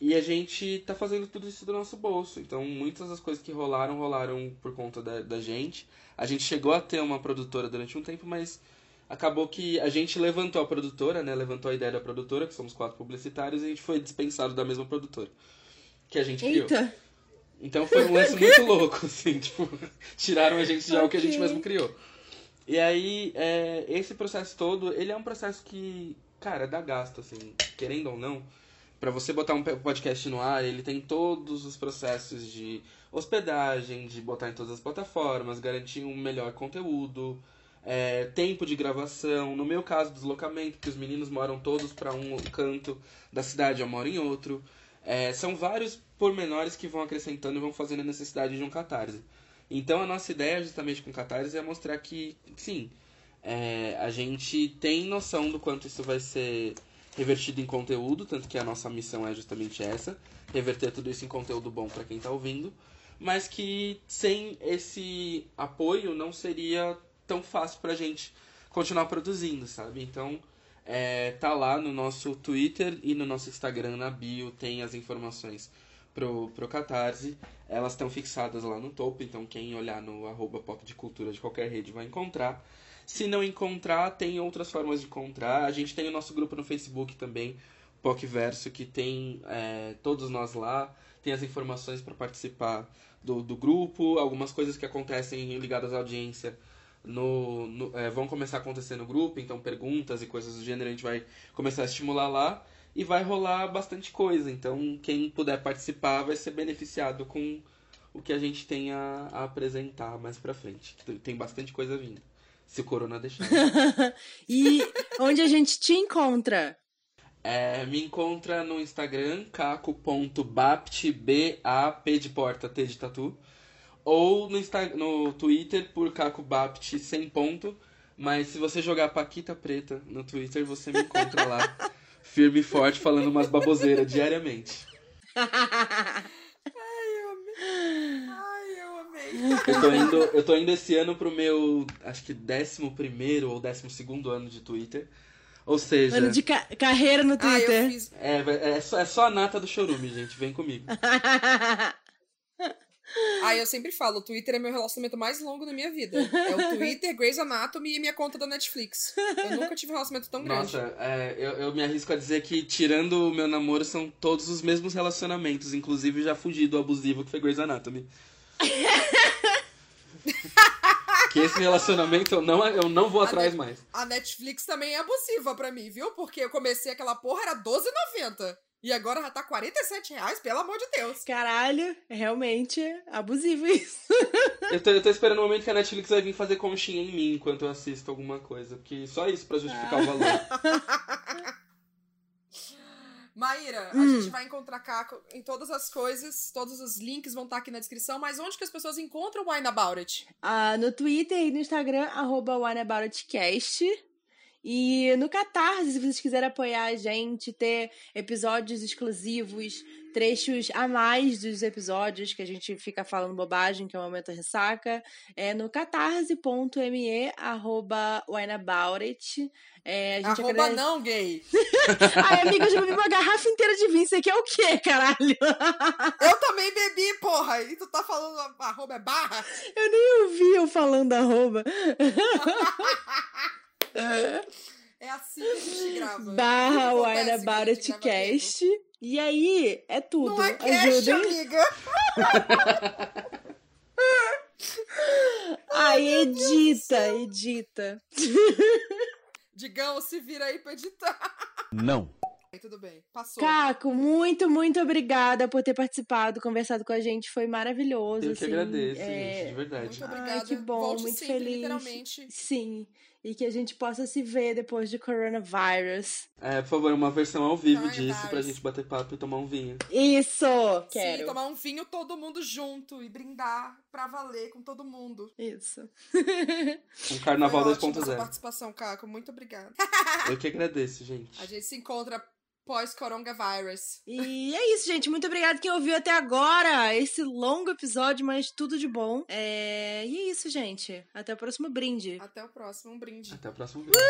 Speaker 3: e a gente está fazendo tudo isso do nosso bolso. Então, muitas das coisas que rolaram, rolaram por conta da, da gente. A gente chegou a ter uma produtora durante um tempo, mas acabou que a gente levantou a produtora, né? Levantou a ideia da produtora, que somos quatro publicitários, e a gente foi dispensado da mesma produtora que a gente criou.
Speaker 1: Eita!
Speaker 3: Então foi um lance muito louco, assim, tipo, tiraram a gente de algo que a gente mesmo criou. E aí, é, esse processo todo, ele é um processo que, cara, dá gasto, assim, querendo ou não. Pra você botar um podcast no ar, ele tem todos os processos de hospedagem, de botar em todas as plataformas, garantir um melhor conteúdo, é, tempo de gravação, no meu caso, deslocamento, porque os meninos moram todos pra um canto da cidade, eu moro em outro. É, são vários pormenores que vão acrescentando e vão fazendo a necessidade de um catarse. Então a nossa ideia justamente com o catarse é mostrar que, sim, é, a gente tem noção do quanto isso vai ser revertido em conteúdo, tanto que a nossa missão é justamente essa, reverter tudo isso em conteúdo bom para quem tá ouvindo, mas que sem esse apoio não seria tão fácil pra gente continuar produzindo, sabe? Então, é, tá lá no nosso Twitter e no nosso Instagram, na bio, tem as informações pro, pro Catarse. Elas estão fixadas lá no topo, então quem olhar no arroba pop de cultura de qualquer rede vai encontrar. Se não encontrar, tem outras formas de encontrar. A gente tem o nosso grupo no Facebook também, PocVerso, que tem é, todos nós lá. Tem as informações para participar do, do grupo, algumas coisas que acontecem ligadas à audiência no, no- é, vão começar a acontecer no grupo, então perguntas e coisas do gênero a gente vai começar a estimular lá e vai rolar bastante coisa. Então quem puder participar vai ser beneficiado com o que a gente tem a, a apresentar mais pra frente. Tem- bastante coisa vindo. Se o Corona deixar.
Speaker 1: E onde a gente te encontra?
Speaker 3: É, me encontra no Instagram, caco.bapt, B-A-P de porta, T de tatu. Ou no, Insta no Twitter por cacobapt sem ponto. Mas se você jogar Paquita Preta no Twitter, você me encontra lá, firme e forte, falando umas baboseiras diariamente.
Speaker 2: Ai, eu amei.
Speaker 3: Eu tô indo, eu tô indo esse ano pro meu, acho que 11 ou 12 ano de Twitter. Ou seja,
Speaker 1: Ano de ca- carreira no
Speaker 2: Ah,
Speaker 1: Twitter.
Speaker 2: eu fiz.
Speaker 3: é, é, só, é só a nata do chorume, gente. Vem comigo.
Speaker 2: Ah, eu sempre falo, o Twitter é meu relacionamento mais longo da minha vida. É o Twitter, Grey's Anatomy e minha conta da Netflix. Eu nunca tive um relacionamento tão grande.
Speaker 3: Nossa, é, eu, eu me arrisco a dizer que, tirando o meu namoro, são todos os mesmos relacionamentos. Inclusive, já fugi do abusivo que foi Grey's Anatomy. que esse relacionamento eu não, eu não vou
Speaker 2: A
Speaker 3: atrás
Speaker 2: Net-
Speaker 3: mais.
Speaker 2: A Netflix também é abusiva pra mim, viu? Porque eu comecei aquela porra, era R$12,90. E agora já tá 47 reais, pelo amor de Deus.
Speaker 1: Caralho, é realmente abusivo isso.
Speaker 3: Eu tô, eu tô esperando o momento que a Netflix vai vir fazer conchinha em mim enquanto eu assisto alguma coisa. Porque só isso pra justificar o valor.
Speaker 2: Maíra, a
Speaker 1: Hum.
Speaker 2: gente vai encontrar Caco em todas as coisas, todos os links vão estar aqui na descrição, mas onde que as pessoas encontram o Wine About It?
Speaker 1: Ah, no Twitter e no Instagram, arroba WhateAboutItCast. E no Catarse, se vocês quiserem apoiar a gente, ter episódios exclusivos, trechos a mais dos episódios que a gente fica falando bobagem, que é o Momento Ressaca, é no catarse.me, arroba WhineAboutIt. É, a gente
Speaker 2: Arroba
Speaker 1: agradece-
Speaker 2: não, gay.
Speaker 1: Ai, amiga, eu já bebi uma garrafa inteira de vinho. Isso aqui é o quê, caralho?
Speaker 2: Eu também bebi, porra, e tu tá falando arroba é barra?
Speaker 1: Eu nem ouvi eu falando arroba.
Speaker 2: É assim que a gente grava.
Speaker 1: Barra Wine About It Cast. E aí, é tudo.
Speaker 2: Não é cast, amiga.
Speaker 1: Ai, edita, edita.
Speaker 2: Digão, se vira aí pra editar.
Speaker 4: Não.
Speaker 2: Tudo bem, passou.
Speaker 1: Caco, muito, muito obrigada por ter participado, conversado com a gente. Foi maravilhoso.
Speaker 3: Eu que
Speaker 1: assim,
Speaker 3: agradeço,
Speaker 1: é,
Speaker 3: gente, de verdade.
Speaker 2: Muito
Speaker 1: Ai,
Speaker 2: obrigada.
Speaker 1: que bom,
Speaker 2: Volte
Speaker 1: muito
Speaker 2: sempre,
Speaker 1: feliz.
Speaker 2: literalmente.
Speaker 1: Sim. E que a gente possa se ver depois de coronavírus.
Speaker 3: É, por favor, uma versão ao vivo disso pra gente bater papo e tomar um vinho.
Speaker 1: Isso!
Speaker 2: Sim,
Speaker 1: Quero.
Speaker 2: tomar um vinho todo mundo junto e brindar pra valer com todo mundo.
Speaker 1: Isso.
Speaker 3: Um carnaval
Speaker 2: Foi ótima sua
Speaker 3: 2.0.
Speaker 2: participação, Caco. Muito obrigada.
Speaker 3: Eu que agradeço, gente.
Speaker 2: A gente se encontra pós-coronavírus.
Speaker 1: E é isso, gente. Muito obrigada quem ouviu até agora esse longo episódio, mas tudo de bom. É... E é isso, gente. Até o próximo brinde.
Speaker 2: Até o próximo. Um brinde.
Speaker 3: Até o próximo vídeo.